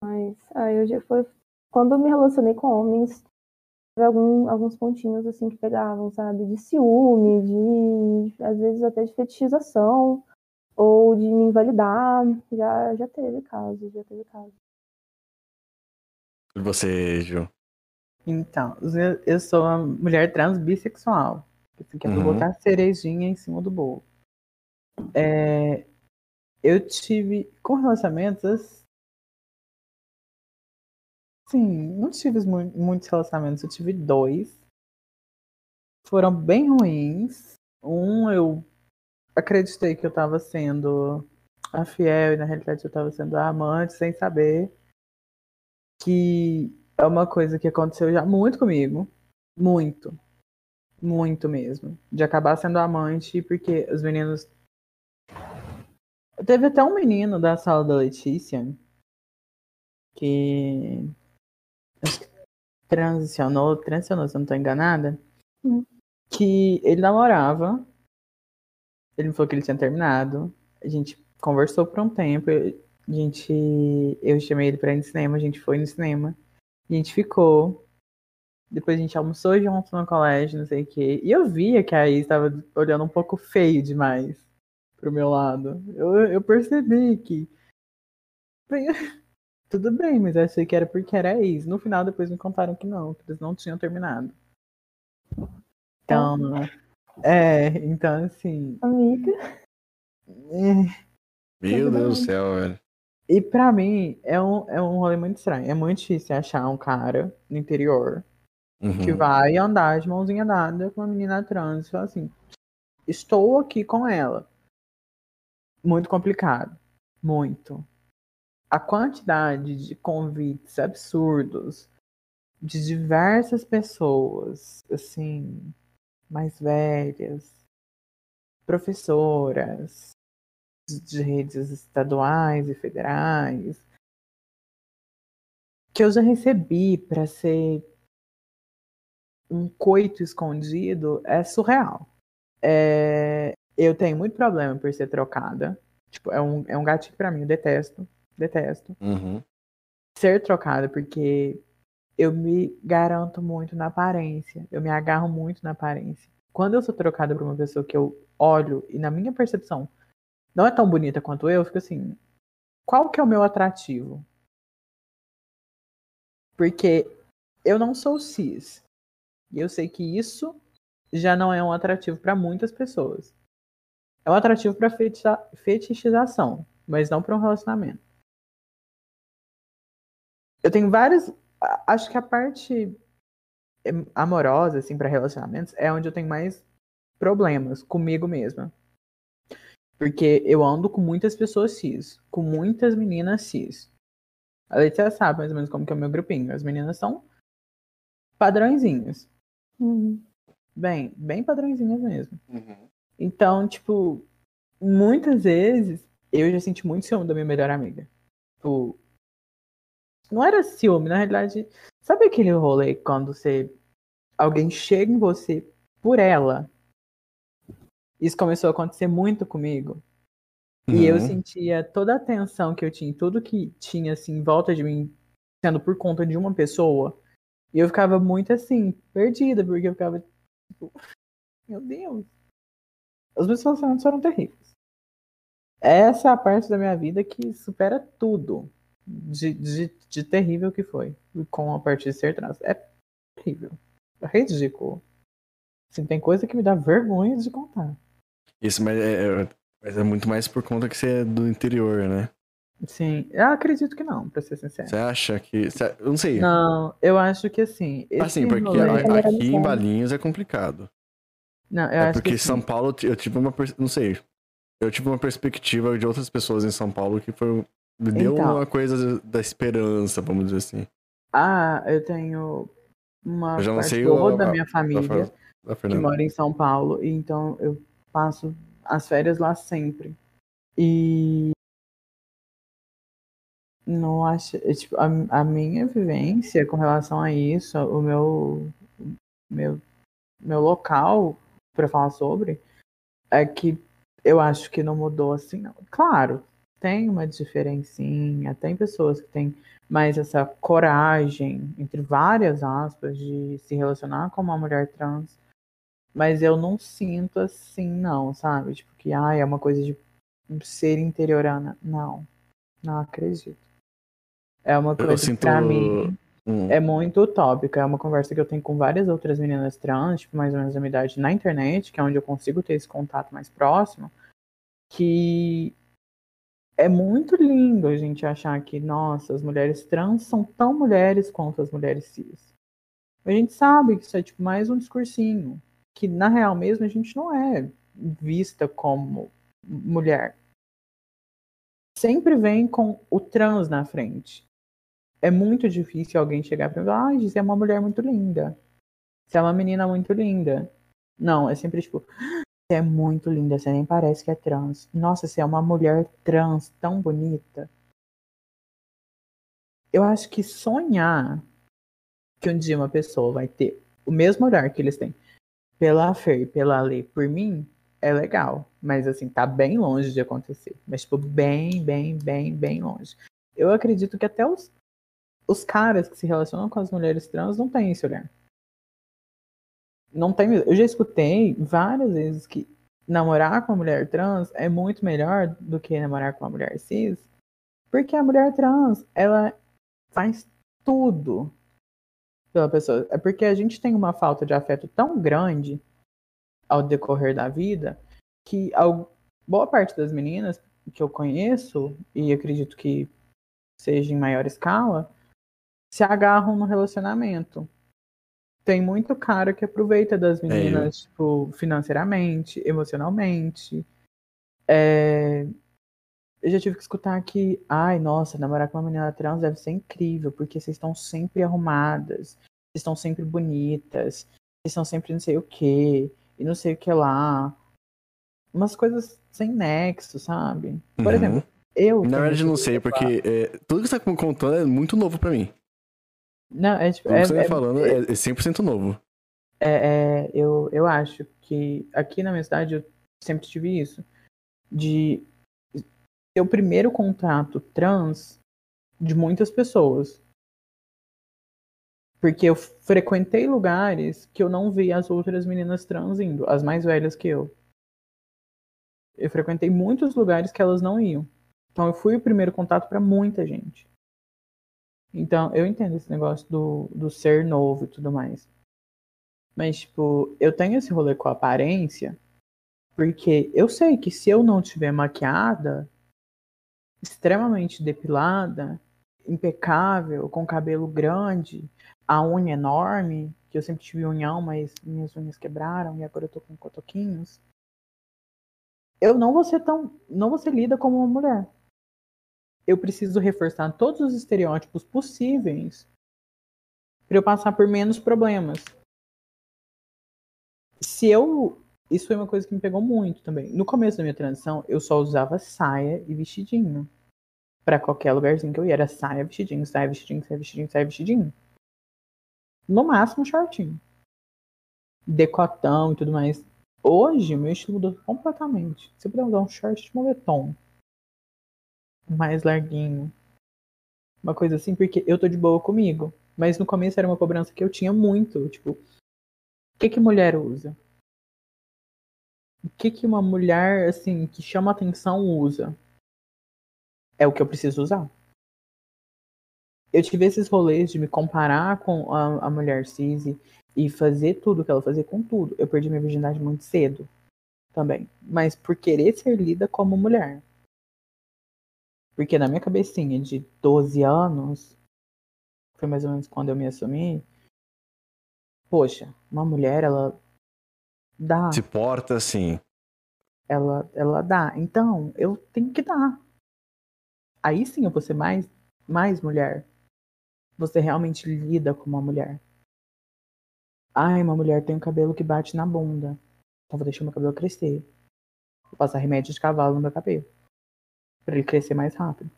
Mas, aí eu já foi. Quando eu me relacionei com homens, algum, alguns pontinhos assim que pegavam, sabe? De ciúme, de às vezes até de fetichização ou de me invalidar. Já, já teve caso, já teve caso. E você, Ju? Então, eu sou uma mulher trans bissexual. Assim, que é pra uhum. botar cerejinha em cima do bolo. É, eu tive, com relacionamentos, Sim, não tive muitos relacionamentos, eu tive dois. Foram bem ruins. Um, eu acreditei que eu tava sendo a fiel e na realidade eu tava sendo a amante sem saber que é uma coisa que aconteceu já muito comigo. Muito. Muito mesmo. De acabar sendo amante porque os meninos. Teve até um menino da sala da Letícia que transicionou, transicionou, se eu não tô enganada, hum. que ele namorava, ele me falou que ele tinha terminado, a gente conversou por um tempo, a gente, eu chamei ele pra ir no cinema, a gente foi no cinema, a gente ficou, depois a gente almoçou junto no colégio, não sei o quê, e eu via que a Is estava olhando um pouco feio demais pro meu lado. Eu, eu percebi que <laughs> tudo bem, mas eu achei que era porque era ex. No final, depois me contaram que não, que eles não tinham terminado. Então, é, então assim. Amiga. É, Meu Deus do céu, velho. E pra mim, é um, é um rolê muito estranho. É muito difícil achar um cara no interior uhum. que vai andar de mãozinha dada com uma menina trans. Fala assim. estou aqui com ela. Muito complicado. Muito. A quantidade de convites absurdos de diversas pessoas, assim, mais velhas, professoras de redes estaduais e federais, que eu já recebi para ser um coito escondido é surreal. É, eu tenho muito problema por ser trocada. Tipo, é um, é um gatilho para mim, eu detesto. Detesto. Uhum. Ser trocada, porque eu me garanto muito na aparência. Eu me agarro muito na aparência. Quando eu sou trocada por uma pessoa que eu olho e na minha percepção não é tão bonita quanto eu, eu fico assim, qual que é o meu atrativo? Porque eu não sou cis. E eu sei que isso já não é um atrativo para muitas pessoas. É um atrativo para fetichização, mas não para um relacionamento. Eu tenho vários. Acho que a parte amorosa, assim, para relacionamentos é onde eu tenho mais problemas comigo mesma. Porque eu ando com muitas pessoas cis, com muitas meninas cis. A Letícia sabe mais ou menos como que é o meu grupinho. As meninas são padrõezinhos. Uhum. Bem, bem padrõezinhas mesmo. Uhum. Então, tipo, muitas vezes eu já senti muito ciúme da minha melhor amiga. Tipo, não era ciúme, na realidade. Sabe aquele rolê quando você. Alguém chega em você por ela? Isso começou a acontecer muito comigo. E eu Uhum. sentia toda a atenção que eu tinha, tudo que tinha assim em volta de mim, sendo por conta de uma pessoa. E eu ficava muito assim, perdida, porque eu ficava tipo, meu Deus. Os meus relacionamentos foram terríveis. Essa é a parte da minha vida que supera tudo de, de, de terrível que foi com a parte de ser trans. É terrível. É ridículo. Assim, tem coisa que me dá vergonha de contar. Isso, mas é, é- mas é muito mais por conta que você é do interior, né? Sim, eu acredito que não, pra ser sincero. Você acha que. você- eu não sei. Não, eu acho que assim. Assim, porque rolê- a- aqui em Valinhos é complicado. Não, eu É acho porque que assim, São Paulo, eu ti- eu tive uma. Não sei. Eu tive uma perspectiva de outras pessoas em São Paulo que foi. Me deu Então. uma coisa da esperança, vamos dizer assim. Ah, eu tenho uma Eu já não parte sei boa o- da a- minha Da, família Fer- da que mora em São Paulo, e então eu passo as férias lá sempre. E não acho, é, tipo, a, a minha vivência com relação a isso, o meu meu meu local para falar sobre é que eu acho que não mudou assim, não. Claro, tem uma diferencinha, tem pessoas que têm mais essa coragem, entre várias aspas, de se relacionar com uma mulher trans. Mas eu não sinto assim, não, sabe? Tipo, que ai, é uma coisa de ser interiorana. Não, não acredito. É uma Eu coisa que sinto- pra mim Hum. é muito utópica. É uma conversa que eu tenho com várias outras meninas trans, tipo, mais ou menos da minha idade, na internet, que é onde eu consigo ter esse contato mais próximo, que é muito lindo a gente achar que, nossa, as mulheres trans são tão mulheres quanto as mulheres cis. A gente sabe que isso é tipo mais um discursinho, que na real mesmo a gente não é vista como mulher. Sempre vem com o trans na frente. É muito difícil alguém chegar pra mim e falar, ah, você é uma mulher muito linda. Você é uma menina muito linda. Não, é sempre tipo, você é muito linda, você nem parece que é trans. Nossa, você é uma mulher trans tão bonita. Eu acho que sonhar que um dia uma pessoa vai ter o mesmo olhar que eles têm pela Fer e pela Lê por mim é legal. Mas assim, tá bem longe de acontecer. Mas, tipo, bem, bem, bem, bem longe. Eu acredito que até os, os caras que se relacionam com as mulheres trans não têm esse olhar. Não tem. Eu já escutei várias vezes que namorar com uma mulher trans é muito melhor do que namorar com uma mulher cis. Porque a mulher trans, ela faz tudo pela pessoa. É porque a gente tem uma falta de afeto tão grande ao decorrer da vida que boa parte das meninas que eu conheço, e acredito que seja em maior escala, se agarram no relacionamento. tem muito cara que aproveita das meninas, tipo, financeiramente, emocionalmente. É, Eu já tive que escutar que, ai, nossa, namorar com uma menina trans deve ser incrível, porque vocês estão sempre arrumadas, vocês estão sempre bonitas, vocês estão sempre não sei o que, e não sei o que lá. Umas coisas sem nexo, sabe? Por Uhum. exemplo, eu. Na verdade, não sei, porque é, tudo que você tá me contando é muito novo pra mim. Não, é tipo. Tudo É, você tá é- falando é, é 100% novo. É, é, eu, eu acho que aqui na minha cidade eu sempre tive isso. De ser o primeiro contato trans de muitas pessoas. Porque eu frequentei lugares que eu não vi as outras meninas trans indo, as mais velhas que eu. Eu frequentei muitos lugares que elas não iam. Então eu fui o primeiro contato para muita gente. Então eu entendo esse negócio do, do ser novo e tudo mais. Mas, tipo, eu tenho esse rolê com aparência, porque eu sei que se eu não tiver maquiada, extremamente depilada, impecável, com cabelo grande, a unha enorme, que eu sempre tive unhão, mas minhas unhas quebraram e agora eu tô com cotoquinhos. Eu não vou ser tão. não vou ser lida como uma mulher. Eu preciso reforçar todos os estereótipos possíveis para eu passar por menos problemas se eu. Isso foi uma coisa que me pegou muito também. No começo da minha transição, eu só usava saia e vestidinho. Pra qualquer lugarzinho que eu ia. Era saia, vestidinho, saia, vestidinho, saia, vestidinho, saia, vestidinho. No máximo, shortinho. Decotão e tudo mais. Hoje, meu estilo mudou completamente. Se eu puder usar um short de moletom. Mais larguinho. Uma coisa assim, porque eu tô de boa comigo. Mas no começo era uma cobrança que eu tinha muito. Tipo, o que que mulher usa? O que que uma mulher, assim, que chama atenção usa? É o que eu preciso usar. Eu tive esses rolês de me comparar com a, a mulher cis e- fazer tudo que ela fazia com tudo. Eu perdi minha virgindade muito cedo também. Mas por querer ser lida como mulher. Porque na minha cabecinha de 12 anos, foi mais ou menos quando eu me assumi, poxa, uma mulher, ela dá, Se porta assim. ela, ela dá. Então, eu tenho que dar. Aí sim eu vou ser mais, mais mulher. Você realmente lida com uma mulher. Ai, uma mulher tem um cabelo que bate na bunda. Então vou deixar meu cabelo crescer. Vou passar remédio de cavalo no meu cabelo. Pra ele crescer mais rápido.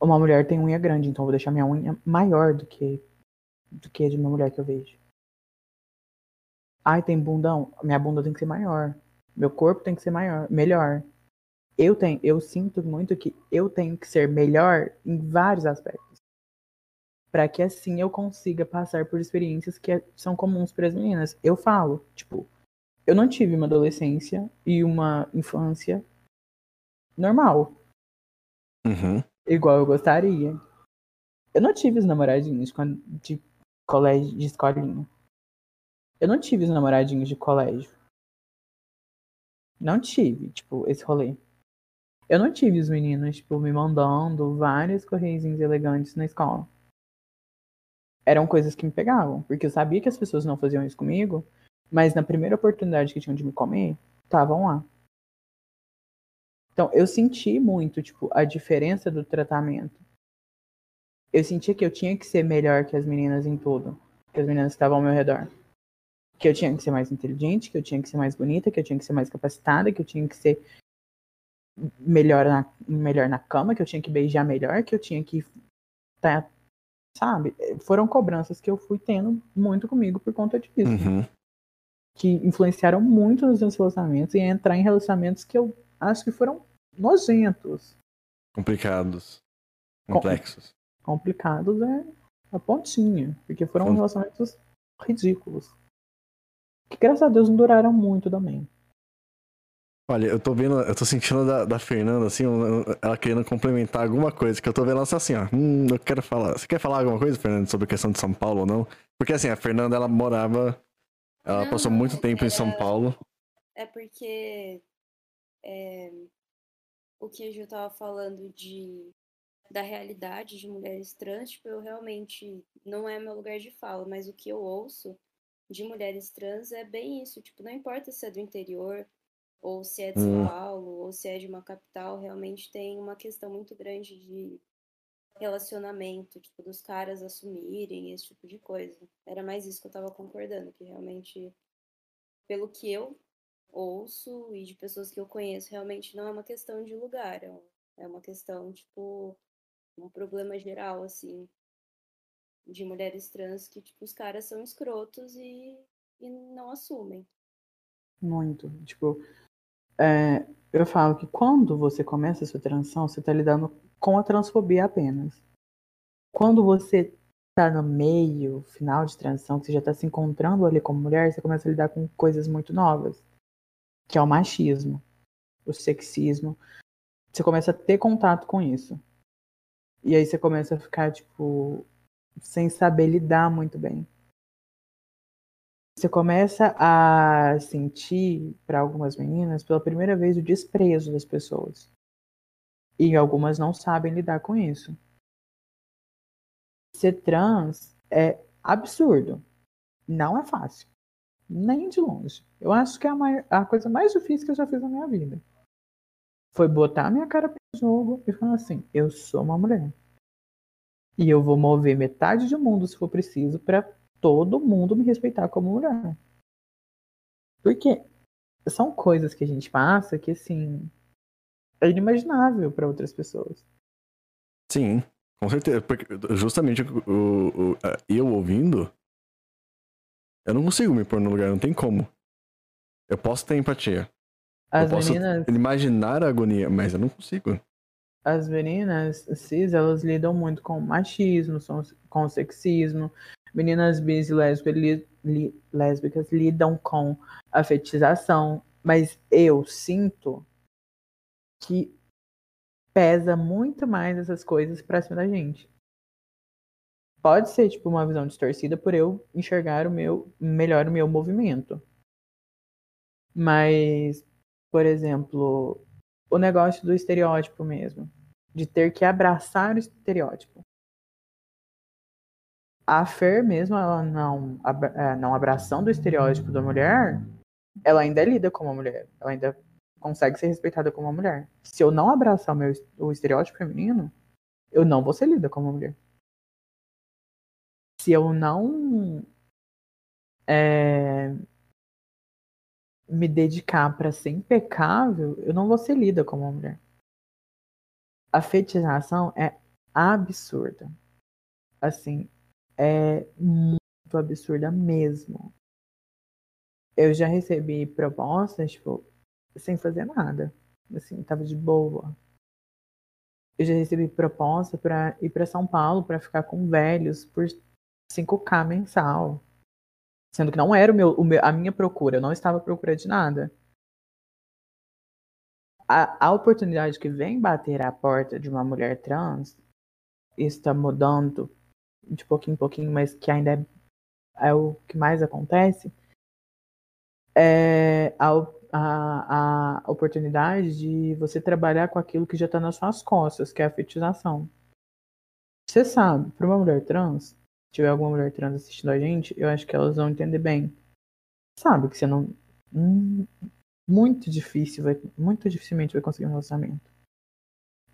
Uma mulher tem unha grande, então vou deixar minha unha maior do que do que a de uma mulher que eu vejo. Ai, tem bundão. Minha bunda tem que ser maior. Meu corpo tem que ser maior, melhor. Eu tenho, eu sinto muito que eu tenho que ser melhor em vários aspectos. Para que assim eu consiga passar por experiências que são comuns para as meninas. Eu falo, tipo, eu não tive uma adolescência e uma infância normal, Uhum. igual eu gostaria. Eu não tive os namoradinhos de colégio, de escolinha. Eu não tive os namoradinhos de colégio. Não tive, tipo, esse rolê. Eu não tive os meninos, tipo, me mandando vários correizinhos elegantes na escola. Eram coisas que me pegavam, porque eu sabia que as pessoas não faziam isso comigo, mas na primeira oportunidade que tinham de me comer, estavam lá. Então, eu senti muito, tipo, a diferença do tratamento. Eu sentia que eu tinha que ser melhor que as meninas em tudo, que as meninas que estavam ao meu redor. Que eu tinha que ser mais inteligente, que eu tinha que ser mais bonita, que eu tinha que ser mais capacitada, que eu tinha que ser melhor na, melhor na cama, que eu tinha que beijar melhor, que eu tinha que tá, sabe? Foram cobranças que eu fui tendo muito comigo por conta disso Uhum. que influenciaram muito nos meus relacionamentos e entrar em relacionamentos que eu acho que foram nojentos. Complicados. Com- Complexos. Complicados é a pontinha, porque foram Fon- relacionamentos ridículos. Que graças a Deus não duraram muito também. Olha, eu tô vendo, eu tô sentindo da, da Fernanda, assim, ela querendo complementar alguma coisa, que eu tô vendo ela assim, ó. Hum, eu quero falar. Você quer falar alguma coisa, Fernanda, sobre a questão de São Paulo ou não? Porque assim, a Fernanda, ela morava. Ela Não, passou muito tempo em era- São Paulo. É porque é, o que a Ju tava falando de da realidade de mulheres trans, tipo, eu realmente não é meu lugar de fala, mas o que eu ouço de mulheres trans é bem isso, tipo, não importa se é do interior, ou se é de São Hum. Paulo, ou se é de uma capital, realmente tem uma questão muito grande de relacionamento, tipo, dos caras assumirem esse tipo de coisa. Era mais isso que eu tava concordando, que realmente, pelo que eu ouço e de pessoas que eu conheço, realmente não é uma questão de lugar, é é uma questão, tipo, um problema geral, assim, de mulheres trans que, tipo, os caras são escrotos e, e não assumem. Muito. Tipo, é, eu falo que quando você começa a sua transição, você tá lidando com a transfobia apenas. Quando você tá no meio, final de transição, que você já tá se encontrando ali como mulher, você começa a lidar com coisas muito novas. Que é o machismo, o sexismo. Você começa a ter contato com isso. E aí você começa a ficar, tipo, sem saber lidar muito bem. Você começa a sentir, para algumas meninas, pela primeira vez, o desprezo das pessoas. E algumas não sabem lidar com isso. Ser trans é absurdo. Não é fácil. Nem de longe. Eu acho que é a, mai- a coisa mais difícil que eu já fiz na minha vida. Foi botar a minha cara pro jogo e falar assim: eu sou uma mulher. E eu vou mover metade do mundo se for preciso para todo mundo me respeitar como mulher. Porque são coisas que a gente passa que, assim, é inimaginável para outras pessoas. Sim, com certeza. Porque justamente eu ouvindo, eu não consigo me pôr no lugar, não tem como. Eu posso ter empatia. As eu posso meninas, imaginar a agonia, mas eu não consigo. as meninas cis, elas lidam muito com machismo, com sexismo. Meninas bis e lésbicas, li- li- lésbicas lidam com a fetichização. Mas eu sinto que pesa muito mais essas coisas pra cima da gente. Pode ser tipo uma visão distorcida por eu enxergar o meu melhor o meu movimento. Mas, por exemplo, o negócio do estereótipo mesmo, de ter que abraçar o estereótipo. A Fer mesmo, ela não, eh, não abraçando o estereótipo da mulher, ela ainda lida como uma mulher. Ela ainda consegue ser respeitada como uma mulher. Se eu não abraçar o meu o estereótipo feminino, eu não vou ser lida como uma mulher. Se eu não é, me dedicar para ser impecável, eu não vou ser lida como uma mulher. A fetichização é absurda. Assim, é muito absurda mesmo. Eu já recebi propostas, tipo, sem fazer nada. Assim, tava de boa. Eu já recebi proposta para ir para São Paulo para ficar com velhos por 5k mensal. Sendo que não era o meu, o meu- a minha procura, eu não estava à procura de nada. A, a oportunidade que vem bater à porta de uma mulher trans está mudando de pouquinho em pouquinho, mas que ainda é, é o que mais acontece, é a, a, a oportunidade de você trabalhar com aquilo que já está nas suas costas, que é a fetichização. Você sabe, para uma mulher trans, tiver alguma mulher trans assistindo a gente, eu acho que elas vão entender bem. Sabe que você não. hum, muito difícil, vai, muito dificilmente vai conseguir um relacionamento.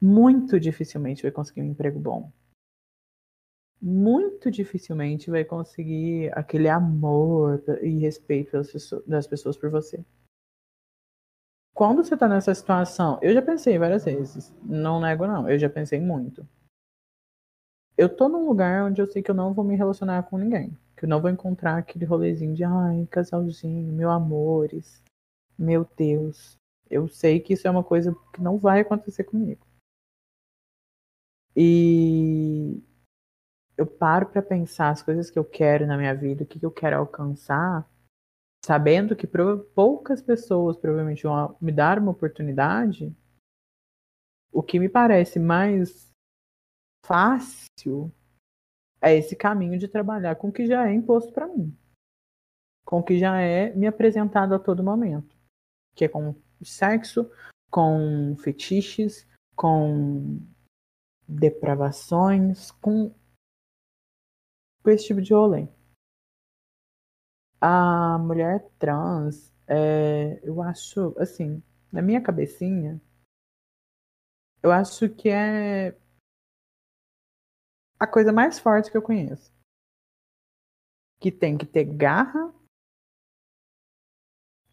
Muito dificilmente vai conseguir um emprego bom. Muito dificilmente vai conseguir aquele amor e respeito das pessoas, por você. Quando você tá nessa situação, eu já pensei várias vezes. Não nego, não. Eu já pensei muito. Eu tô num lugar onde eu sei que eu não vou me relacionar com ninguém. Que eu não vou encontrar aquele rolezinho de ai, casalzinho, meu amores. Meu Deus. Eu sei que isso é uma coisa que não vai acontecer comigo. E eu paro pra pensar as coisas que eu quero na minha vida, o que eu quero alcançar, sabendo que poucas pessoas provavelmente vão me dar uma oportunidade. O que me parece mais fácil é esse caminho de trabalhar com o que já é imposto pra mim, com o que já é me apresentado a todo momento, que é com sexo, com fetiches, com depravações com, com esse tipo de rolê. A mulher trans, é, eu acho, assim, na minha cabecinha, eu acho que é a coisa mais forte que eu conheço. Que tem que ter garra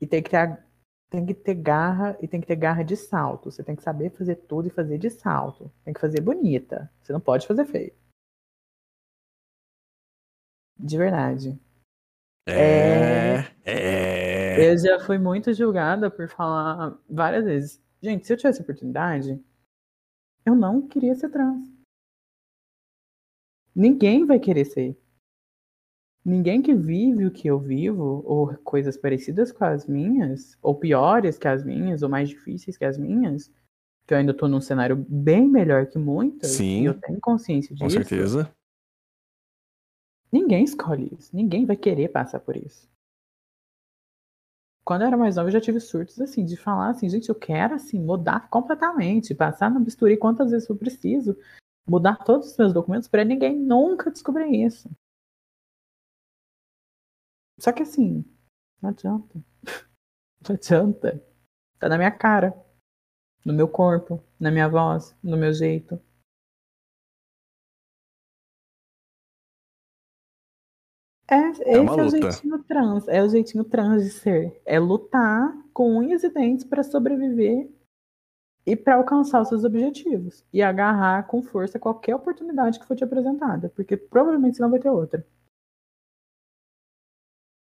e tem que ter, tem que ter garra e tem que ter garra de salto. Você tem que saber fazer tudo e fazer de salto. Tem que fazer bonita. Você não pode fazer feio. De verdade. É. É. Eu já fui muito julgada por falar várias vezes. Gente, se eu tivesse oportunidade, eu não queria ser trans. Ninguém vai querer ser. Ninguém que vive o que eu vivo, ou coisas parecidas com as minhas, ou piores que as minhas, ou mais difíceis que as minhas, que eu ainda tô num cenário bem melhor que muitas, Sim. e eu tenho consciência disso. Com certeza. Ninguém escolhe isso. Ninguém vai querer passar por isso. Quando eu era mais nova, eu já tive surtos assim, de falar assim, gente, eu quero assim, mudar completamente, passar no bisturi quantas vezes for preciso, mudar todos os meus documentos para ninguém nunca descobrir isso. Só que assim, não adianta. <laughs> Não adianta. Tá na minha cara, no meu corpo, na minha voz, no meu jeito. É, esse é, uma o luta. jeitinho trans, é o jeitinho trans de ser. É lutar com unhas e dentes para sobreviver e para alcançar os seus objetivos. E agarrar com força qualquer oportunidade que for te apresentada, porque provavelmente você não vai ter outra.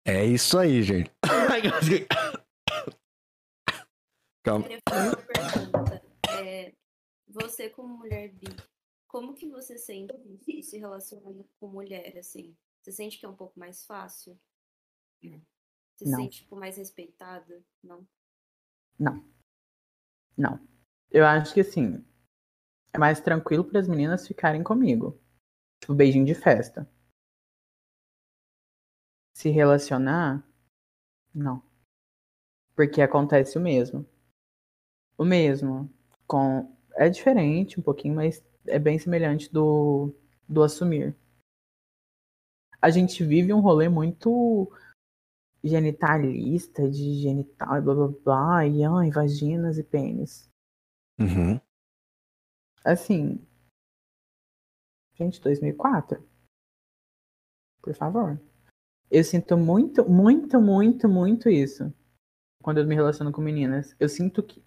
É isso aí, gente. <coughs> Calma. queria fazer uma pergunta. É, você, como mulher bi, como que você sente se relacionando com mulher, assim? Você sente que é um pouco mais fácil? Você se Não. sente, tipo, mais respeitada? Não? Não. Eu acho que assim, é mais tranquilo para as meninas ficarem comigo. Tipo, beijinho de festa. Se relacionar, não. Porque acontece o mesmo. O mesmo. Com... É diferente um pouquinho, mas é bem semelhante do, do assumir. A gente vive um rolê muito genitalista, de genital e blá blá blá, e ai, vaginas e pênis. Uhum. Assim. Gente, 2004. Por favor. Eu sinto muito, muito, muito, muito isso. Quando eu me relaciono com meninas. Eu sinto que.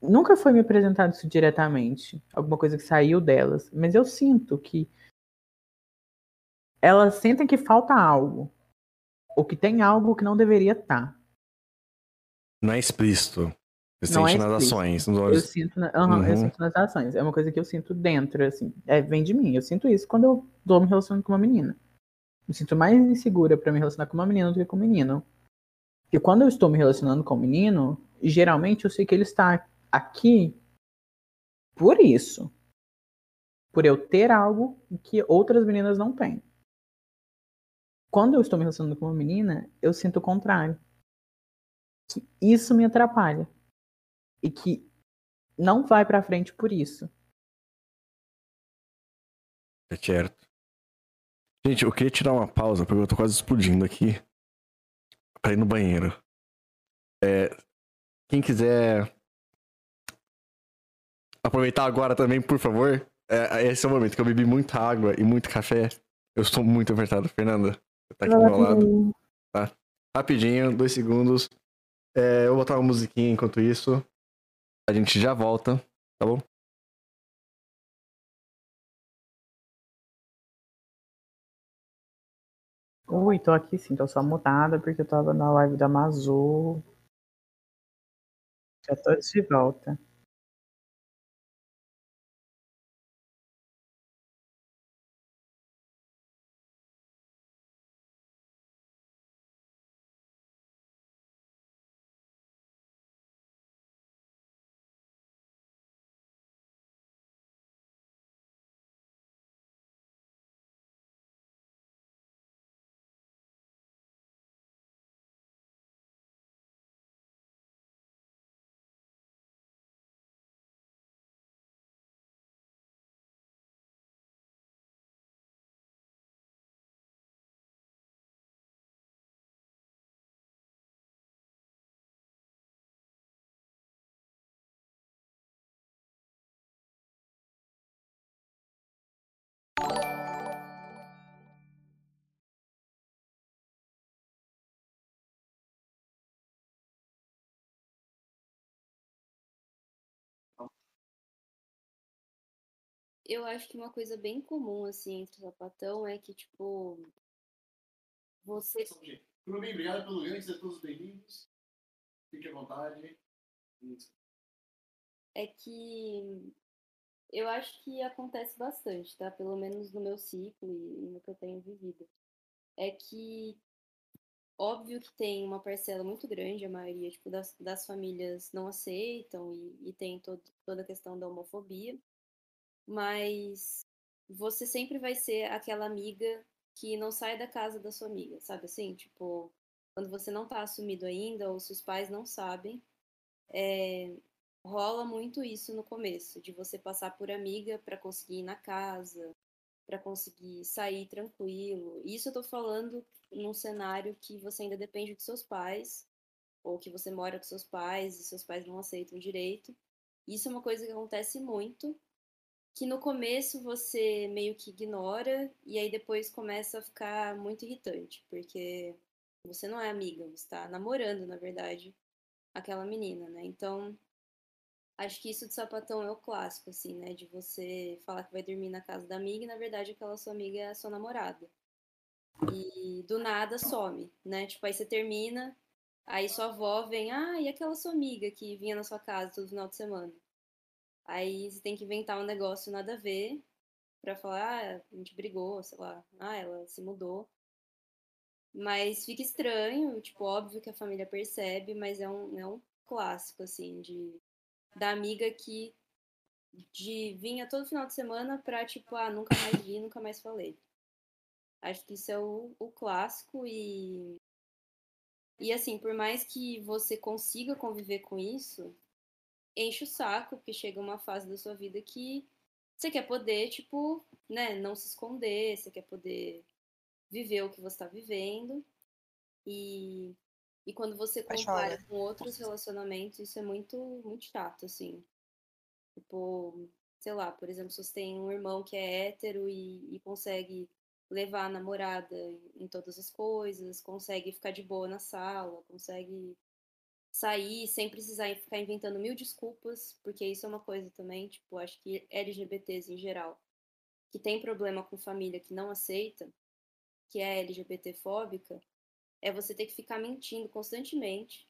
Nunca foi me apresentado isso diretamente. Alguma coisa que saiu delas. Mas eu sinto que. Elas sentem que falta algo. Ou que tem algo que não deveria estar. Não é explícito. Você Não é sente nas explícito. ações, nos Eu sinto, na- eu Uhum. sinto nas ações. É uma coisa que eu sinto dentro, assim. É, vem de mim. Eu sinto isso quando eu tô me relacionando com uma menina. Me sinto mais insegura pra me relacionar com uma menina do que com um menino. E quando eu estou me relacionando com um menino, geralmente eu sei que ele está aqui por isso. Por eu ter algo que outras meninas não têm. Quando eu estou me relacionando com uma menina, eu sinto o contrário. Que isso me atrapalha. E que não vai pra frente por isso. É certo. Gente, eu queria tirar uma pausa, porque eu tô quase explodindo aqui. Pra ir no banheiro. É, quem quiser aproveitar agora também, por favor. É, esse é o momento que eu bebi muita água e muito café. Eu estou muito apertado. Fernanda, você tá aqui do meu lado. comigo. Rapidinho, dois segundos. É, eu vou botar uma musiquinha enquanto isso. A gente já volta, tá bom? Ui, tô aqui sim, tô só mutada porque eu tava na live da Mazu. Já tô de volta. Eu acho que uma coisa bem comum, assim, entre sapatão é que, tipo, você. Bem, obrigado pelo ganho, sejam todos bem-vindos. Fique à vontade. É que eu acho que acontece bastante, tá? Pelo menos no meu ciclo e no que eu tenho vivido. É que óbvio que tem uma parcela muito grande, a maioria tipo, das, das famílias não aceitam e, e tem todo, toda a questão da homofobia, mas você sempre vai ser aquela amiga que não sai da casa da sua amiga, sabe assim? Tipo, quando você não tá assumido ainda ou seus pais não sabem, é, rola muito isso no começo, de você passar por amiga para conseguir ir na casa, para conseguir sair tranquilo. Isso eu tô falando num cenário que você ainda depende dos seus pais, ou que você mora com seus pais e seus pais não aceitam direito. Isso é uma coisa que acontece muito, que no começo você meio que ignora e aí depois começa a ficar muito irritante, porque você não é amiga, você está namorando, na verdade, aquela menina, né? Então, acho que isso de sapatão é o clássico, assim, né? De você falar que vai dormir na casa da amiga e, na verdade, aquela sua amiga é a sua namorada. E do nada some, né? Tipo, aí você termina, aí sua avó vem, ah, e aquela sua amiga que vinha na sua casa todo final de semana? Aí você tem que inventar um negócio nada a ver pra falar, ah, a gente brigou, sei lá, ah, ela se mudou. Mas fica estranho, tipo, óbvio que a família percebe, mas é um, é um clássico, assim, de da amiga que de vinha todo final de semana pra, tipo, ah, nunca mais vi, nunca mais falei. Acho que isso é o, o clássico e. E assim, por mais que você consiga conviver com isso, enche o saco, porque chega uma fase da sua vida que você quer poder, tipo, né, não se esconder, você quer poder viver o que você está vivendo. E, e quando você compara com outros relacionamentos, isso é muito, muito chato, assim. Tipo, sei lá, por exemplo, se você tem um irmão que é hétero e, e consegue levar a namorada em todas as coisas, consegue ficar de boa na sala, consegue sair sem precisar ficar inventando mil desculpas, porque isso é uma coisa também, tipo, acho que LGBTs em geral, que tem problema com família que não aceita, que é LGBTfóbica, é você ter que ficar mentindo constantemente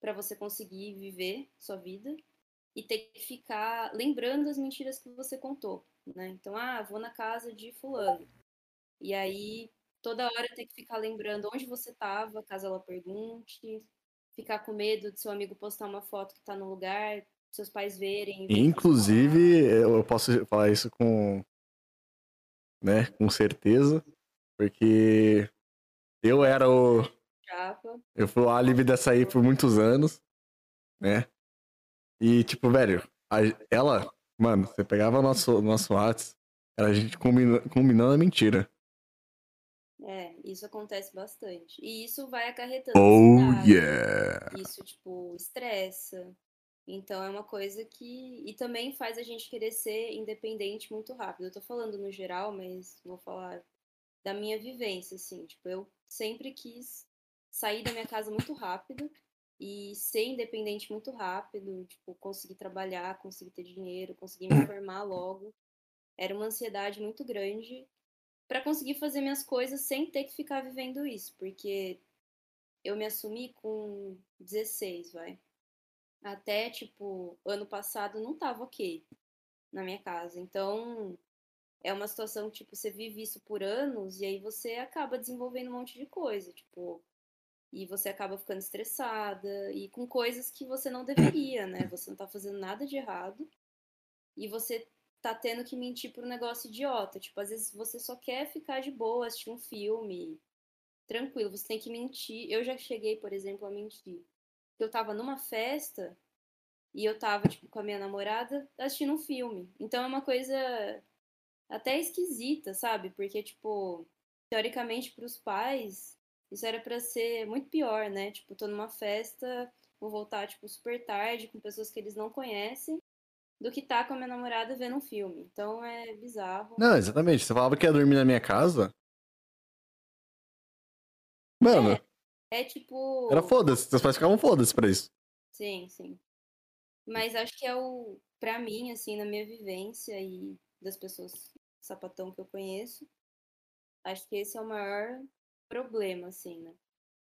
para você conseguir viver sua vida e ter que ficar lembrando as mentiras que você contou, né? Então, ah, vou na casa de fulano. E aí, toda hora tem que ficar lembrando onde você estava, caso ela pergunte, ficar com medo de seu amigo postar uma foto que está no lugar, seus pais verem. Inclusive, eu posso falar isso com, né, com certeza, porque eu era o. Eu fui o álibi dessa aí por muitos anos, né? E, tipo, velho, a, ela, mano, você pegava o nosso, nosso WhatsApp, era a gente combina, combinando a mentira. É, isso acontece bastante. E isso vai acarretando. Oh, yeah! Isso, tipo, estressa. Então é uma coisa que. E também faz a gente querer ser independente muito rápido. Eu tô falando no geral, mas vou falar da minha vivência, assim. Tipo, eu sempre quis sair da minha casa muito rápido e ser independente muito rápido, tipo, conseguir trabalhar, conseguir ter dinheiro, conseguir me formar logo. Era uma ansiedade muito grande para conseguir fazer minhas coisas sem ter que ficar vivendo isso, porque eu me assumi com 16, vai. Até, tipo, ano passado não tava ok na minha casa. Então, é uma situação que, tipo, você vive isso por anos e aí você acaba desenvolvendo um monte de coisa, tipo, e você acaba ficando estressada e com coisas que você não deveria, né? Você não tá fazendo nada de errado e você tá tendo que mentir por um negócio idiota. Tipo, às vezes você só quer ficar de boa, assistir um filme, tranquilo, você tem que mentir. Eu já cheguei, por exemplo, a mentir. Eu tava numa festa e eu tava, tipo, com a minha namorada assistindo um filme. Então é uma coisa até esquisita, sabe? Porque, tipo, teoricamente para os pais, isso era para ser muito pior, né? Tipo, tô numa festa, vou voltar, tipo, super tarde com pessoas que eles não conhecem do que tá com a minha namorada vendo um filme. Então é bizarro. Não, exatamente. Você falava que ia dormir na minha casa. Mano. É, é tipo. Era foda-se. Seus pais ficavam foda-se pra isso. Sim, sim. Mas acho que é o. Pra mim, assim, na minha vivência e das pessoas sapatão que eu conheço. Acho que esse é o maior problema, assim, né?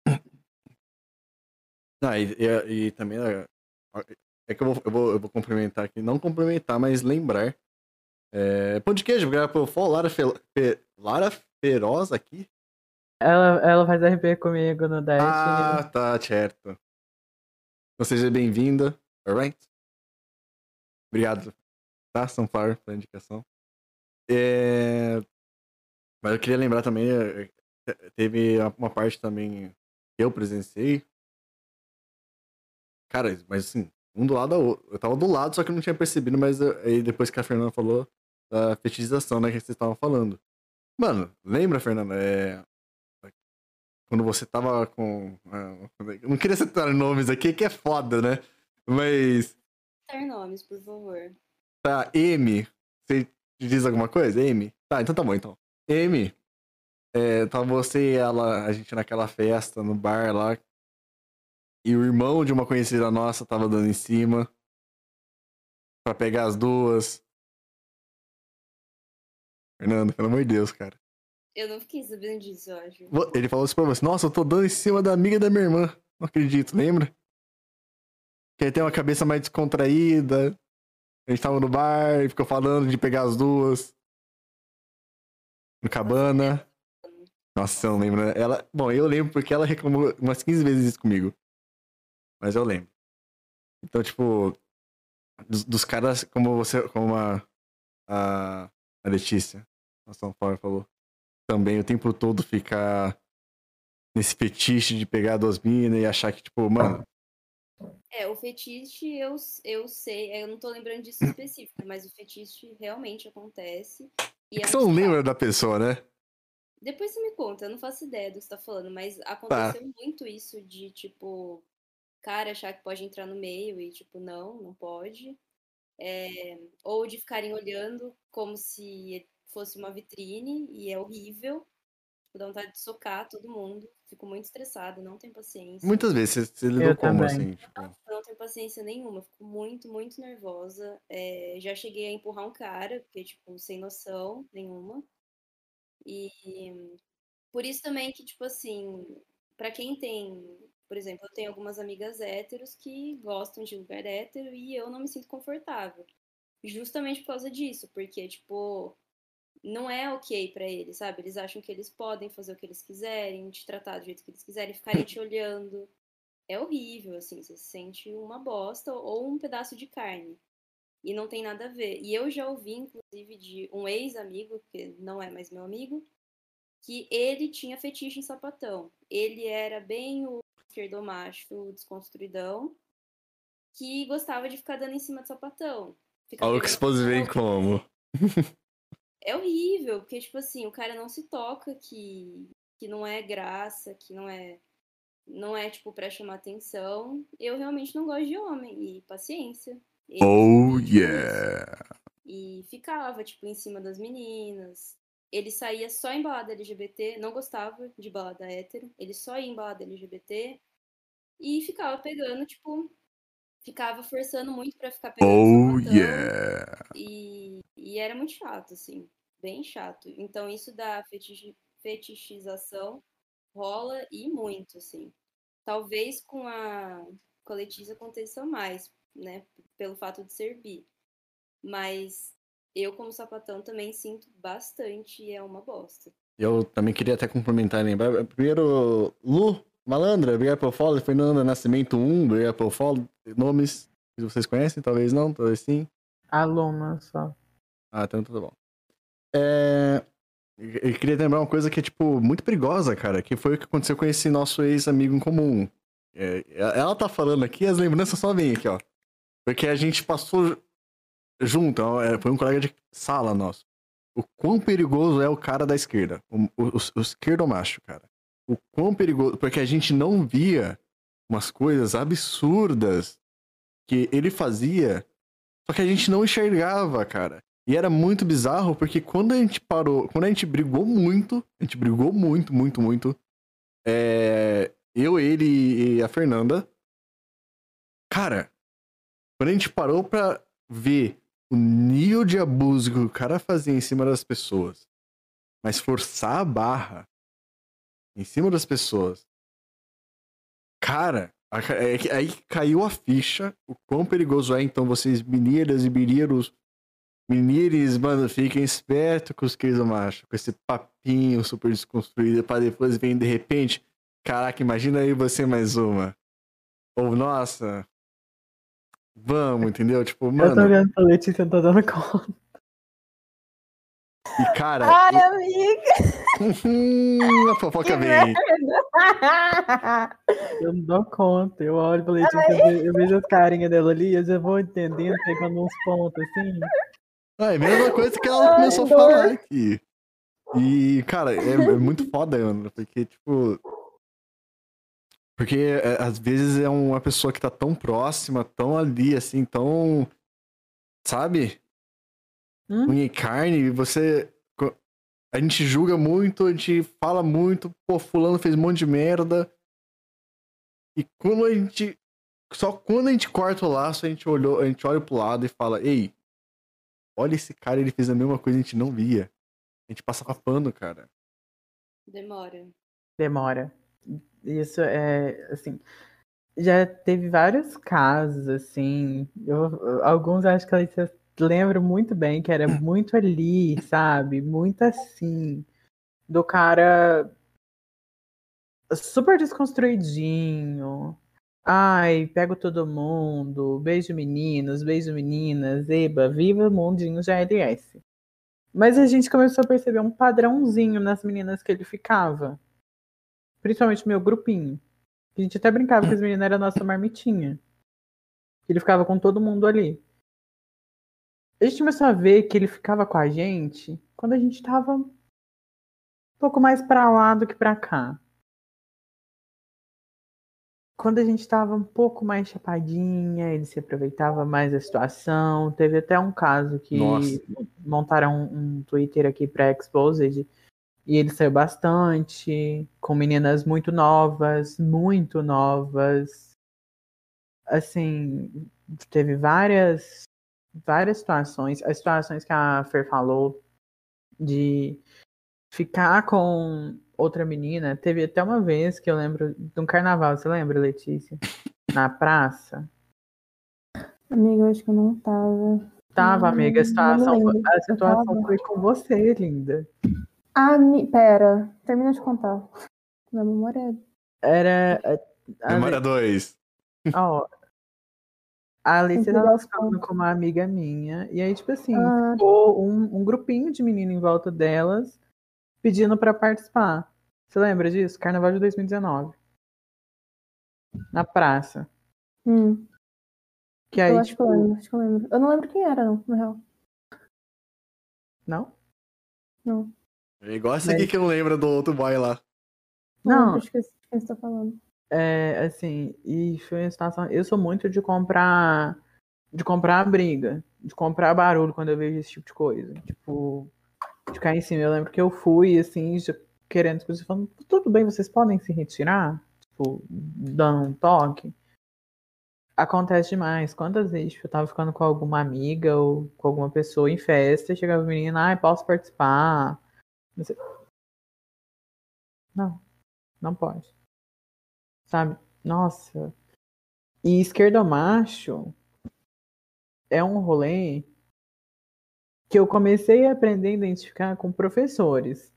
<coughs> Ah, e, e, e também é, que eu vou, eu, vou, eu vou complementar aqui, não complementar, mas lembrar. É, pão de queijo, por favor, Lara, Fe, Fe, Lara Feroz aqui. Ela, ela faz RP comigo no Dash. Ah, tá, certo. Então seja bem-vinda, alright? Obrigado, tá, Sunflower, pela indicação. É... Mas eu queria lembrar também, é, é, teve uma parte também que eu presenciei. Cara, mas assim, um do lado da outra. Eu tava do lado, só que eu não tinha percebido, mas aí depois que a Fernanda falou da fetichização, né, que vocês estavam falando. Mano, lembra, Fernanda? É... Quando você tava com. Eu não queria citar nomes aqui, que é foda, né? Mas. Citar nomes, por favor. Tá, M. Você diz alguma coisa? M? Tá, então tá bom, então. M. É, tava você e ela, a gente naquela festa no bar lá. E o irmão de uma conhecida nossa tava dando em cima. Pra pegar as duas. Fernando, pelo amor de Deus, cara. Eu não fiquei sabendo disso, eu acho. Ele falou assim pra você: Nossa, eu tô dando em cima da amiga da minha irmã. Não acredito, lembra? Que ele tem uma cabeça mais descontraída. A gente tava no bar e ficou falando de pegar as duas. No cabana. Nossa, eu não lembro. Né? Ela... Bom, eu lembro porque ela reclamou umas 15 vezes isso comigo. Mas eu lembro. Então, tipo, dos, dos caras, como você, como a, a, a Letícia, a São Paulo falou, também o tempo todo ficar nesse fetiche de pegar duas minas e achar que, tipo, mano, é, o fetiche eu, eu sei, eu não tô lembrando disso específico, mas o fetiche realmente acontece. E é você não lembra da pessoa, né? Depois você me conta, eu não faço ideia do que você tá falando, mas aconteceu tá. muito isso de, tipo, cara achar que pode entrar no meio e, tipo, não, não pode. É, ou de ficarem olhando como se fosse uma vitrine e é horrível. Tipo, dá vontade de socar todo mundo. Fico muito estressada, não tenho paciência. Muitas vezes você, lidou como assim? Tipo... Não, não tenho paciência nenhuma, fico muito, muito nervosa. É, já cheguei a empurrar um cara, porque, tipo, sem noção nenhuma. E por isso também que, tipo assim, para quem tem, por exemplo, eu tenho algumas amigas héteros que gostam de lugar hétero e eu não me sinto confortável. Justamente por causa disso, porque, tipo, não é ok para eles, sabe? Eles acham que eles podem fazer o que eles quiserem, te tratar do jeito que eles quiserem, ficarem te olhando. É horrível, assim, você se sente uma bosta ou um pedaço de carne. E não tem nada a ver. E eu já ouvi, inclusive, de um ex-amigo, que não é mais meu amigo, que ele tinha fetiche em sapatão. Ele era bem o esquerdomacho desconstruidão, que gostava de ficar dando em cima de sapatão. Olha o que expôs bem como. é horrível, porque, tipo assim, o cara não se toca que, que não é graça, que não é, não é, tipo, pra chamar atenção. Eu realmente não gosto de homem, e paciência. Ele oh, yeah! E ficava, tipo, em cima das meninas. Ele saía só em balada LGBT, não gostava de balada hétero, ele só ia em balada LGBT e ficava pegando, tipo, ficava forçando muito para ficar pegando. Oh, yeah! E, e era muito chato, assim bem chato. Então, isso da fetich fetichização rola e muito, assim. Talvez com a, com a Letícia aconteça mais, né? Pelo fato de ser bi. Mas eu, como sapatão, também sinto bastante e é uma bosta. Eu também queria até complementar e lembrar. Primeiro, Lu, Malandra, obrigado pelo follow. Fernanda Nascimento 1, obrigado pelo follow. Nomes que vocês conhecem, talvez não, talvez sim. Aluna só. Ah, então tudo bom. É... Eu queria lembrar uma coisa que é, tipo, muito perigosa, cara, que foi o que aconteceu com esse nosso ex-amigo em comum. É, ela tá falando aqui, as lembranças só vêm aqui, ó. Porque a gente passou junto, é, foi um colega de sala nosso. O quão perigoso é o cara da esquerda, o, o, o esquerdo macho, cara. O quão perigoso, porque a gente não via umas coisas absurdas que ele fazia, só que a gente não enxergava, cara. E era muito bizarro, porque quando a gente parou, quando a gente brigou muito, a gente brigou muito, muito, muito. É, eu, ele e a Fernanda. Cara, quando a gente parou pra ver o nível de abuso que o cara fazia em cima das pessoas, mas forçar a barra em cima das pessoas. Cara, é aí caiu a ficha o quão perigoso é. Então, vocês, meninas e meninos, menires, mano, fiquem espertos com os queijos macho, com esse papinho super desconstruído, pra depois vir de repente. Caraca, imagina aí você mais uma. Ou, nossa, vamos, entendeu? Tipo, mano. Eu tô vendo a Letícia, tô dando <laughs> conta. E, cara. Ai, eu... amiga! a fofoca vem. Eu não dou conta. Eu olho pra Letícia, eu, eu vejo as carinhas dela ali, eu já vou entendendo, pegando uns pontos assim. Ah, é a mesma coisa que ela começou a falar aqui. E, cara, é, é muito foda, Ana, porque, tipo. Porque é, às vezes é uma pessoa que tá tão próxima, tão ali, assim, tão. Sabe? Hum? Unha e carne, você. A gente julga muito, a gente fala muito, pô, fulano fez um monte de merda. E quando a gente. Só quando a gente corta o laço, a gente, olhou, a gente olha pro lado e fala, ei, olha esse cara, ele fez a mesma coisa, a gente não via. A gente passava pano, cara. Demora. Demora. Isso é, assim, já teve vários casos, assim, eu, alguns acho que lembra muito bem, que era muito ali, sabe? Muito assim, do cara super desconstruidinho, Ai, pego todo mundo, beijo meninos, beijo meninas, eba, viva o mundinho GLS. Mas a gente começou a perceber um padrãozinho nas meninas que ele ficava. Principalmente meu grupinho. A gente até brincava que as meninas eram a nossa marmitinha. Ele ficava com todo mundo ali. A gente começou a ver que ele ficava com a gente quando a gente tava um pouco mais pra lá do que pra cá quando a gente estava um pouco mais chapadinha, ele se aproveitava mais da situação. Teve até um caso que Nossa. montaram um, um Twitter aqui para Exposed e ele saiu bastante, com meninas muito novas, muito novas. Assim, teve várias várias situações, as situações que a Fer falou de ficar com outra menina. Teve até uma vez que eu lembro de um carnaval, você lembra, Letícia? Na praça. Amiga, eu acho que eu não tava. Tava, amiga. A situação, a situação foi com você, linda. Ah, me... pera. Termina de contar. Minha memória é Era. A... Memória 2. Ó. A Alice tava ficando com uma amiga minha. E aí, tipo assim, ah. ficou um, um grupinho de menino em volta delas pedindo para participar. Você lembra disso? Carnaval de 2019. Na praça. Hum. Que aí, eu acho tipo... que eu lembro, acho que eu lembro. Eu não lembro quem era, não, na real. Não? Não. É igual essa aqui que não lembra do outro boy lá. Não. não. Acho que quem você tá falando. É, assim, e foi uma situação. Eu sou muito de comprar. De comprar briga. De comprar barulho quando eu vejo esse tipo de coisa. Tipo, de cair em cima. Eu lembro que eu fui, assim, querendo, inclusive, falando, tudo bem, vocês podem se retirar? Tipo, dando um toque. Acontece demais. Quantas vezes tipo, eu tava ficando com alguma amiga ou com alguma pessoa em festa e chegava o menino, ai, posso participar? Não, não pode. Sabe? Nossa. E esquerdomacho é um rolê que eu comecei a aprender a identificar com professores.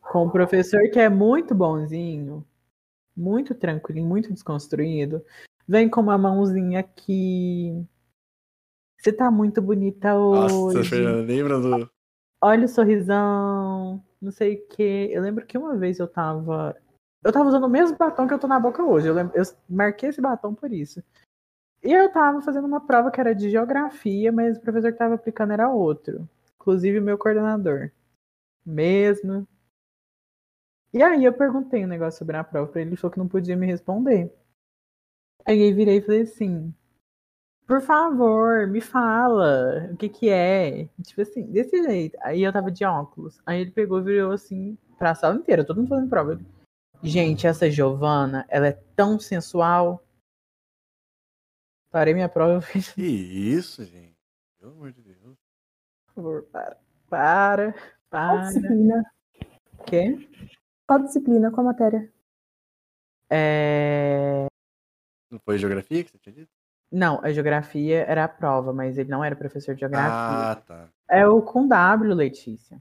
Com um professor que é muito bonzinho, muito tranquilo, muito desconstruído. Vem com uma mãozinha aqui. Você tá muito bonita hoje. Nossa, lembra do. Olha o sorrisão, não sei o quê. Eu lembro que uma vez eu tava. Eu tava usando o mesmo batom que eu tô na boca hoje. Eu, lembro... eu marquei esse batom por isso. E eu tava fazendo uma prova que era de geografia, mas o professor que tava aplicando era outro. Inclusive o meu coordenador. Mesmo. E aí eu perguntei um negócio sobre a prova pra ele, ele falou que não podia me responder. Aí eu virei e falei assim, por favor, me fala o que que é. Tipo assim, desse jeito. Aí eu tava de óculos. Aí ele pegou e virou assim pra sala inteira, todo mundo fazendo prova. Gente, essa Giovana, ela é tão sensual. Parei minha prova e fiz. Que isso, gente? Pelo amor de Deus. Por favor, para. Para. Qual Para. disciplina? Quê? Qual disciplina? Qual matéria? É... Não foi geografia que você tinha dito? Não, a geografia era a prova, mas ele não era professor de geografia. Ah, tá. É o com W, Letícia.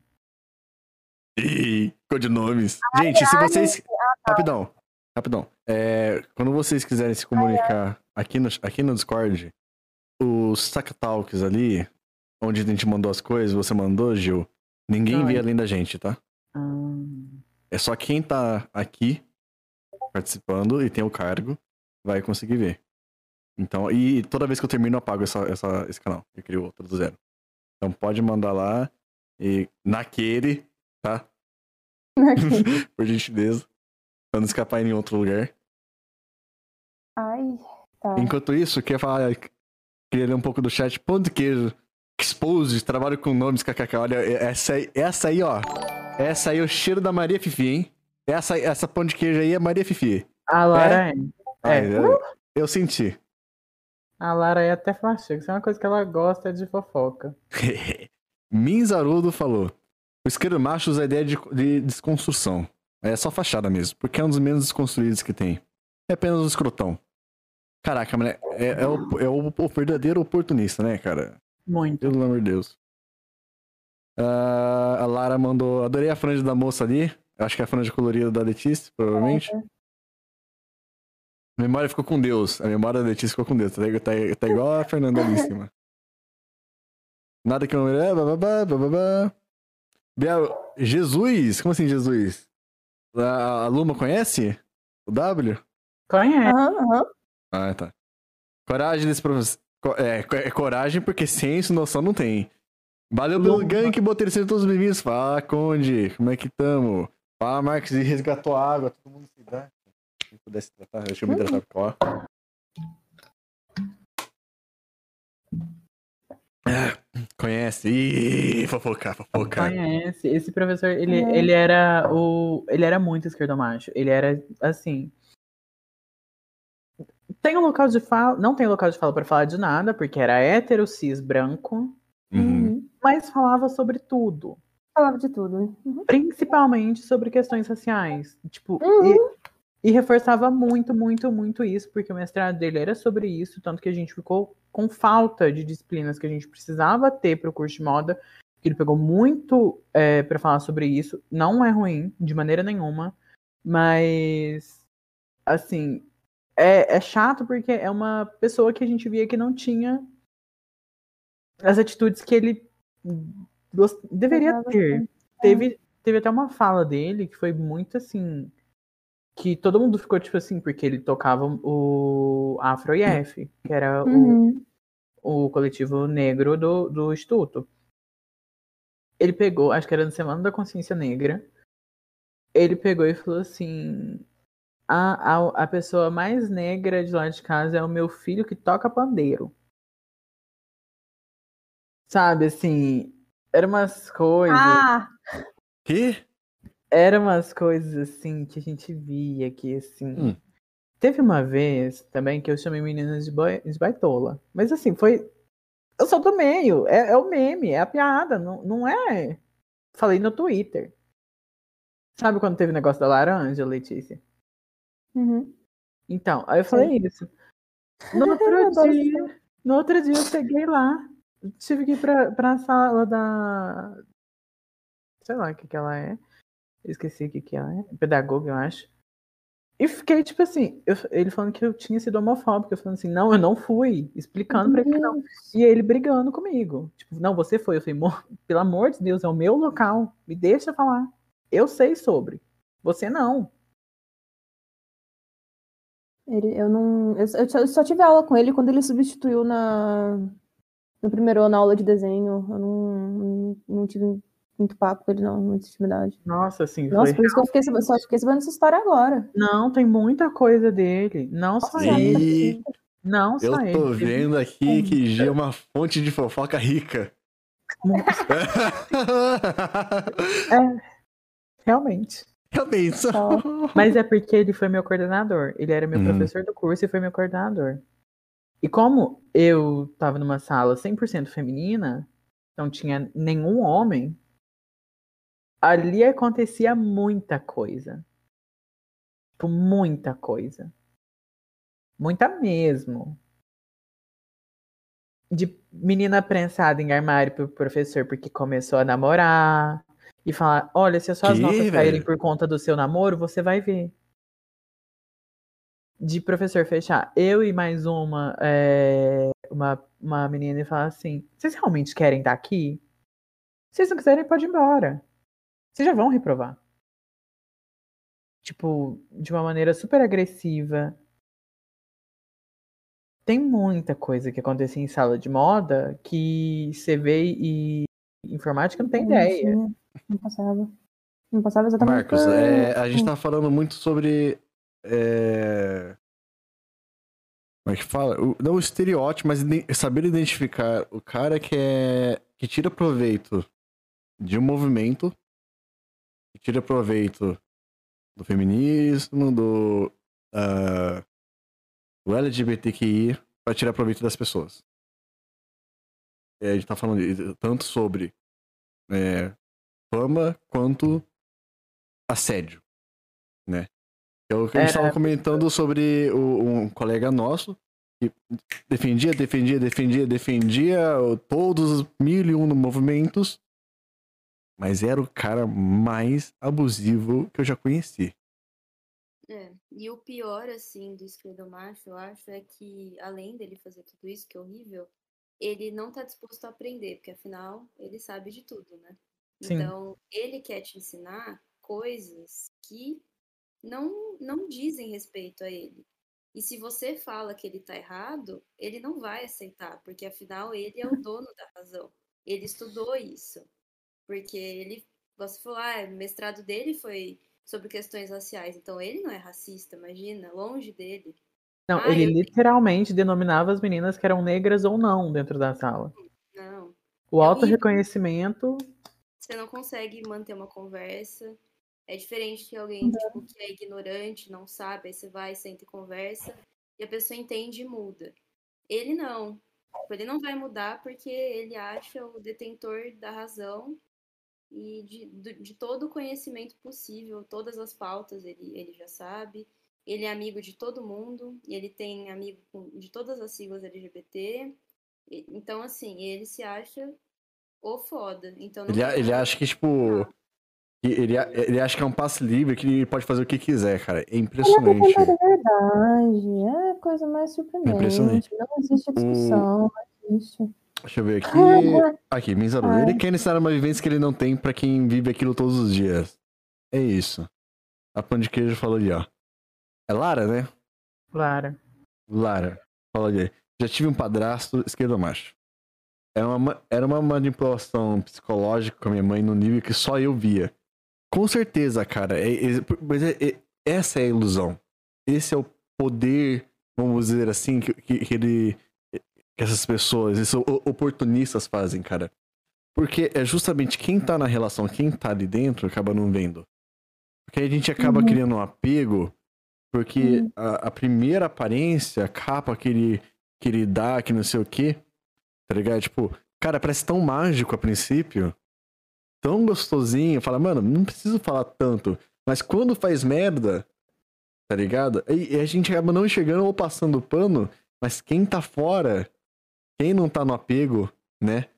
Ih, codinomes. Gente, se vocês. Rapidão, rapidão. É, quando vocês quiserem se comunicar aqui no, aqui no Discord, os Saca Talks ali, onde a gente mandou as coisas, você mandou, Gil, ninguém vê além da gente, tá? Hum, É só quem tá aqui participando e tem o cargo vai conseguir ver. Então, e toda vez que eu termino, eu apago essa, essa, esse canal. Eu crio outro do zero. Então pode mandar lá e naquele, tá? <laughs> Por gentileza. Pra não escapar em nenhum outro lugar. Ai, tá. Enquanto isso, queria falar. Queria ler um pouco do chat. Pão de queijo. Expose, trabalho com nomes, kkk. Olha, essa aí, essa aí, ó. Essa aí é o cheiro da Maria Fifi, hein? Essa, essa pão de queijo aí é Maria Fifi. A Lara é. Ai, É. eu, eu senti. A Lara é até flasheira. Isso é uma coisa que ela gosta de fofoca. <laughs> Minzarudo falou. O isqueiro macho usa a ideia de, de desconstrução. É só fachada mesmo, porque é um dos menos desconstruídos que tem. É apenas um escrotão. Caraca, mas é, é o, é o- o verdadeiro oportunista, né, cara? Muito. Pelo amor de Deus. Ah, a Lara mandou. Adorei a franja da moça ali. Acho que é a franja colorida da Letícia, provavelmente. A memória ficou com Deus. A memória da Letícia ficou com Deus. Tá, tá, tá igual a Fernanda ali em cima. Nada que eu não. É, bababá, bababá. Biel, Jesus? Como assim, Jesus? A, a Luma conhece? O W? Conhece. Aham, aham. Ah, tá. Coragem desse professor. É, é coragem porque ciência e noção não tem. Valeu pelo gank, botei sejam todos bem-vindos. Fala, Conde, como é que tamo? Fala, Marcos, e resgatou a água, todo mundo se hidrata. Se pudesse tratar, deixa eu me hidratar com Ah, <coughs> Conhece? Ih, fofocar, fofocar. Conhece. Esse professor, ele, É. ele era o. Ele era muito esquerdomacho. Ele era assim. Tem um local de fala. Não tem local de fala pra falar de nada, porque era hétero, cis, branco. Uhum. Uhum. Mas falava sobre tudo. Falava de tudo. Uhum. Principalmente sobre questões raciais. Tipo, Uhum. E, reforçava muito, muito, muito isso, porque o mestrado dele era sobre isso, tanto que a gente ficou com falta de disciplinas que a gente precisava ter para o curso de moda. Ele pegou muito é, para falar sobre isso. Não é ruim, de maneira nenhuma, mas assim é, é chato porque é uma pessoa que a gente via que não tinha as atitudes que ele gost- deveria ter teve, teve até uma fala dele que foi muito assim. Que todo mundo ficou tipo assim, porque ele tocava o Afro IF, que era o, Uhum. o coletivo negro do, do Instituto. Ele pegou, acho que era na Semana da Consciência Negra. Ele pegou e falou assim: a, a, a pessoa mais negra de lá de casa é o meu filho que toca pandeiro. Sabe, assim, eram umas coisas. Ah! Que? Eram umas coisas assim que a gente via que assim. Hum. Teve uma vez também que eu chamei meninas de, boi- de baitola. Mas assim, foi. Eu sou do meio. É, é o meme, é a piada. Não, não é. Falei no Twitter. Sabe quando teve o negócio da laranja, Letícia? Uhum. Então, aí eu falei isso. No <laughs> outro dia, no outro dia eu cheguei lá. Tive que ir pra, pra sala da. Sei lá o que, que ela é. Eu esqueci o que, que ela é. Pedagoga, eu acho. E fiquei, tipo assim, eu- ele falando que eu tinha sido homofóbica. Eu falando assim, não, eu não fui. Explicando pra ele que não. E ele brigando comigo. Tipo, não, você foi. Eu falei, "Mo- pelo amor de Deus, é o meu local. Me deixa falar. Eu sei sobre. Você não. Ele, eu não. Eu, eu só tive aula com ele quando ele substituiu na. No primeiro ano na aula de desenho. Eu não, não, não tive muito papo com ele, não, muita intimidade. Nossa, assim, Nossa, por isso que eu fiquei, sabendo- só fiquei sabendo essa história agora. Não, tem muita coisa dele. Não só Nossa, ele. Ih, Não eu só ele. tô Teve vendo aqui que G é uma fonte de fofoca rica. <laughs> É, realmente. Realmente. só- Só. Mas é porque ele foi meu coordenador. Ele era meu Uhum. professor do curso e foi meu coordenador. E como eu tava numa sala 100% feminina, não tinha nenhum homem, ali acontecia muita coisa. Tipo, muita coisa. Muita mesmo. De menina prensada em armário pro professor porque começou a namorar. E falar, olha, se as suas Que, notas caírem velho? por conta do seu namoro, você vai ver. De professor fechar eu e mais uma, é, uma, uma menina e falar assim, vocês realmente querem estar aqui? Se vocês não quiserem, pode ir embora. Vocês já vão reprovar. Tipo, de uma maneira super agressiva. Tem muita coisa que acontecia em sala de moda que você vê e informática não tem Não ideia. tinha, Não passava. Não passava exatamente Marcos, é, a gente tá falando muito sobre. é, Como é que fala? O- não o estereótipo, mas saber identificar o cara que é. que tira proveito de um movimento, que tira proveito do feminismo, do. ah, do LGBTQI, pra tirar proveito das pessoas. E a gente tá falando de- tanto sobre é, fama quanto assédio, né? É o que a gente É, estava comentando sobre o- um colega nosso que defendia, defendia, defendia, defendia todos os mil e um movimentos, mas era o cara mais abusivo que eu já conheci. É, e o pior, assim, do esquerdomacho, eu acho, é que, além dele fazer tudo isso, que é horrível, ele não tá disposto a aprender, porque afinal, ele sabe de tudo, né? Sim. Então, ele quer te ensinar coisas que não, não dizem respeito a ele. E se você fala que ele tá errado, ele não vai aceitar, porque afinal ele é o dono da razão. Ele estudou isso. Porque ele, você falou, ah, o mestrado dele foi sobre questões raciais. Então ele não é racista, imagina, longe dele. Não, Ah, ele eu- literalmente denominava as meninas que eram negras ou não dentro da sala. Não. O É auto horrível. reconhecimento Você não consegue manter uma conversa. É diferente de alguém tipo, que é ignorante, não sabe, aí você vai, senta e conversa, e a pessoa entende e muda. Ele não. Tipo, Ele não vai mudar porque ele acha o detentor da razão e de, de todo o conhecimento possível, todas as pautas ele, ele já sabe. Ele é amigo de todo mundo, ele tem amigo de todas as siglas LGBT. E- Então, assim, ele se acha o foda. Então, não Ele, a- ele acha que, tipo. que Ele, ele acha que é um passe livre, que ele pode fazer o que quiser, cara. É impressionante. Da verdade. É a coisa mais surpreendente. Impressionante. Não existe discussão, não existe. Deixa eu ver aqui. Aqui, Mizaru. Ele quer ensinar uma vivência que ele não tem pra quem vive aquilo todos os dias. É isso. A pão de queijo falou ali, ó. É Lara, né? Clara. Lara. Fala ali. Já tive um padrasto esquerdo macho. Era uma, ma- era uma manipulação psicológica com a minha mãe no nível que só eu via. Com certeza, cara. é- é- mas é- é- essa é a ilusão. Esse é o poder, vamos dizer assim, que, que, que ele. Que essas pessoas, esses oportunistas fazem, cara. Porque é justamente quem tá na relação, quem tá ali dentro, acaba não vendo. Porque aí a gente acaba Uhum. criando um apego, porque Uhum. a, a primeira aparência, a capa que ele, que ele dá, que não sei o quê, tá ligado? Tipo, cara, parece tão mágico a princípio, tão gostosinho. Fala, mano, não preciso falar tanto. Mas quando faz merda, tá ligado? E, e a gente acaba não enxergando ou passando pano, mas quem tá fora, quem não tá no apego, né?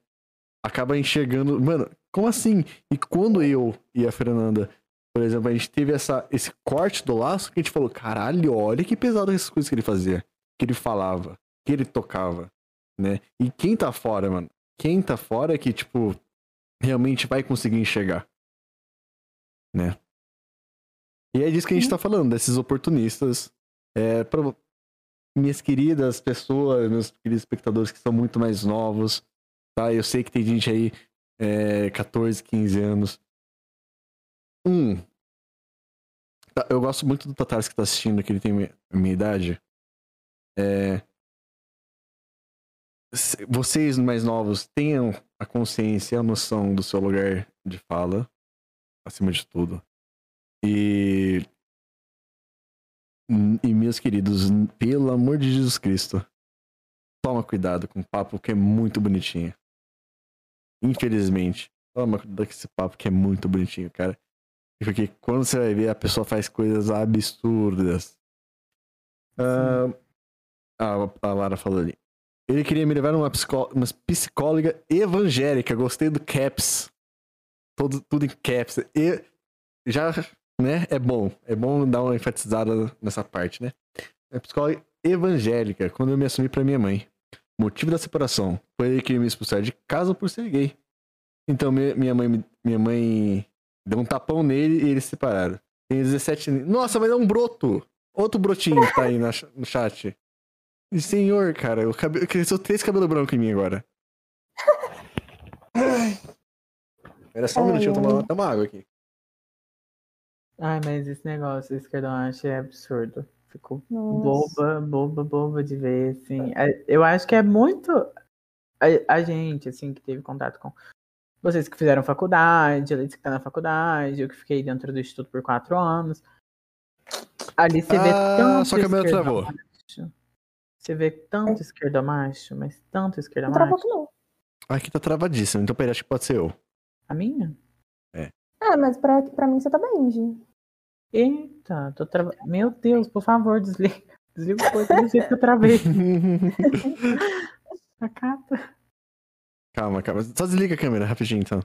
Acaba enxergando. Mano, como assim? E quando eu e a Fernanda, por exemplo, a gente teve essa, esse corte do laço que a gente falou: caralho, olha que pesado essas coisas que ele fazia, que ele falava, que ele tocava, né? E quem tá fora, mano? Quem tá fora é que, tipo, realmente vai conseguir enxergar, né? E é disso que a gente tá falando, desses oportunistas. É, minhas queridas pessoas, meus queridos espectadores que são muito mais novos, tá? Eu sei que tem gente aí, é, 14, 15 anos. Um, tá, eu gosto muito do Tatares que tá assistindo, que ele tem mi- a minha idade. É, vocês mais novos tenham a consciência a noção do seu lugar de fala, acima de tudo. E. E meus queridos, pelo amor de Jesus Cristo, toma cuidado com o papo que é muito bonitinho. Infelizmente. Toma cuidado com esse papo que é muito bonitinho, cara. Porque quando você vai ver, a pessoa faz coisas absurdas. Ah, a, a Lara falou ali. Ele queria me levar numa psicó- uma psicóloga evangélica. Gostei do caps. Todo, tudo em caps. E já, né? É bom. É bom dar uma enfatizada nessa parte, né? É psicóloga evangélica, quando eu me assumi pra minha mãe. Motivo da separação. Foi ele que me expulsar de casa por ser gay. Então mi- minha mãe, minha mãe deu um tapão nele e eles se separaram. Tem 17 anos. Nossa, mas é um broto! Outro brotinho que tá aí na no chat. E, Senhor, cara, o cabelo, cresceu três cabelos brancos em mim agora. <laughs> Era só um Ai, minutinho, eu ai. tomar tomar água aqui. Ai, mas esse negócio, esse esquerdomacho é absurdo. Fico Nossa. boba, boba, boba de ver, assim. É, Eu acho que é muito a, a gente, assim, que teve contato com vocês que fizeram faculdade, eles que estão na faculdade, eu que fiquei dentro do instituto por quatro anos. Ali você vê Ah, tanto sua câmera travou. esquerdomacho. Você vê tanto esquerdomacho, mas tanto Não esquerdomacho. travou aqui não. Aqui tá travadíssimo, então peraí, acho que pode ser eu. A minha? É, mas pra, pra mim você tá bem, Gi. Eita, tô travando. Meu Deus, por favor, desliga. Desliga o coisa do jeito que eu travei. <laughs> Acata. calma, calma. Só desliga a câmera rapidinho, então.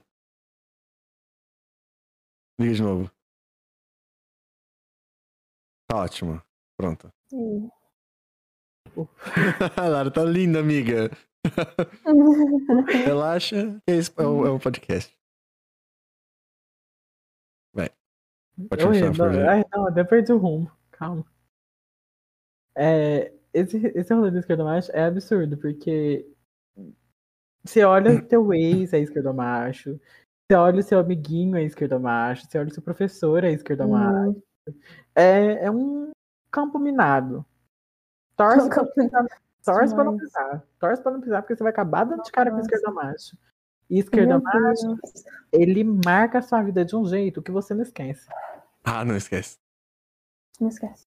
Liga de novo. Tá ótimo. Pronto. Ih. A <laughs> Lara tá linda, amiga. <laughs> Relaxa, esse é o, é o podcast. Pode continuar, não, ai, não, até perdi o rumo. Calma. É, esse, esse rolê do esquerdomacho é absurdo, porque você olha teu ex é esquerdomacho, você olha o seu amiguinho é esquerdomacho, você olha o seu professor é esquerdomacho. Hum, É, é um campo minado. Torce, <laughs> pra, torce pra não pisar. Torce pra não pisar, porque você vai acabar dando de cara com Nossa. esquerdomacho. E Meu Deus. ele marca a sua vida de um jeito que você não esquece. Ah, não esquece. Não esquece.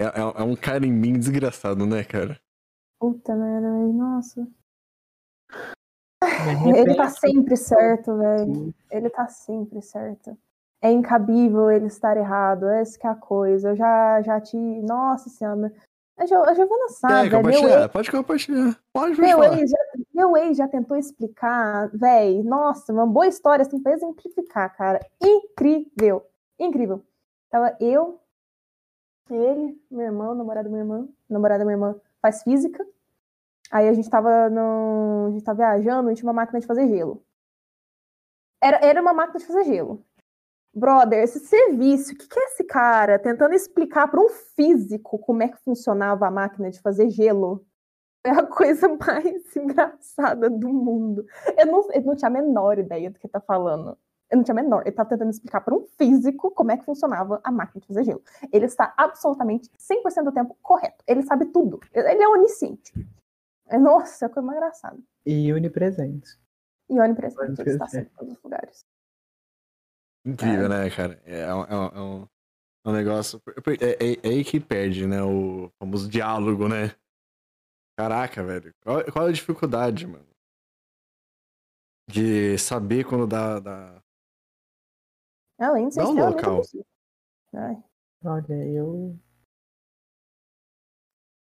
É, é- é um cara em mim desgraçado, né, cara? Puta merda, velho. Nossa. Ele tá sempre certo, velho. Ele tá sempre certo. É incabível ele estar errado. Essa que é a coisa. Eu já, já te. Nossa senhora. A Giovana sabe, é. Meu compartilhar, ex, pode compartilhar. Pode, pode meu, falar. ex meu ex já tentou explicar, velho. Nossa, uma boa história assim pra exemplificar, cara. Incrível. Incrível. Tava eu, ele, meu irmão, namorado da minha irmã. Namorada da minha irmã faz física. Aí a gente tava no. A gente tava viajando e tinha uma máquina de fazer gelo. Era, era uma máquina de fazer gelo. Brother, esse serviço, o que, que é esse cara tentando explicar para um físico como é que funcionava a máquina de fazer gelo? É a coisa <laughs> mais engraçada do mundo. Eu não, eu não tinha a menor ideia do que ele tá falando. Eu não tinha a menor. Ele tá tentando explicar para um físico como é que funcionava a máquina de fazer gelo. Ele está absolutamente 100% do tempo correto. Ele sabe tudo. Ele é onisciente. É, Nossa, é coisa mais engraçada. E onipresente. E onipresente, ele está sempre em todos os lugares. Incrível, né, cara? É, um- é um, é um- é um negócio. É, é- é aí que perde, né? O famoso diálogo, né? Caraca, velho. Qual, qual é a dificuldade, mano? De saber quando dá. dá... Além de ser Dá um local. Ai, Olha, eu.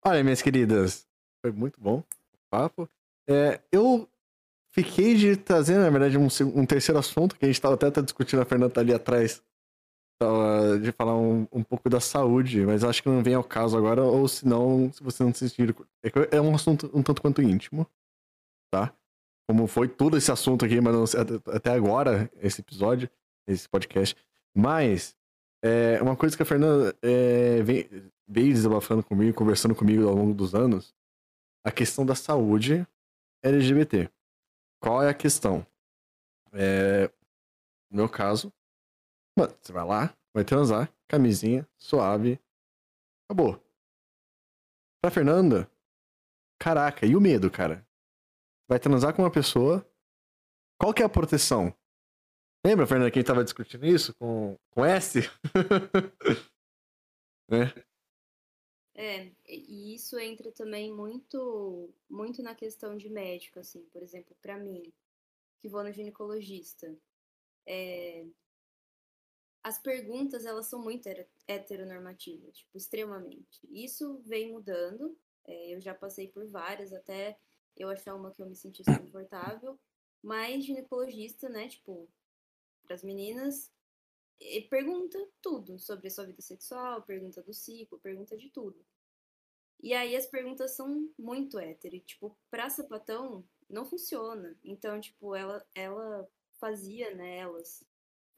Olha, minhas queridas, foi muito bom o papo. É, eu fiquei de trazer, na verdade, um, um terceiro assunto que a gente tava até, até discutindo, a Fernanda tá ali atrás, de falar um, um pouco da saúde, mas acho que não vem ao caso agora, ou se não, se você não se sentir. É, é um assunto um tanto quanto íntimo, tá? Como foi todo esse assunto aqui, mas não até agora, esse episódio, esse podcast. Mas, é, uma coisa que a Fernanda é, vem, veio desabafando comigo, conversando comigo ao longo dos anos, a questão da saúde LGBT. Qual é a questão? É, no meu caso, mano, você vai lá, vai transar, camisinha, suave, acabou. Pra Fernanda, caraca, e o medo, cara? Vai transar com uma pessoa, qual que é a proteção? Lembra, Fernanda, que a gente tava discutindo isso com, com S? <laughs> né? É, e isso entra também muito, muito na questão de médico, assim, por exemplo, para mim, que vou no ginecologista, é, as perguntas elas são muito heteronormativas, tipo, extremamente. Isso vem mudando, é, eu já passei por várias, até eu achar uma que eu me sentisse confortável, mas ginecologista, né, tipo, para as meninas, pergunta tudo sobre a sua vida sexual, pergunta do ciclo, pergunta de tudo. E aí as perguntas são muito hétero, e, tipo, pra sapatão não funciona. Então, tipo, ela, ela fazia, né, elas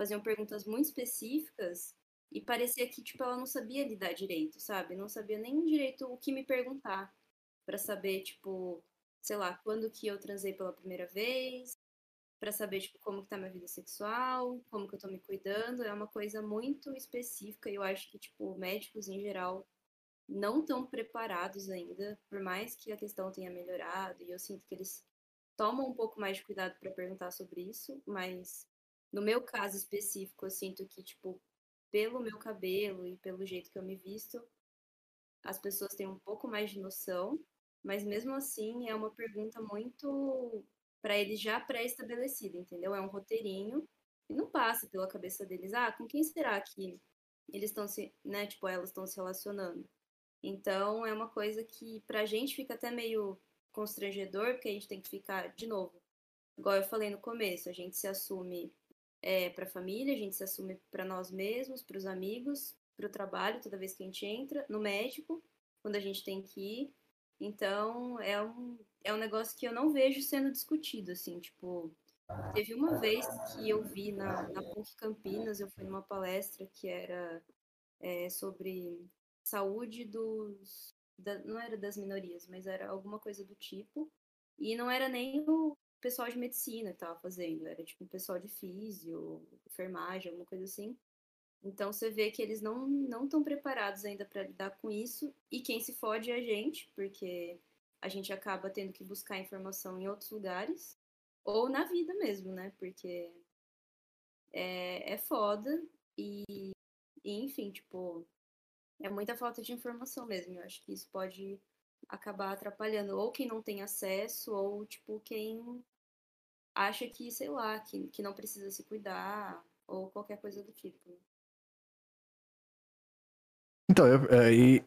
faziam perguntas muito específicas e parecia que, tipo, ela não sabia lidar direito, sabe? Não sabia nem direito o que me perguntar para saber, tipo, sei lá, quando que eu transei pela primeira vez, para saber, tipo, como que tá minha vida sexual, como que eu tô me cuidando, é uma coisa muito específica e eu acho que, tipo, médicos em geral não estão preparados ainda, por mais que a questão tenha melhorado, e eu sinto que eles tomam um pouco mais de cuidado para perguntar sobre isso, mas no meu caso específico, eu sinto que, tipo, pelo meu cabelo e pelo jeito que eu me visto, as pessoas têm um pouco mais de noção, mas mesmo assim é uma pergunta muito para eles já pré-estabelecida, entendeu? É um roteirinho e não passa pela cabeça deles, ah, com quem será que eles estão se, né, tipo, elas estão se relacionando. Então é uma coisa que pra gente fica até meio constrangedor, porque a gente tem que ficar de novo. Igual eu falei no começo, a gente se assume é, para a família, a gente se assume para nós mesmos, para os amigos, para o trabalho, toda vez que a gente entra, no médico, quando a gente tem que ir. Então, é um, é um negócio que eu não vejo sendo discutido, assim, tipo, teve uma vez que eu vi na, na PUC Campinas, eu fui numa palestra que era é, sobre saúde dos, da, não era das minorias, mas era alguma coisa do tipo, e não era nem o pessoal de medicina que estava fazendo, era tipo um pessoal de físio, enfermagem, alguma coisa assim. Então você vê que eles não não estão preparados ainda para lidar com isso e quem se fode é a gente, porque a gente acaba tendo que buscar informação em outros lugares ou na vida mesmo, né? Porque é, é foda e, e enfim, tipo, é muita falta de informação mesmo. Eu acho que isso pode acabar atrapalhando ou quem não tem acesso ou tipo quem acha que, sei lá, que, que não precisa se cuidar ou qualquer coisa do tipo. Então, aí,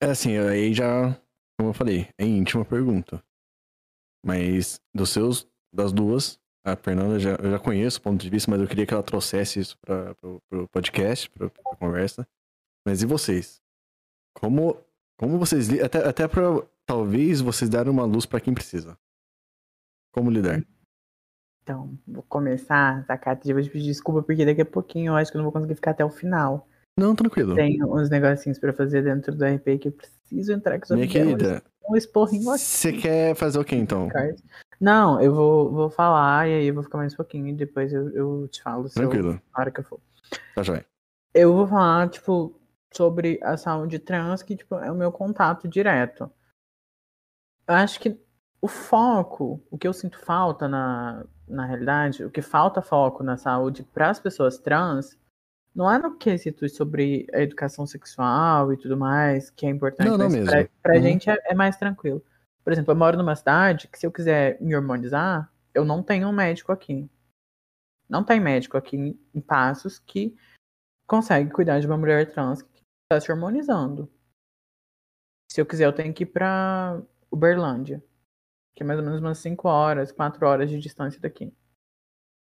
é, é assim, aí já, como eu falei, é íntima pergunta. Mas dos seus, das duas, a Fernanda já, eu já conheço o ponto de vista, mas eu queria que ela trouxesse isso para o podcast, para conversa. Mas e vocês? Como, como vocês até até para talvez vocês darem uma luz para quem precisa. Como lidar? Então, vou começar, Zacate, vou te pedir desculpa, porque daqui a pouquinho eu acho que eu não vou conseguir ficar até o final. Não, tranquilo. Tem uns negocinhos pra fazer dentro do RP que eu preciso entrar com Minha querida, um esporrinho aqui. Você quer fazer o que então? Não, eu vou, vou falar e aí eu vou ficar mais um pouquinho e depois eu, eu te falo. Tranquilo. Eu, na hora que eu for. Tá joia. Eu vou falar, tipo, sobre a saúde trans, que tipo, é o meu contato direto. Eu acho que o foco, o que eu sinto falta na, na realidade, o que falta foco na saúde para as pessoas trans não é no quesito sobre a educação sexual e tudo mais, que é importante, não, não mas pra, pra uhum. gente é, é, mais tranquilo. Por exemplo, eu moro numa cidade que se eu quiser me hormonizar, eu não tenho um médico aqui. Não tem médico aqui em, em Passos que consegue cuidar de uma mulher trans que está se hormonizando. Se eu quiser, eu tenho que ir pra Uberlândia, que é mais ou menos umas 5 horas, 4 horas de distância daqui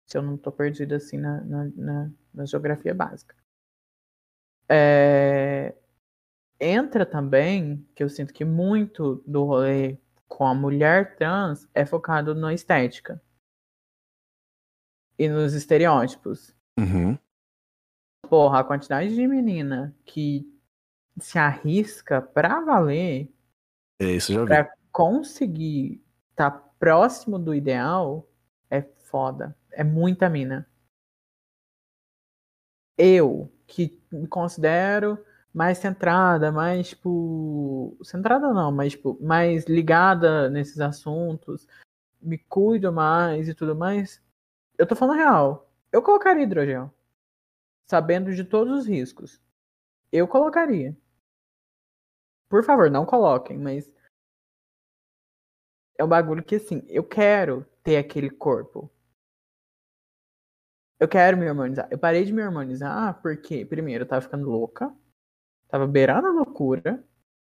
se eu não estou perdido assim na, na, na, na geografia básica. É... Entra também, que eu sinto que muito do rolê com a mulher trans é focado na estética e nos estereótipos. Porra, a quantidade de menina que se arrisca pra valer é, isso já vi. pra conseguir estar tá próximo do ideal é foda. É muita mina. Eu, que me considero mais centrada, mais, tipo. Centrada não, mas, tipo, mais ligada nesses assuntos, me cuido mais e tudo mais. Eu tô falando real. Eu colocaria hidrogel. Sabendo de todos os riscos. Eu colocaria. Por favor, não coloquem, mas. É um bagulho que, assim, eu quero ter aquele corpo. Eu quero me harmonizar. Eu parei de me harmonizar porque, primeiro, eu tava ficando louca. Tava beirando a loucura.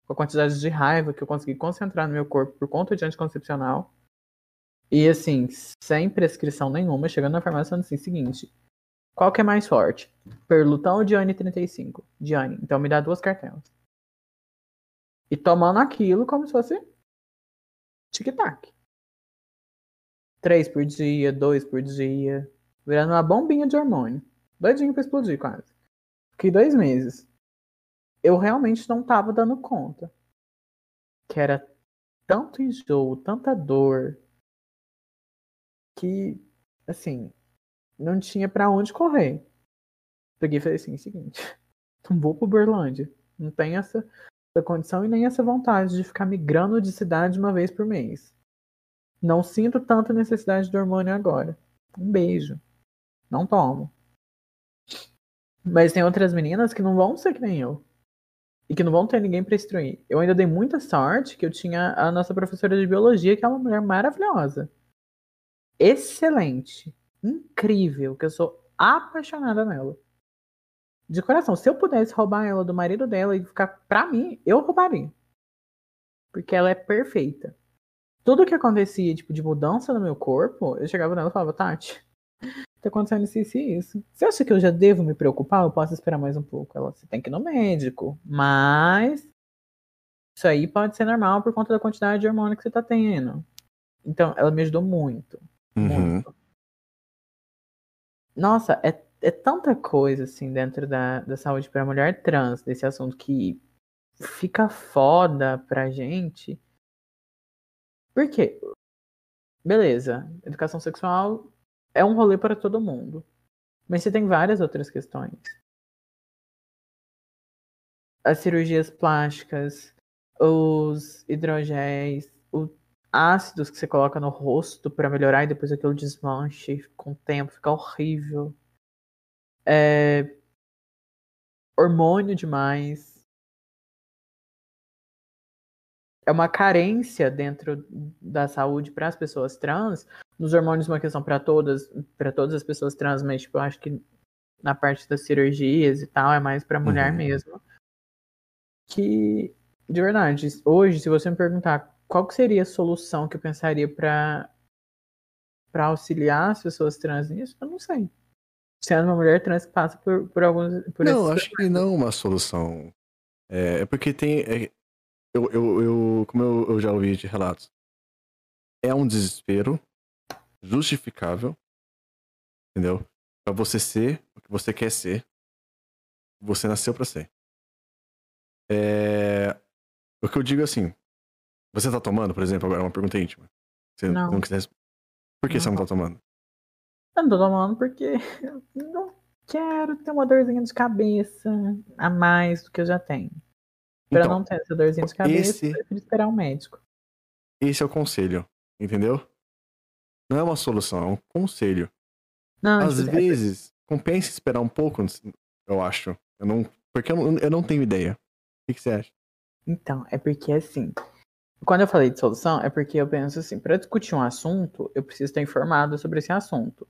Com a quantidade de raiva que eu consegui concentrar no meu corpo por conta de anticoncepcional. E assim, sem prescrição nenhuma, chegando na farmácia falando assim, seguinte, qual que é mais forte? Perlutão ou Diane 35? Diane, então me dá duas cartelas. E tomando aquilo como se fosse tic-tac. Três por dia, dois por dia, virando uma bombinha de hormônio. Doidinho pra explodir quase. Fiquei dois meses. Eu realmente não tava dando conta. Que era tanto enjoo, tanta dor, que, assim, não tinha para onde correr. Peguei e falei assim, seguinte, não <laughs> vou pro Berlândia. Não tem essa, essa condição e nem essa vontade de ficar migrando de cidade uma vez por mês. Não sinto tanta necessidade de hormônio agora. Um beijo. Não tomo. Mas tem outras meninas que não vão ser que nem eu. E que não vão ter ninguém para instruir. Eu ainda dei muita sorte que eu tinha a nossa professora de biologia, que é uma mulher maravilhosa excelente, incrível, que eu sou apaixonada nela. De coração, se eu pudesse roubar ela do marido dela e ficar pra mim, eu roubaria. Porque ela é perfeita. Tudo que acontecia, tipo, de mudança no meu corpo, eu chegava nela e falava, Tati, tá acontecendo isso, isso e isso. Você acha que eu já devo me preocupar? Eu posso esperar mais um pouco. Ela, você tem que ir no médico. Mas isso aí pode ser normal por conta da quantidade de hormônio que você tá tendo. Então, ela me ajudou muito. Uhum. Nossa, é, é tanta coisa assim dentro da, da saúde para mulher trans, desse assunto que fica foda pra gente. Por quê? Beleza, educação sexual é um rolê para todo mundo. Mas você tem várias outras questões. As cirurgias plásticas, os hidrogéis, o ácidos que você coloca no rosto para melhorar e depois aquilo desmanche com o tempo, fica horrível. É... Hormônio demais. É uma carência dentro da saúde para as pessoas trans. Nos hormônios, uma questão para todas, para todas as pessoas trans, mas tipo, eu acho que na parte das cirurgias e tal é mais para mulher uhum. mesmo. Que de verdade, hoje, se você me perguntar qual que seria a solução que eu pensaria para para auxiliar as pessoas trans nisso? Eu não sei. Sendo uma mulher trans que passa por, por alguns. Por não, acho que não uma solução. É, é porque tem. É, eu, eu, eu, como eu, eu já ouvi de relatos, é um desespero justificável, entendeu? Para você ser o que você quer ser, você nasceu para ser. É, o que eu digo é assim, você tá tomando, por exemplo, agora é uma pergunta íntima. Você não, não quiser. Por que não. você não tá tomando? Eu não tô tomando porque eu não quero ter uma dorzinha de cabeça a mais do que eu já tenho. Pra então, não ter essa dorzinha de cabeça, esse... eu prefiro esperar um médico. Esse é o conselho, entendeu? Não é uma solução, é um conselho. Não, Às tipo, vezes, é... compensa esperar um pouco, eu acho. Eu não, porque eu não, eu não tenho ideia. O que, que você acha? Então, é porque assim, quando eu falei de solução, é porque eu penso assim, para discutir um assunto, eu preciso estar informado sobre esse assunto.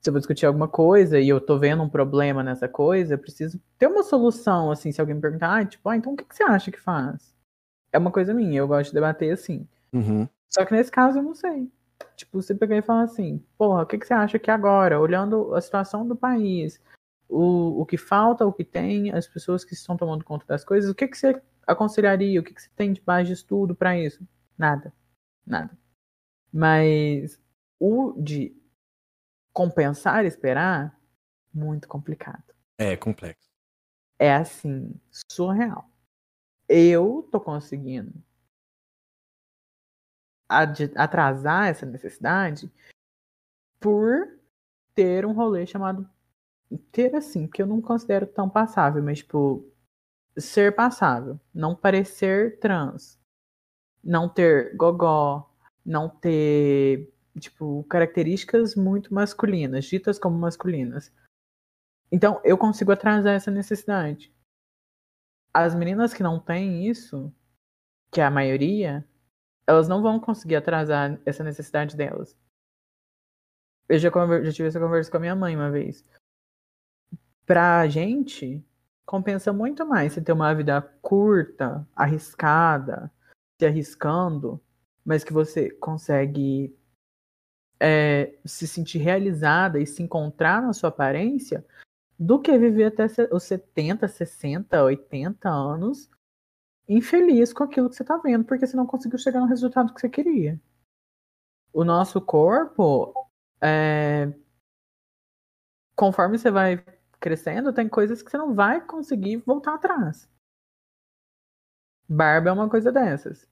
Se eu vou discutir alguma coisa e eu tô vendo um problema nessa coisa, eu preciso ter uma solução, assim, se alguém me perguntar, ah, tipo, ah, então o que, que você acha que faz? É uma coisa minha, eu gosto de debater assim. Uhum. Só que nesse caso eu não sei. Tipo, você pegar e falar assim, porra, o que, que você acha que agora, olhando a situação do país, o, o que falta, o que tem, as pessoas que estão tomando conta das coisas, o que, que você aconselharia? O que, que você tem de base de estudo para isso? Nada. Nada. Mas o de compensar esperar, muito complicado. É complexo. É assim, surreal. Eu tô conseguindo atrasar essa necessidade por ter um rolê chamado ter assim, que eu não considero tão passável, mas tipo ser passável, não parecer trans, não ter gogó, não ter tipo características muito masculinas, ditas como masculinas. Então eu consigo atrasar essa necessidade. As meninas que não têm isso que é a maioria, elas não vão conseguir atrasar essa necessidade delas. Eu já, já tive essa conversa com a minha mãe uma vez. Pra gente, compensa muito mais você ter uma vida curta, arriscada, se arriscando, mas que você consegue é, se sentir realizada e se encontrar na sua aparência, do que viver até os 70, 60, 80 anos infeliz com aquilo que você tá vendo, porque você não conseguiu chegar no resultado que você queria. O nosso corpo, é, conforme você vai crescendo, tem coisas que você não vai conseguir voltar atrás. Barba é uma coisa dessas.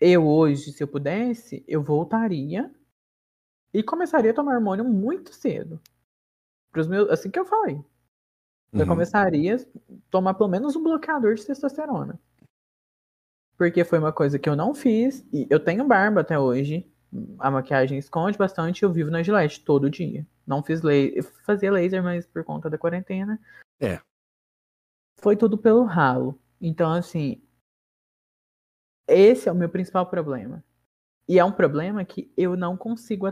Eu hoje, se eu pudesse, eu voltaria e começaria a tomar hormônio muito cedo. Pros meus, assim que eu falei. Eu Uhum. começaria a tomar pelo menos um bloqueador de testosterona. Porque foi uma coisa que eu não fiz. E eu tenho barba até hoje. A maquiagem esconde bastante. Eu vivo na Gillette todo dia. Não fiz laser. Eu fazia laser, mas por conta da quarentena. É. Foi tudo pelo ralo. Então, assim. Esse é o meu principal problema. E é um problema que eu não consigo,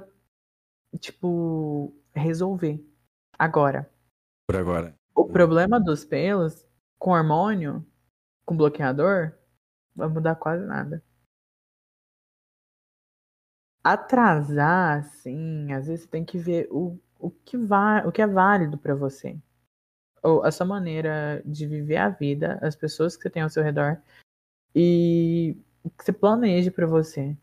tipo, resolver agora. Por agora. O problema dos pelos, com hormônio, com bloqueador, vai mudar quase nada. Atrasar, assim, às vezes tem que ver o, o, que, va o que é válido pra você. Ou a sua maneira de viver a vida, as pessoas que você tem ao seu redor e o que você planeja pra você.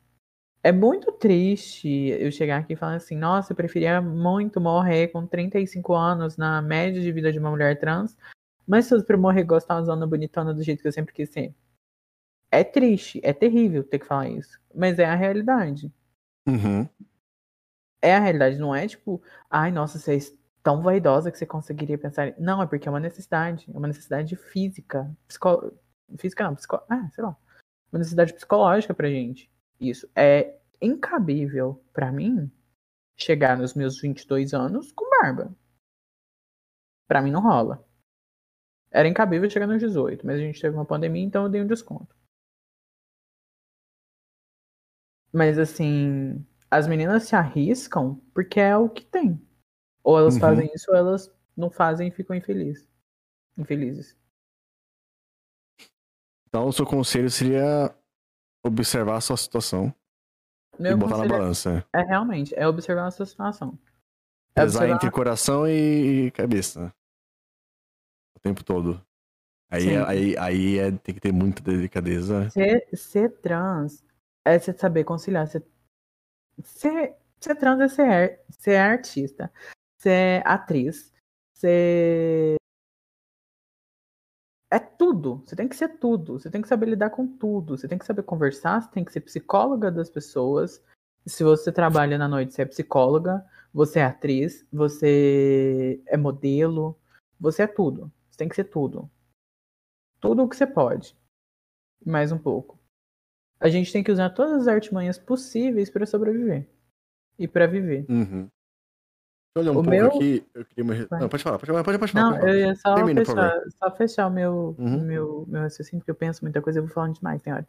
É muito triste eu chegar aqui e falar assim, nossa, eu preferia muito morrer com 35 anos na média de vida de uma mulher trans, mas se eu pra morrer gostosona, bonitona, do jeito que eu sempre quis ser. É triste, é terrível ter que falar isso, mas é a realidade. Uhum. É a realidade, não é tipo, ai, nossa, você é tão vaidosa que você conseguiria pensar. Não, é porque é uma necessidade, é uma necessidade física, psico... física não, psico... ah, sei lá, uma necessidade psicológica pra gente. Isso é incabível pra mim chegar nos meus 22 anos com barba. Pra mim não rola. Era incabível chegar nos 18, mas a gente teve uma pandemia, então eu dei um desconto. Mas assim, as meninas se arriscam porque é o que tem. Ou elas Uhum. fazem isso ou elas não fazem e ficam infelizes. Infelizes. Então, o seu conselho seria observar a sua situação Meu e botar na conselho balança. é, é realmente, é observar a sua situação. É Pesar observar- entre coração e cabeça. né? O tempo todo. Aí, Sim. aí, aí é, tem que ter muita delicadeza. Ser, ser trans é você saber conciliar. Ser, ser, ser trans é ser, ser artista, ser atriz, ser. É tudo. Você tem que ser tudo. Você tem que saber lidar com tudo. Você tem que saber conversar. Você tem que ser psicóloga das pessoas. Se você trabalha na noite, você é psicóloga. Você é atriz. Você é modelo. Você é tudo. Você tem que ser tudo. Tudo o que você pode. Mais um pouco. A gente tem que usar todas as artimanhas possíveis para sobreviver. E para viver. Uhum. Deixa eu olhar um O pouco meu- aqui. Eu queria uma... Não, pode falar, pode falar, pode, pode falar. Não, pode falar. eu ia só Termina, fechar, só fechar o meu, Uhum. meu, meu raciocínio, porque eu penso muita coisa e eu vou falando demais, tem hora.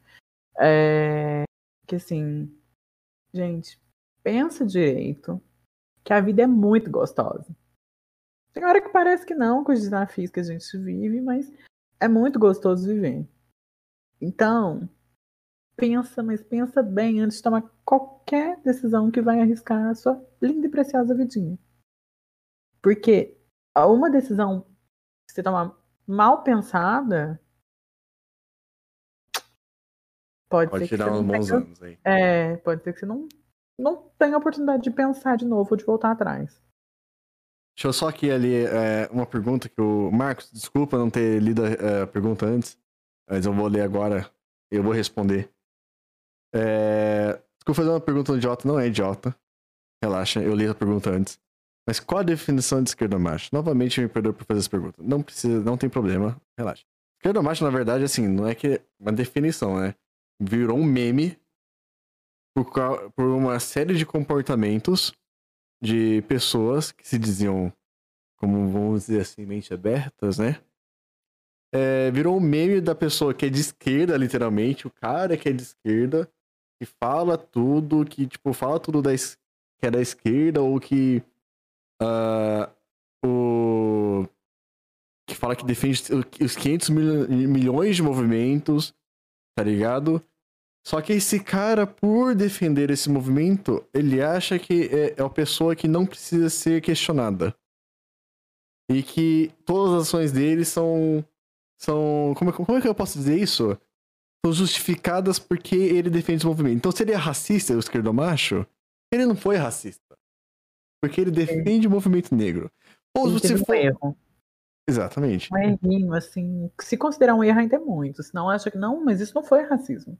É, que assim, gente, pensa direito que a vida é muito gostosa. Tem hora que parece que não, com os desafios que a gente vive, mas é muito gostoso viver. Então, pensa, mas pensa bem antes de tomar qualquer decisão que vai arriscar a sua linda e preciosa vidinha. Porque uma decisão que você tomar mal pensada pode, Pode ser que tirar você uns bons tenha, anos aí. é, pode ser que você não não tenha a oportunidade de pensar de novo ou de voltar atrás. Deixa eu só aqui ali é, uma pergunta que o Marcos, desculpa não ter lido a, é, a pergunta antes, mas eu vou ler agora e eu vou responder. É, desculpa fazer uma pergunta idiota, não é idiota. Relaxa, eu li a pergunta antes. Mas qual a definição de esquerda macho? Novamente me perdoe por fazer essa pergunta. Não precisa, não tem problema, relaxa. Esquerda macho, na verdade, assim, não é que é uma definição, né? Virou um meme por, cau- por uma série de comportamentos de pessoas que se diziam, como vamos dizer assim, mente abertas, né? é, virou um meme da pessoa que é de esquerda, literalmente, o cara que é de esquerda, que fala tudo, que, tipo, fala tudo da, es- que é da esquerda, ou que. ah, o. Que fala que defende os 500 mil- milhões de movimentos, tá ligado? Só que esse cara, por defender esse movimento, ele acha que é, é uma pessoa que não precisa ser questionada. E que todas as ações dele são. são. Como, é- como é que eu posso dizer isso? São justificadas porque ele defende esse movimento. Então seria racista o esquerdomacho? Ele não foi racista. Porque ele defende o movimento negro. Ou Ele se teve um for. erro. Exatamente. Um errinho, assim. Se considerar um erro ainda é muito. Senão acha que não, mas isso não foi racismo.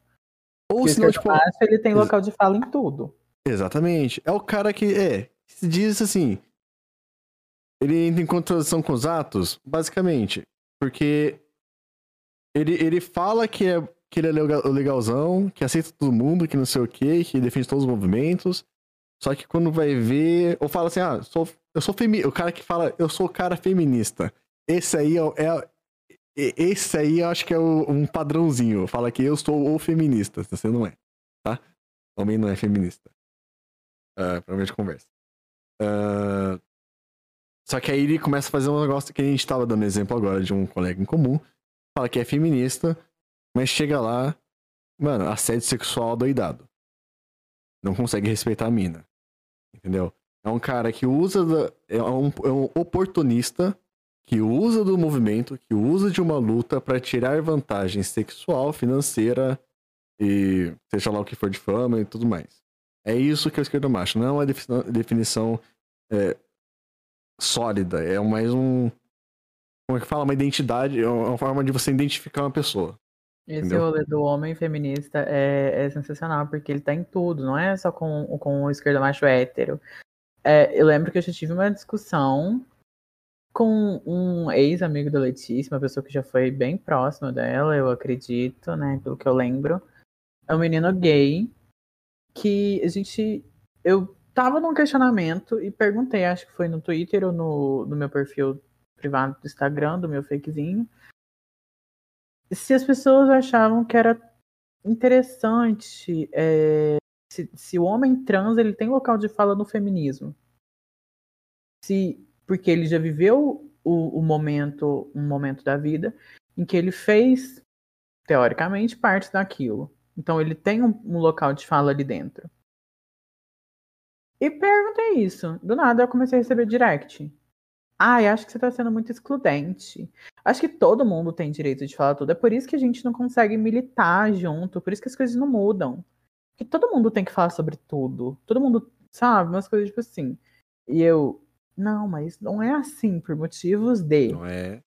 Ou Porque senão, o tipo. macho, ele tem local de fala em tudo. Exatamente. É o cara que é. Se diz assim. Ele entra em contradição com os atos, basicamente. Porque ele, ele fala que, é, que ele é legal- legalzão, que aceita todo mundo, que não sei o quê, que defende todos os movimentos. Só que quando vai ver. Ou fala assim, ah, sou, eu sou feminista. O cara que fala, eu sou o cara feminista. Esse aí é, é, esse aí eu acho que é o- um padrãozinho. Fala que eu sou o feminista. Você não é, tá? Homem não é feminista. Uh, provavelmente conversa. Ah, só que aí ele começa a fazer um negócio que a gente tava dando exemplo agora de um colega em comum. Fala que é feminista, mas chega lá, mano, assédio sexual doidado. Não consegue respeitar a mina. Entendeu? É um cara que usa. Da, é, um, é um oportunista que usa do movimento, que usa de uma luta pra tirar vantagem sexual, financeira e seja lá o que for de fama e tudo mais. É isso que é o esquerdo macho. Não é uma definição é, sólida. É mais um. Como é que fala? Uma identidade. É uma forma de você identificar uma pessoa. Esse Entendeu? rolê do homem feminista é, é sensacional, porque ele tá em tudo, não é só com, com o esquerdo macho hétero. É, eu lembro que eu já tive uma discussão com um ex-amigo da Letícia, uma pessoa que já foi bem próxima dela, eu acredito, né, pelo que eu lembro. É um menino gay que a gente. Eu tava num questionamento e perguntei, acho que foi no Twitter ou no, no meu perfil privado do Instagram, do meu fakezinho se as pessoas achavam que era interessante é, se, se o homem trans ele tem local de fala no feminismo. Se porque ele já viveu o, o momento um momento da vida em que ele fez teoricamente parte daquilo. Então ele tem um, um local de fala ali dentro. E perguntei isso. Do nada eu comecei a receber direct Ai, acho que você tá sendo muito excludente. Acho que todo mundo tem direito de falar tudo. É por isso que a gente não consegue militar junto, por isso que as coisas não mudam. Porque todo mundo tem que falar sobre tudo. Todo mundo, sabe, umas coisas tipo assim. E eu, não, mas não é assim, por motivos de. Não é.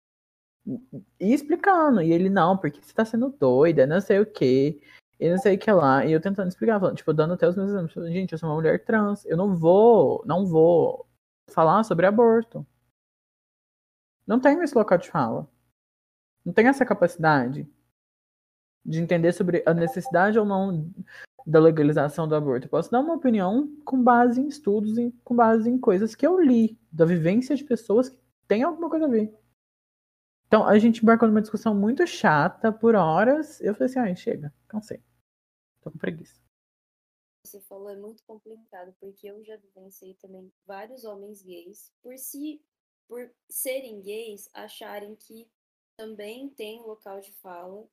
E explicando. E ele, não, porque você tá sendo doida, não sei o quê. E não sei o que lá. E eu tentando explicar, falando, tipo, dando até os meus exemplos. Gente, eu sou uma mulher trans. Eu não vou, não vou falar sobre aborto. Não tenho esse local de fala. Não tenho essa capacidade de entender sobre a necessidade ou não da legalização do aborto. Eu posso dar uma opinião com base em estudos, e com base em coisas que eu li, da vivência de pessoas que têm alguma coisa a ver. Então, a gente embarcou numa discussão muito chata por horas. Eu falei assim, ai, chega, cansei. Tô com preguiça. você falou é muito complicado, porque eu já vivenciei também vários homens gays, por si, por serem gays, acharem que também tem local de fala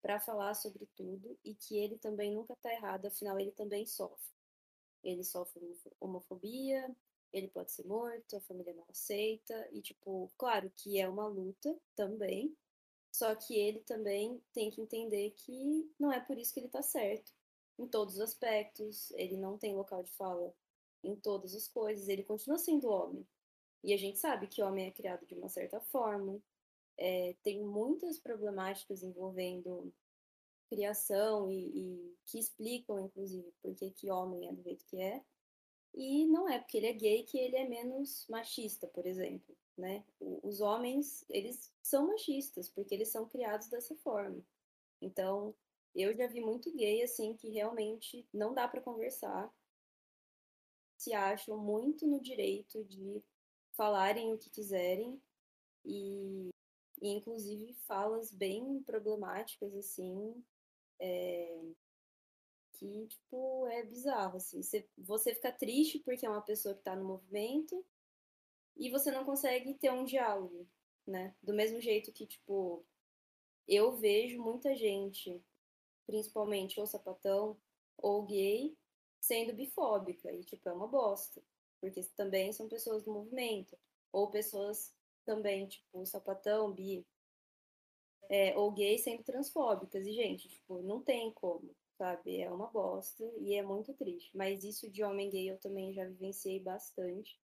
para falar sobre tudo e que ele também nunca tá errado, afinal ele também sofre. Ele sofre homofo- homofobia, ele pode ser morto, a família não aceita, e tipo, claro que é uma luta também, só que ele também tem que entender que não é por isso que ele tá certo em todos os aspectos, ele não tem local de fala em todas as coisas, ele continua sendo homem. E a gente sabe que homem é criado de uma certa forma, é, tem muitas problemáticas envolvendo criação e, e que explicam, inclusive, por que homem é do jeito que é. E não é porque ele é gay que ele é menos machista, por exemplo, né? Os homens, eles são machistas porque eles são criados dessa forma. Então, eu já vi muito gay assim que realmente não dá para conversar. Se acham muito no direito de falarem o que quiserem e e inclusive falas bem problemáticas, assim, é, que, tipo, é bizarro, assim. Você, você fica triste porque é uma pessoa que tá no movimento e você não consegue ter um diálogo, né? Do mesmo jeito que, tipo, eu vejo muita gente, principalmente ou sapatão ou gay, sendo bifóbica, e, tipo, é uma bosta, porque também são pessoas do movimento, ou pessoas também, tipo, sapatão, bi, é, ou gay sendo transfóbicas. E, gente, tipo, não tem como, sabe? É uma bosta e é muito triste. Mas isso de homem gay eu também já vivenciei bastante.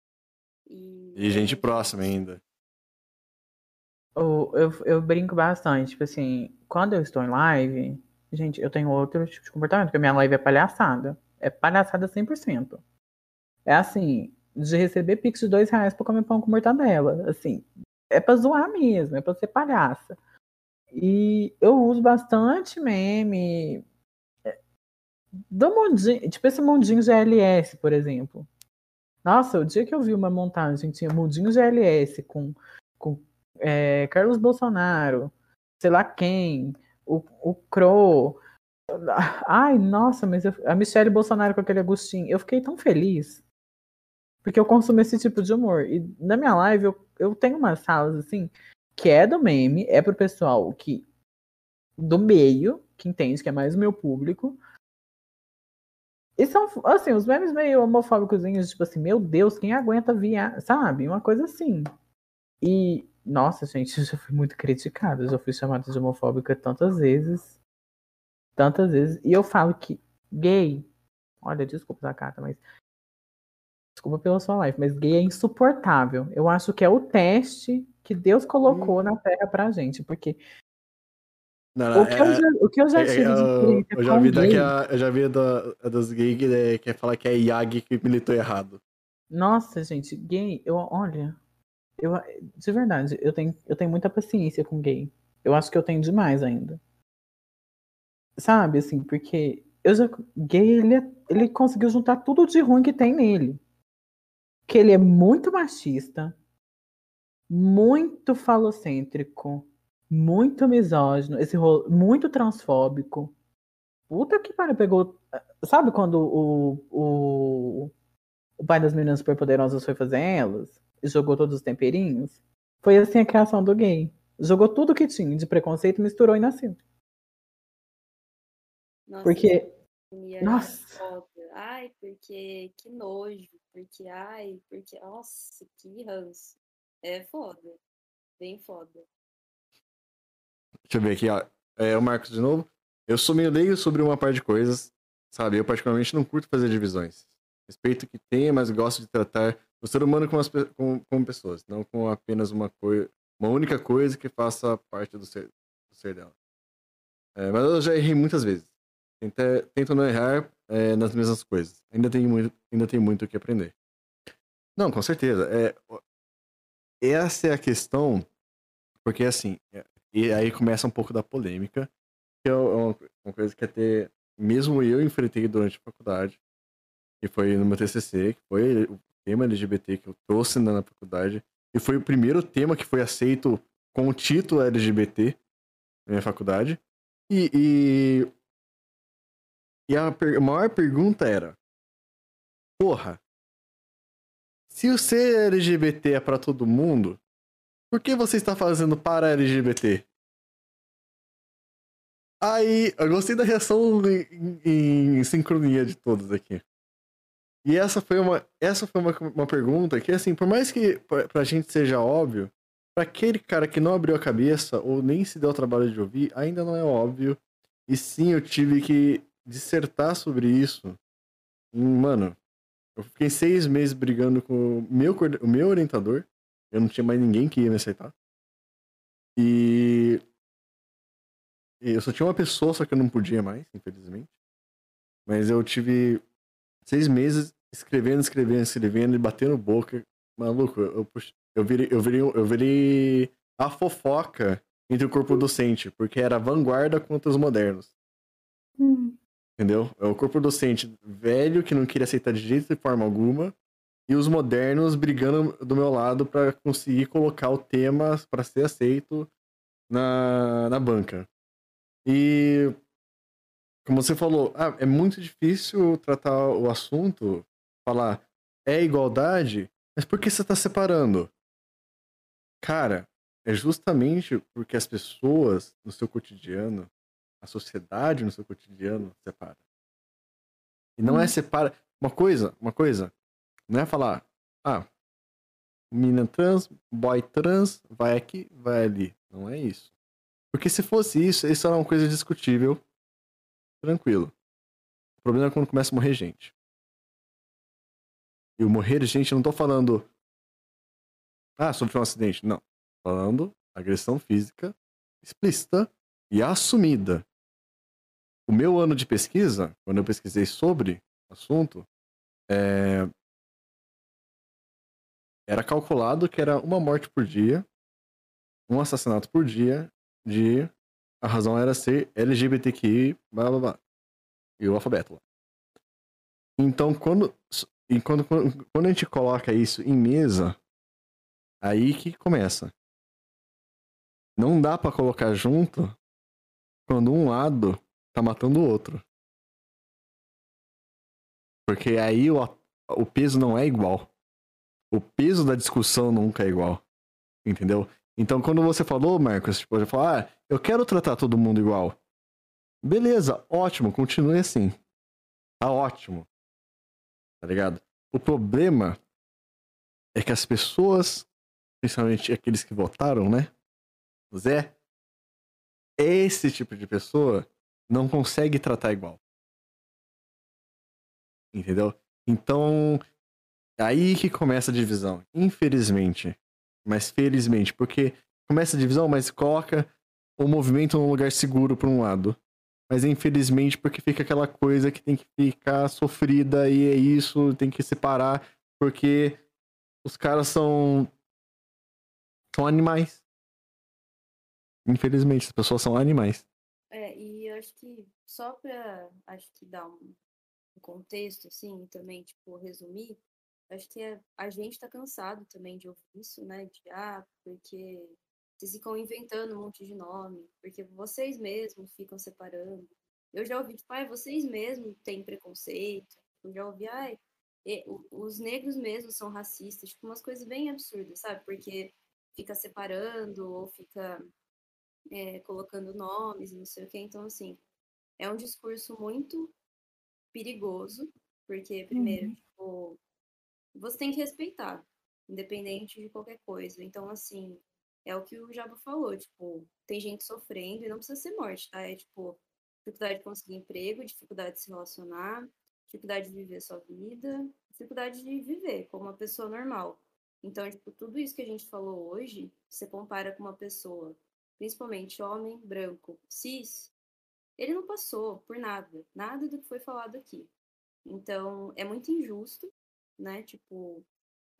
E, e gente próxima ainda. Eu, eu, eu brinco bastante, tipo assim, quando eu estou em live, gente, eu tenho outro tipo de comportamento, porque a minha live é palhaçada. É palhaçada 100%. É assim, de receber pix de dois reais pra comer pão com mortadela. Assim, é pra zoar mesmo, é pra ser palhaça. E eu uso bastante meme é, do mundinho, tipo esse mundinho GLS, por exemplo. Nossa, o dia que eu vi uma montagem tinha mundinho GLS com, com é, Carlos Bolsonaro, sei lá quem, o, o Cro. Ai, nossa, mas eu, a Michelle Bolsonaro com aquele Agostinho. Eu fiquei tão feliz. Porque eu consumo esse tipo de humor. E na minha live eu, eu tenho umas salas assim, que é do meme, é pro pessoal que. do meio, que entende que é mais o meu público. E são, assim, os memes meio homofóbicos, tipo assim, meu Deus, quem aguenta via, sabe? Uma coisa assim. E, nossa, gente, <laughs> eu já fui muito criticada, já fui chamada de homofóbica tantas vezes. Tantas vezes. E eu falo que gay, olha, desculpa a carta, mas Desculpa pela sua live, mas gay é insuportável. Eu acho que é o teste que Deus colocou hum. na Terra pra gente, porque não, não, o, que é, já, o, que eu já, é, tive é, de experiência eu já vi gay, a, eu já vi do, dos gays que é, quer falar que é Yag que militou errado. Nossa, gente, gay, eu olha, eu de verdade, eu tenho, eu tenho muita paciência com gay. Eu acho que eu tenho demais ainda. Sabe, assim, porque eu já, gay, ele, é, ele conseguiu juntar tudo de ruim que tem nele que ele é muito machista, muito falocêntrico, muito misógino, esse rolo, muito transfóbico. Puta que pariu, pegou. Sabe quando o, o, o pai das meninas superpoderosas foi fazer elas? E jogou todos os temperinhos? Foi assim a criação do gay. Jogou tudo que tinha de preconceito, misturou e nasceu. Nossa, Porque. Nossa. Ai, porque que nojo porque, ai, porque, nossa, que ranço. É foda. Bem foda. Deixa eu ver aqui, ó. É o Marcos de novo. Eu sou meio leigo sobre uma parte de coisas, sabe? Eu particularmente não curto fazer divisões. Respeito que tenha, mas gosto de tratar o ser humano como, as, como, como pessoas, não com apenas uma coisa, uma única coisa que faça parte do ser, do ser dela. É, mas eu já errei muitas vezes. Tento, tento não errar é, nas mesmas coisas. Ainda tem muito, ainda tem muito o que aprender. Não, com certeza. É, essa é a questão, porque assim, é, e aí começa um pouco da polêmica, que é uma, uma coisa que até mesmo eu enfrentei durante a faculdade, que foi no meu TCC, que foi o tema LGBT que eu trouxe na faculdade, e foi o primeiro tema que foi aceito com o título LGBT na minha faculdade. E, e e a, maior pergunta era: Porra, se o ser LGBT é para todo mundo, por que você está fazendo para LGBT? Aí, eu gostei da reação em, em, em sincronia de todos aqui. E essa foi uma, essa foi uma, uma pergunta que, assim, por mais que pra, pra gente seja óbvio, para aquele cara que não abriu a cabeça ou nem se deu o trabalho de ouvir, ainda não é óbvio. E sim, eu tive que dissertar sobre isso, mano, eu fiquei seis meses brigando com o meu, o meu orientador. Eu não tinha mais ninguém que ia me aceitar. E eu só tinha uma pessoa, só que eu não podia mais, infelizmente. Mas eu tive seis meses escrevendo, escrevendo, escrevendo e batendo boca. Maluco, eu, eu, virei, eu, virei, eu virei a fofoca entre o corpo docente, porque era vanguarda contra os modernos. Hum. Entendeu? É o corpo docente velho que não queria aceitar de jeito de forma alguma. E os modernos brigando do meu lado para conseguir colocar o tema para ser aceito na, na banca. E como você falou, ah, é muito difícil tratar o assunto, falar é igualdade, mas por que você está separando? Cara, é justamente porque as pessoas no seu cotidiano, a sociedade no seu cotidiano separa. E não é separa. Uma coisa, uma coisa, não é falar, ah, menina trans, boy trans, vai aqui, vai ali. Não é isso. Porque se fosse isso, isso era uma coisa discutível. Tranquilo. O problema é quando começa a morrer gente. E o morrer gente, eu não tô falando. Ah, sofreu um acidente. Não. Tô falando agressão física explícita e assumida. O meu ano de pesquisa, quando eu pesquisei sobre o assunto, é... era calculado que era uma morte por dia, um assassinato por dia, de a razão era ser LGBTQI, blá blá blá. E o alfabeto lá. Então, quando, e quando, quando a gente coloca isso em mesa, aí que começa. Não dá para colocar junto quando um lado tá matando o outro. Porque aí o, o peso não é igual. O peso da discussão nunca é igual. Entendeu? Então, quando você falou, Marcos, tipo, falou, ah, eu quero tratar todo mundo igual. Beleza, ótimo, continue assim. Tá ótimo. Tá ligado? O problema é que as pessoas, principalmente aqueles que votaram, né? Zé, esse tipo de pessoa não consegue tratar igual. Entendeu? Então, aí que começa a divisão. Infelizmente. Mas felizmente, porque começa a divisão, mas coloca o movimento num lugar seguro por um lado. Mas infelizmente, porque fica aquela coisa que tem que ficar sofrida e é isso, tem que separar, porque os caras são. são animais. Infelizmente, as pessoas são animais. É, acho que só pra acho que dar um, contexto, assim, também, tipo, resumir, acho que é, a gente tá cansado também de ouvir isso, né? De ah, porque vocês ficam inventando um monte de nome, porque vocês mesmos ficam separando. Eu já ouvi, tipo, ah, vocês mesmos têm preconceito. Eu já ouvi, ah, os negros mesmos são racistas, tipo, umas coisas bem absurdas, sabe? Porque fica separando ou fica é, colocando nomes e não sei o que. Então, assim, é um discurso muito perigoso, porque, primeiro, uhum. tipo, você tem que respeitar, independente de qualquer coisa. Então, assim, é o que o Jabo falou, tipo, tem gente sofrendo e não precisa ser morte, tá? É tipo, dificuldade de conseguir emprego, dificuldade de se relacionar, dificuldade de viver sua vida, dificuldade de viver como uma pessoa normal. Então, tipo, tudo isso que a gente falou hoje, você compara com uma pessoa, principalmente homem, branco, cis, ele não passou por nada, nada do que foi falado aqui. Então, é muito injusto, né? Tipo,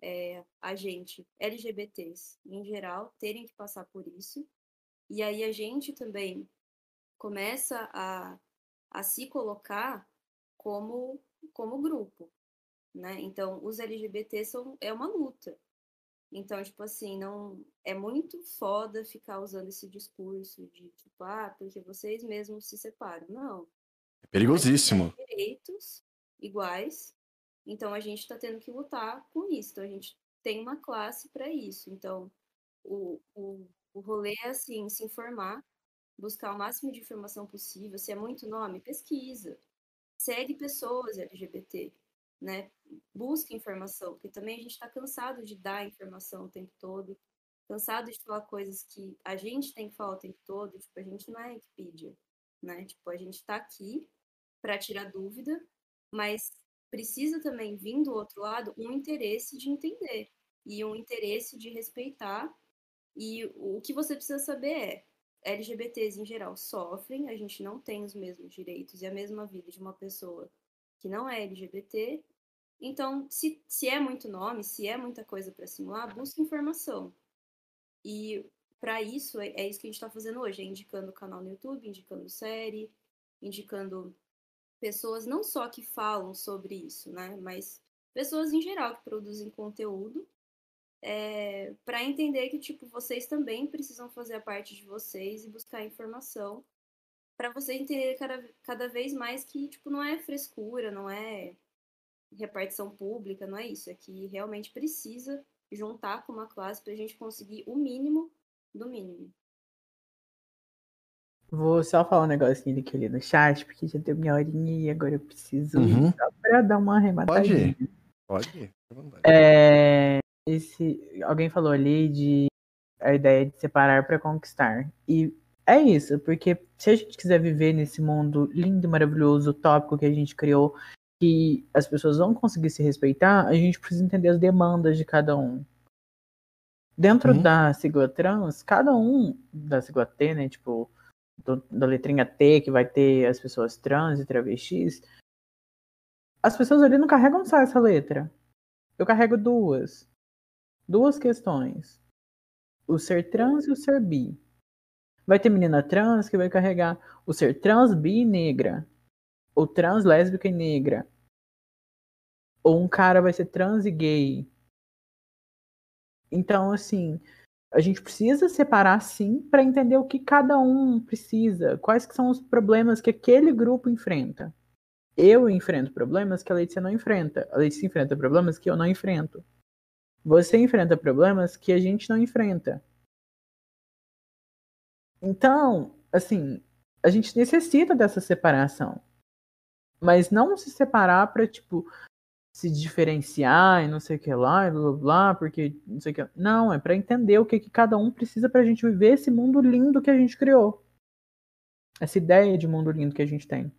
é, a gente, LGBTs em geral, terem que passar por isso. E aí a gente também começa a, a se colocar como, como grupo, né? Então, os LGBTs são, é uma luta. Então, tipo assim, não é muito foda ficar usando esse discurso de tipo, ah, porque vocês mesmos se separam. Não. É perigosíssimo. Direitos iguais então a gente está tendo que lutar com isso. Então a gente tem uma classe para isso. Então o, o, o rolê é assim, se informar, buscar o máximo de informação possível. Se é muito nome, pesquisa. Segue pessoas LGBT, né? Busca informação, porque também a gente está cansado de dar informação o tempo todo, cansado de falar coisas que a gente tem que falar o tempo todo. Tipo, a gente não é Wikipedia, né? Tipo, a gente está aqui para tirar dúvida, mas precisa também vir do outro lado um interesse de entender e um interesse de respeitar. E o que você precisa saber é: LGBTs em geral sofrem, a gente não tem os mesmos direitos e a mesma vida de uma pessoa que não é LGBT. Então, se, se é muito nome, se é muita coisa para simular, busque informação. E para isso, é, é, isso que a gente está fazendo hoje: é indicando o canal no YouTube, indicando série, indicando pessoas não só que falam sobre isso, né, mas pessoas em geral que produzem conteúdo é, para entender que tipo vocês também precisam fazer a parte de vocês e buscar informação para vocês entenderem cada, cada vez mais que tipo não é frescura, não é repartição pública, não é isso, é que realmente precisa juntar com uma classe para a gente conseguir o mínimo do mínimo. Vou só falar um negocinho aqui ali no chat, porque já deu minha horinha e agora eu preciso uhum. ir só pra dar uma arrematadinha. Pode ir. Pode ir. É, esse, alguém falou ali de a ideia de separar para conquistar. E é isso, porque se a gente quiser viver nesse mundo lindo, maravilhoso, utópico que a gente criou, que as pessoas vão conseguir se respeitar, a gente precisa entender as demandas de cada um. Dentro uhum. da sigla trans, cada um da sigla T, né, tipo, do, da letrinha T, que vai ter as pessoas trans e travestis, as pessoas ali não carregam só essa letra. Eu carrego duas. Duas questões. O ser trans e o ser bi. Vai ter menina trans que vai carregar o ser trans, bi e negra. Ou trans, lésbica e negra. Ou um cara vai ser trans e gay. Então, assim, a gente precisa separar sim para entender o que cada um precisa, quais que são os problemas que aquele grupo enfrenta. Eu enfrento problemas que a Letícia não enfrenta. A Letícia enfrenta problemas que eu não enfrento. Você enfrenta problemas que a gente não enfrenta. Então, assim, a gente necessita dessa separação. Mas não se separar para tipo se diferenciar e não sei o que lá, e blá, blá, blá porque não sei o que. Não, é para entender o que, que cada um precisa pra gente viver esse mundo lindo que a gente criou. Essa ideia de mundo lindo que a gente tem.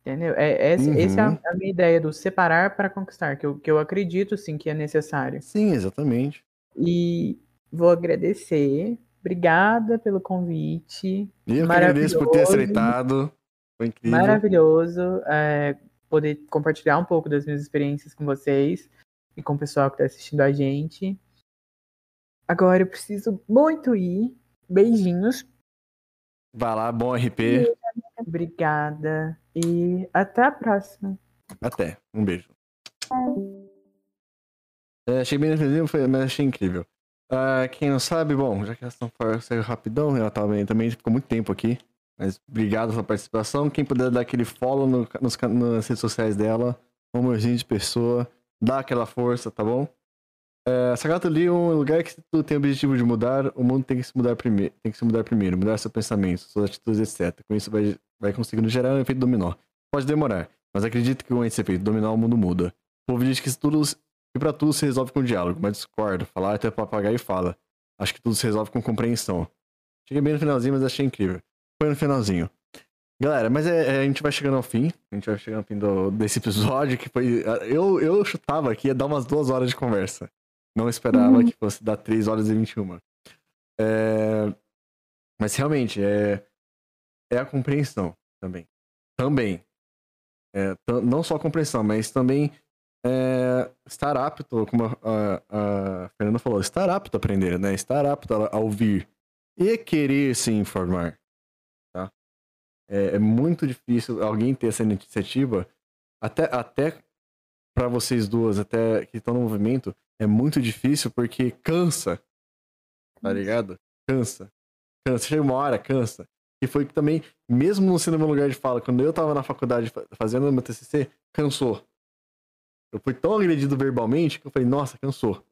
Entendeu? É, é, uhum. Essa é a, a, minha ideia do separar para conquistar, que eu, que eu acredito sim que é necessário. Sim, exatamente. E vou agradecer Obrigada pelo convite. Eu que agradeço por ter aceitado. Foi incrível. Maravilhoso é, poder compartilhar um pouco das minhas experiências com vocês e com o pessoal que está assistindo a gente. Agora eu preciso muito ir. Beijinhos. Vai lá, bom RP. Obrigada. E até a próxima. Até. Um beijo. É, achei bem mas achei incrível. Uh, quem não sabe, bom, já que a ação saiu rapidão, ela também, também ficou muito tempo aqui. Mas obrigado pela participação. Quem puder dar aquele follow no, nos, nas redes sociais dela, amorzinho de pessoa, dá aquela força, tá bom? Uh, Sagato Lee é um lugar que tu tem o objetivo de mudar, o mundo tem que se mudar primeiro, tem que se mudar primeiro, mudar seu pensamento, suas atitudes, etc. Com isso vai, vai conseguindo gerar um efeito dominó. Pode demorar, mas acredito que com esse efeito dominó o mundo muda. O povo diz que tudo e para tudo se resolve com diálogo, mas discordo. Falar até papagaio e fala. Acho que tudo se resolve com compreensão. Cheguei bem no finalzinho, mas achei incrível. Foi no finalzinho. Galera, mas é, é, a gente vai chegando ao fim. A gente vai chegando ao fim do, desse episódio, que foi. Eu, eu chutava que ia dar umas duas horas de conversa. Não esperava uhum. que fosse dar 3 horas e 21. É... Mas realmente, é, é a compreensão também. Também. É, não só a compreensão, mas também é, estar apto, como a, a, Fernanda falou, estar apto a aprender, né? Estar apto a, a ouvir e querer se informar? É, é, muito difícil alguém ter essa iniciativa, até, até para vocês duas, até que estão no movimento, é muito difícil porque cansa, tá ligado? Cansa. Cansa. Chega uma hora, cansa. E foi que também, mesmo não sendo meu lugar de fala, quando eu tava na faculdade fazendo meu TCC, cansou eu fui tão agredido verbalmente que eu falei, nossa, cansou.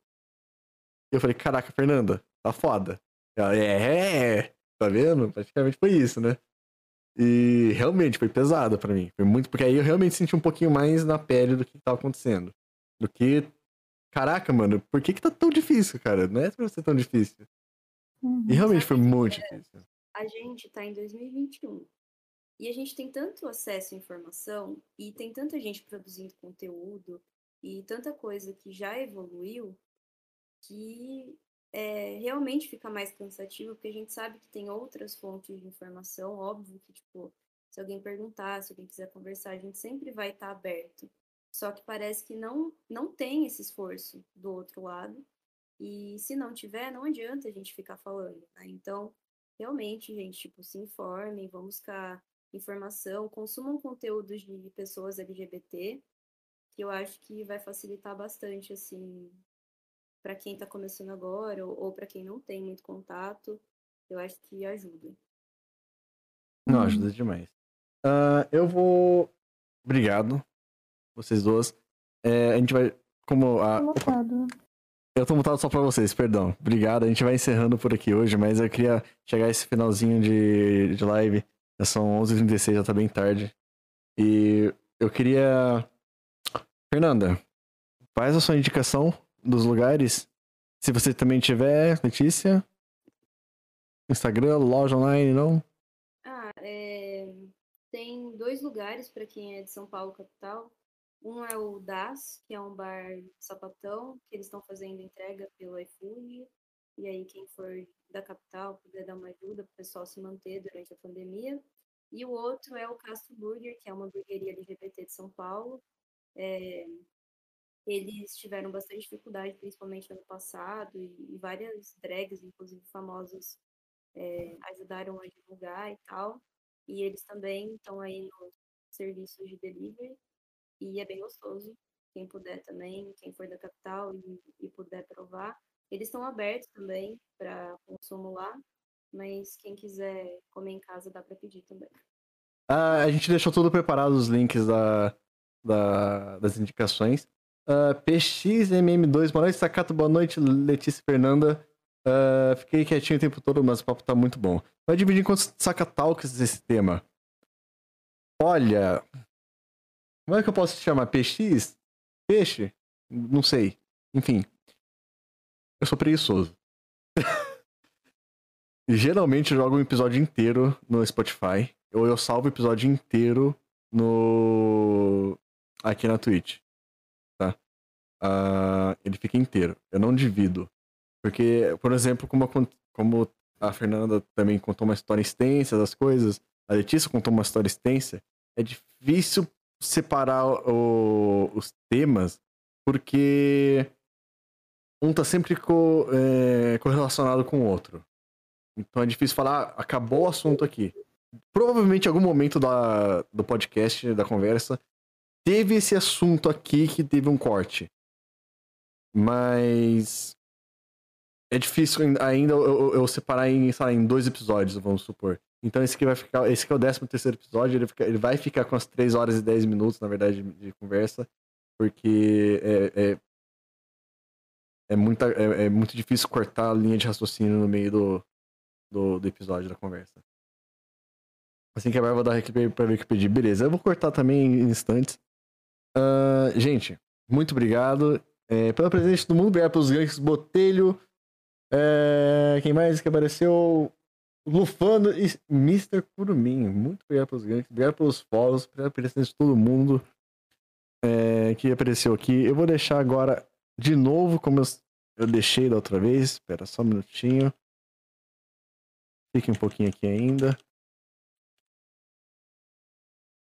E eu falei, caraca, Fernanda, tá foda. Ela, é, tá vendo? Praticamente foi isso, né? E realmente foi pesado para mim. Foi muito, porque aí eu realmente senti um pouquinho mais na pele do que tava acontecendo. Do que, caraca, mano, por que que tá tão difícil, cara? Não é pra ser tão difícil. Uhum. E realmente foi muito difícil. A gente tá em 2021. E a gente tem tanto acesso à informação e tem tanta gente produzindo conteúdo e tanta coisa que já evoluiu que é, realmente fica mais cansativo, porque a gente sabe que tem outras fontes de informação, óbvio que, tipo, se alguém perguntar, se alguém quiser conversar, a gente sempre vai estar aberto. Só que parece que não, não tem esse esforço do outro lado. E se não tiver, não adianta a gente ficar falando. Né? Então, realmente, gente, tipo, se informem, vamos buscar informação, consumam conteúdos de pessoas LGBT, que eu acho que vai facilitar bastante, assim, para quem está começando agora ou, ou para quem não tem muito contato, eu acho que ajuda. Não, ajuda demais. Uh, eu vou. Obrigado, vocês duas. É, a gente vai. Como a. Opa. Eu tô mutado só pra vocês, perdão. Obrigado. A gente vai encerrando por aqui hoje, mas eu queria chegar a esse finalzinho de, de live. Já são 11h36, já tá bem tarde. E eu queria. Fernanda, faz a sua indicação dos lugares. Se você também tiver, Letícia. Instagram, loja online, não? Ah, é... tem dois lugares para quem é de São Paulo, capital. Um é o Das, que é um bar sapatão, que eles estão fazendo entrega pelo iFood. E aí, quem for da capital puder dar uma ajuda para o pessoal se manter durante a pandemia. E o outro é o Castro Burger, que é uma hamburgueria LGBT de São Paulo. É, eles tiveram bastante dificuldade, principalmente no ano passado, e, e várias drags, inclusive famosas, é, ajudaram a divulgar e tal. E eles também estão aí nos serviços de delivery, e é bem gostoso. Quem puder também, quem for da capital e, e puder provar. Eles estão abertos também para consumo lá, mas quem quiser comer em casa dá para pedir também. Ah, a gente deixou tudo preparado, os links da, da das indicações. Uh, ah, PXMM2, boa noite, Sacato, boa noite, Letícia Fernanda. Uh, fiquei quietinho o tempo todo, mas o papo tá muito bom. Vai dividir quantos sacatalks esse tema? Olha. Como é que eu posso te chamar? PX? Peixe? Não sei. Enfim. Eu sou preguiçoso. <laughs> Geralmente eu jogo um episódio inteiro no Spotify. Ou eu salvo o episódio inteiro no. aqui na Twitch uh, ele fica inteiro. Eu não divido. Porque, por exemplo, como a, como a Fernanda também contou uma história extensa das coisas, a Letícia contou uma história extensa, é difícil separar o, os temas, porque um tá sempre co, é, correlacionado com o outro. Então é difícil falar, ah, acabou o assunto aqui. Provavelmente em algum momento da, do podcast, da conversa, teve esse assunto aqui que teve um corte. Mas é difícil ainda eu, eu separar em, lá, em dois episódios, vamos supor. Então esse aqui vai ficar. Esse aqui é o 13 terceiro episódio, ele, fica, ele vai ficar com as 3 horas e 10 minutos, na verdade, de, conversa. Porque é, é, é, muita, é, é, muito difícil cortar a linha de raciocínio no meio do, do, do episódio da conversa. Assim que a dar aqui pra ver o que pedir. Beleza, eu vou cortar também em instantes. Uh, gente, muito obrigado. É, pela presença do mundo, obrigado pelos ganks Botelho. É, quem mais que apareceu? Lufano e Mr. Curumim. Muito obrigado pelos ganks, obrigado pelos follows, pela presença de todo mundo é, que apareceu aqui. Eu vou deixar agora de novo, como eu, eu deixei da outra vez. Espera só um minutinho. Fique um pouquinho aqui ainda.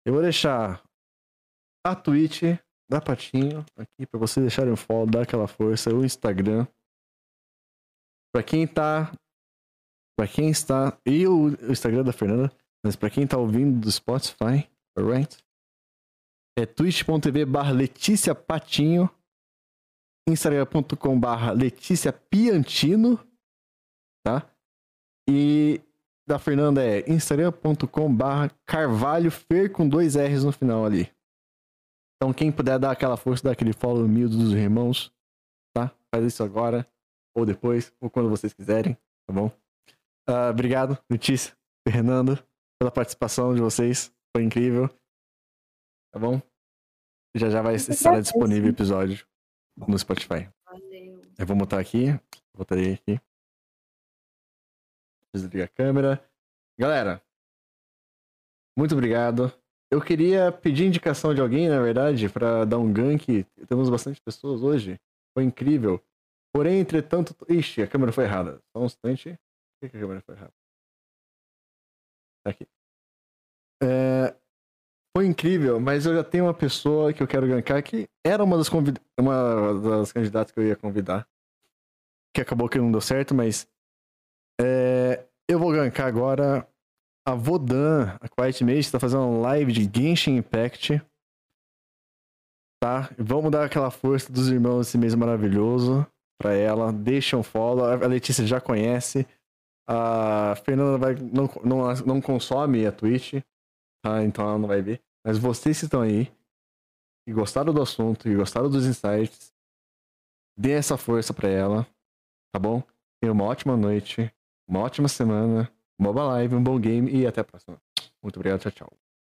Eu vou deixar a Twitch da Patinho aqui para vocês deixarem o follow, dar aquela força, o Instagram. Para quem tá para quem está e o, Instagram da Fernanda, mas para quem tá ouvindo do Spotify, alright? É twitch.tv barra Letícia Patinho, instagram.com barra Letícia Piantino, tá? E da Fernanda é instagram.com barra Carvalho Fer com dois R's no final ali. Então, quem puder dar aquela força, dar aquele follow humilde dos irmãos, tá? Faz isso agora, ou depois, ou quando vocês quiserem, tá bom? Uh, obrigado, Letícia, Fernando, pela participação de vocês. Foi incrível. Tá bom? Já já vai estar disponível o episódio no Spotify. Valeu. Eu vou botar aqui. Botarei aqui. Desligar a câmera. Galera, muito obrigado. Eu queria pedir indicação de alguém, na verdade, para dar um gank. Temos bastante pessoas hoje. Foi incrível. Porém, entretanto. Ixi, a câmera foi errada. Só um instante. Por que a câmera foi errada? Tá aqui. É... Foi incrível, mas eu já tenho uma pessoa que eu quero gankar que era uma das, convid... uma das candidatas que eu ia convidar. Que acabou que não deu certo, mas. É... Eu vou gankar agora a Vodan, a Quiet Mage, está fazendo live de Genshin Impact. Tá? Vamos dar aquela força dos irmãos esse mês maravilhoso. pra ela, deixa um follow. A Letícia já conhece. A Fernanda vai, não, não, não consome a Twitch, tá? Então ela não vai ver. Mas vocês que estão aí e gostaram do assunto e gostaram dos insights, dê essa força pra ela, tá bom? Tenha uma ótima noite, uma ótima semana, uma boa live, um bom game e até a próxima. Muito obrigado, tchau, tchau.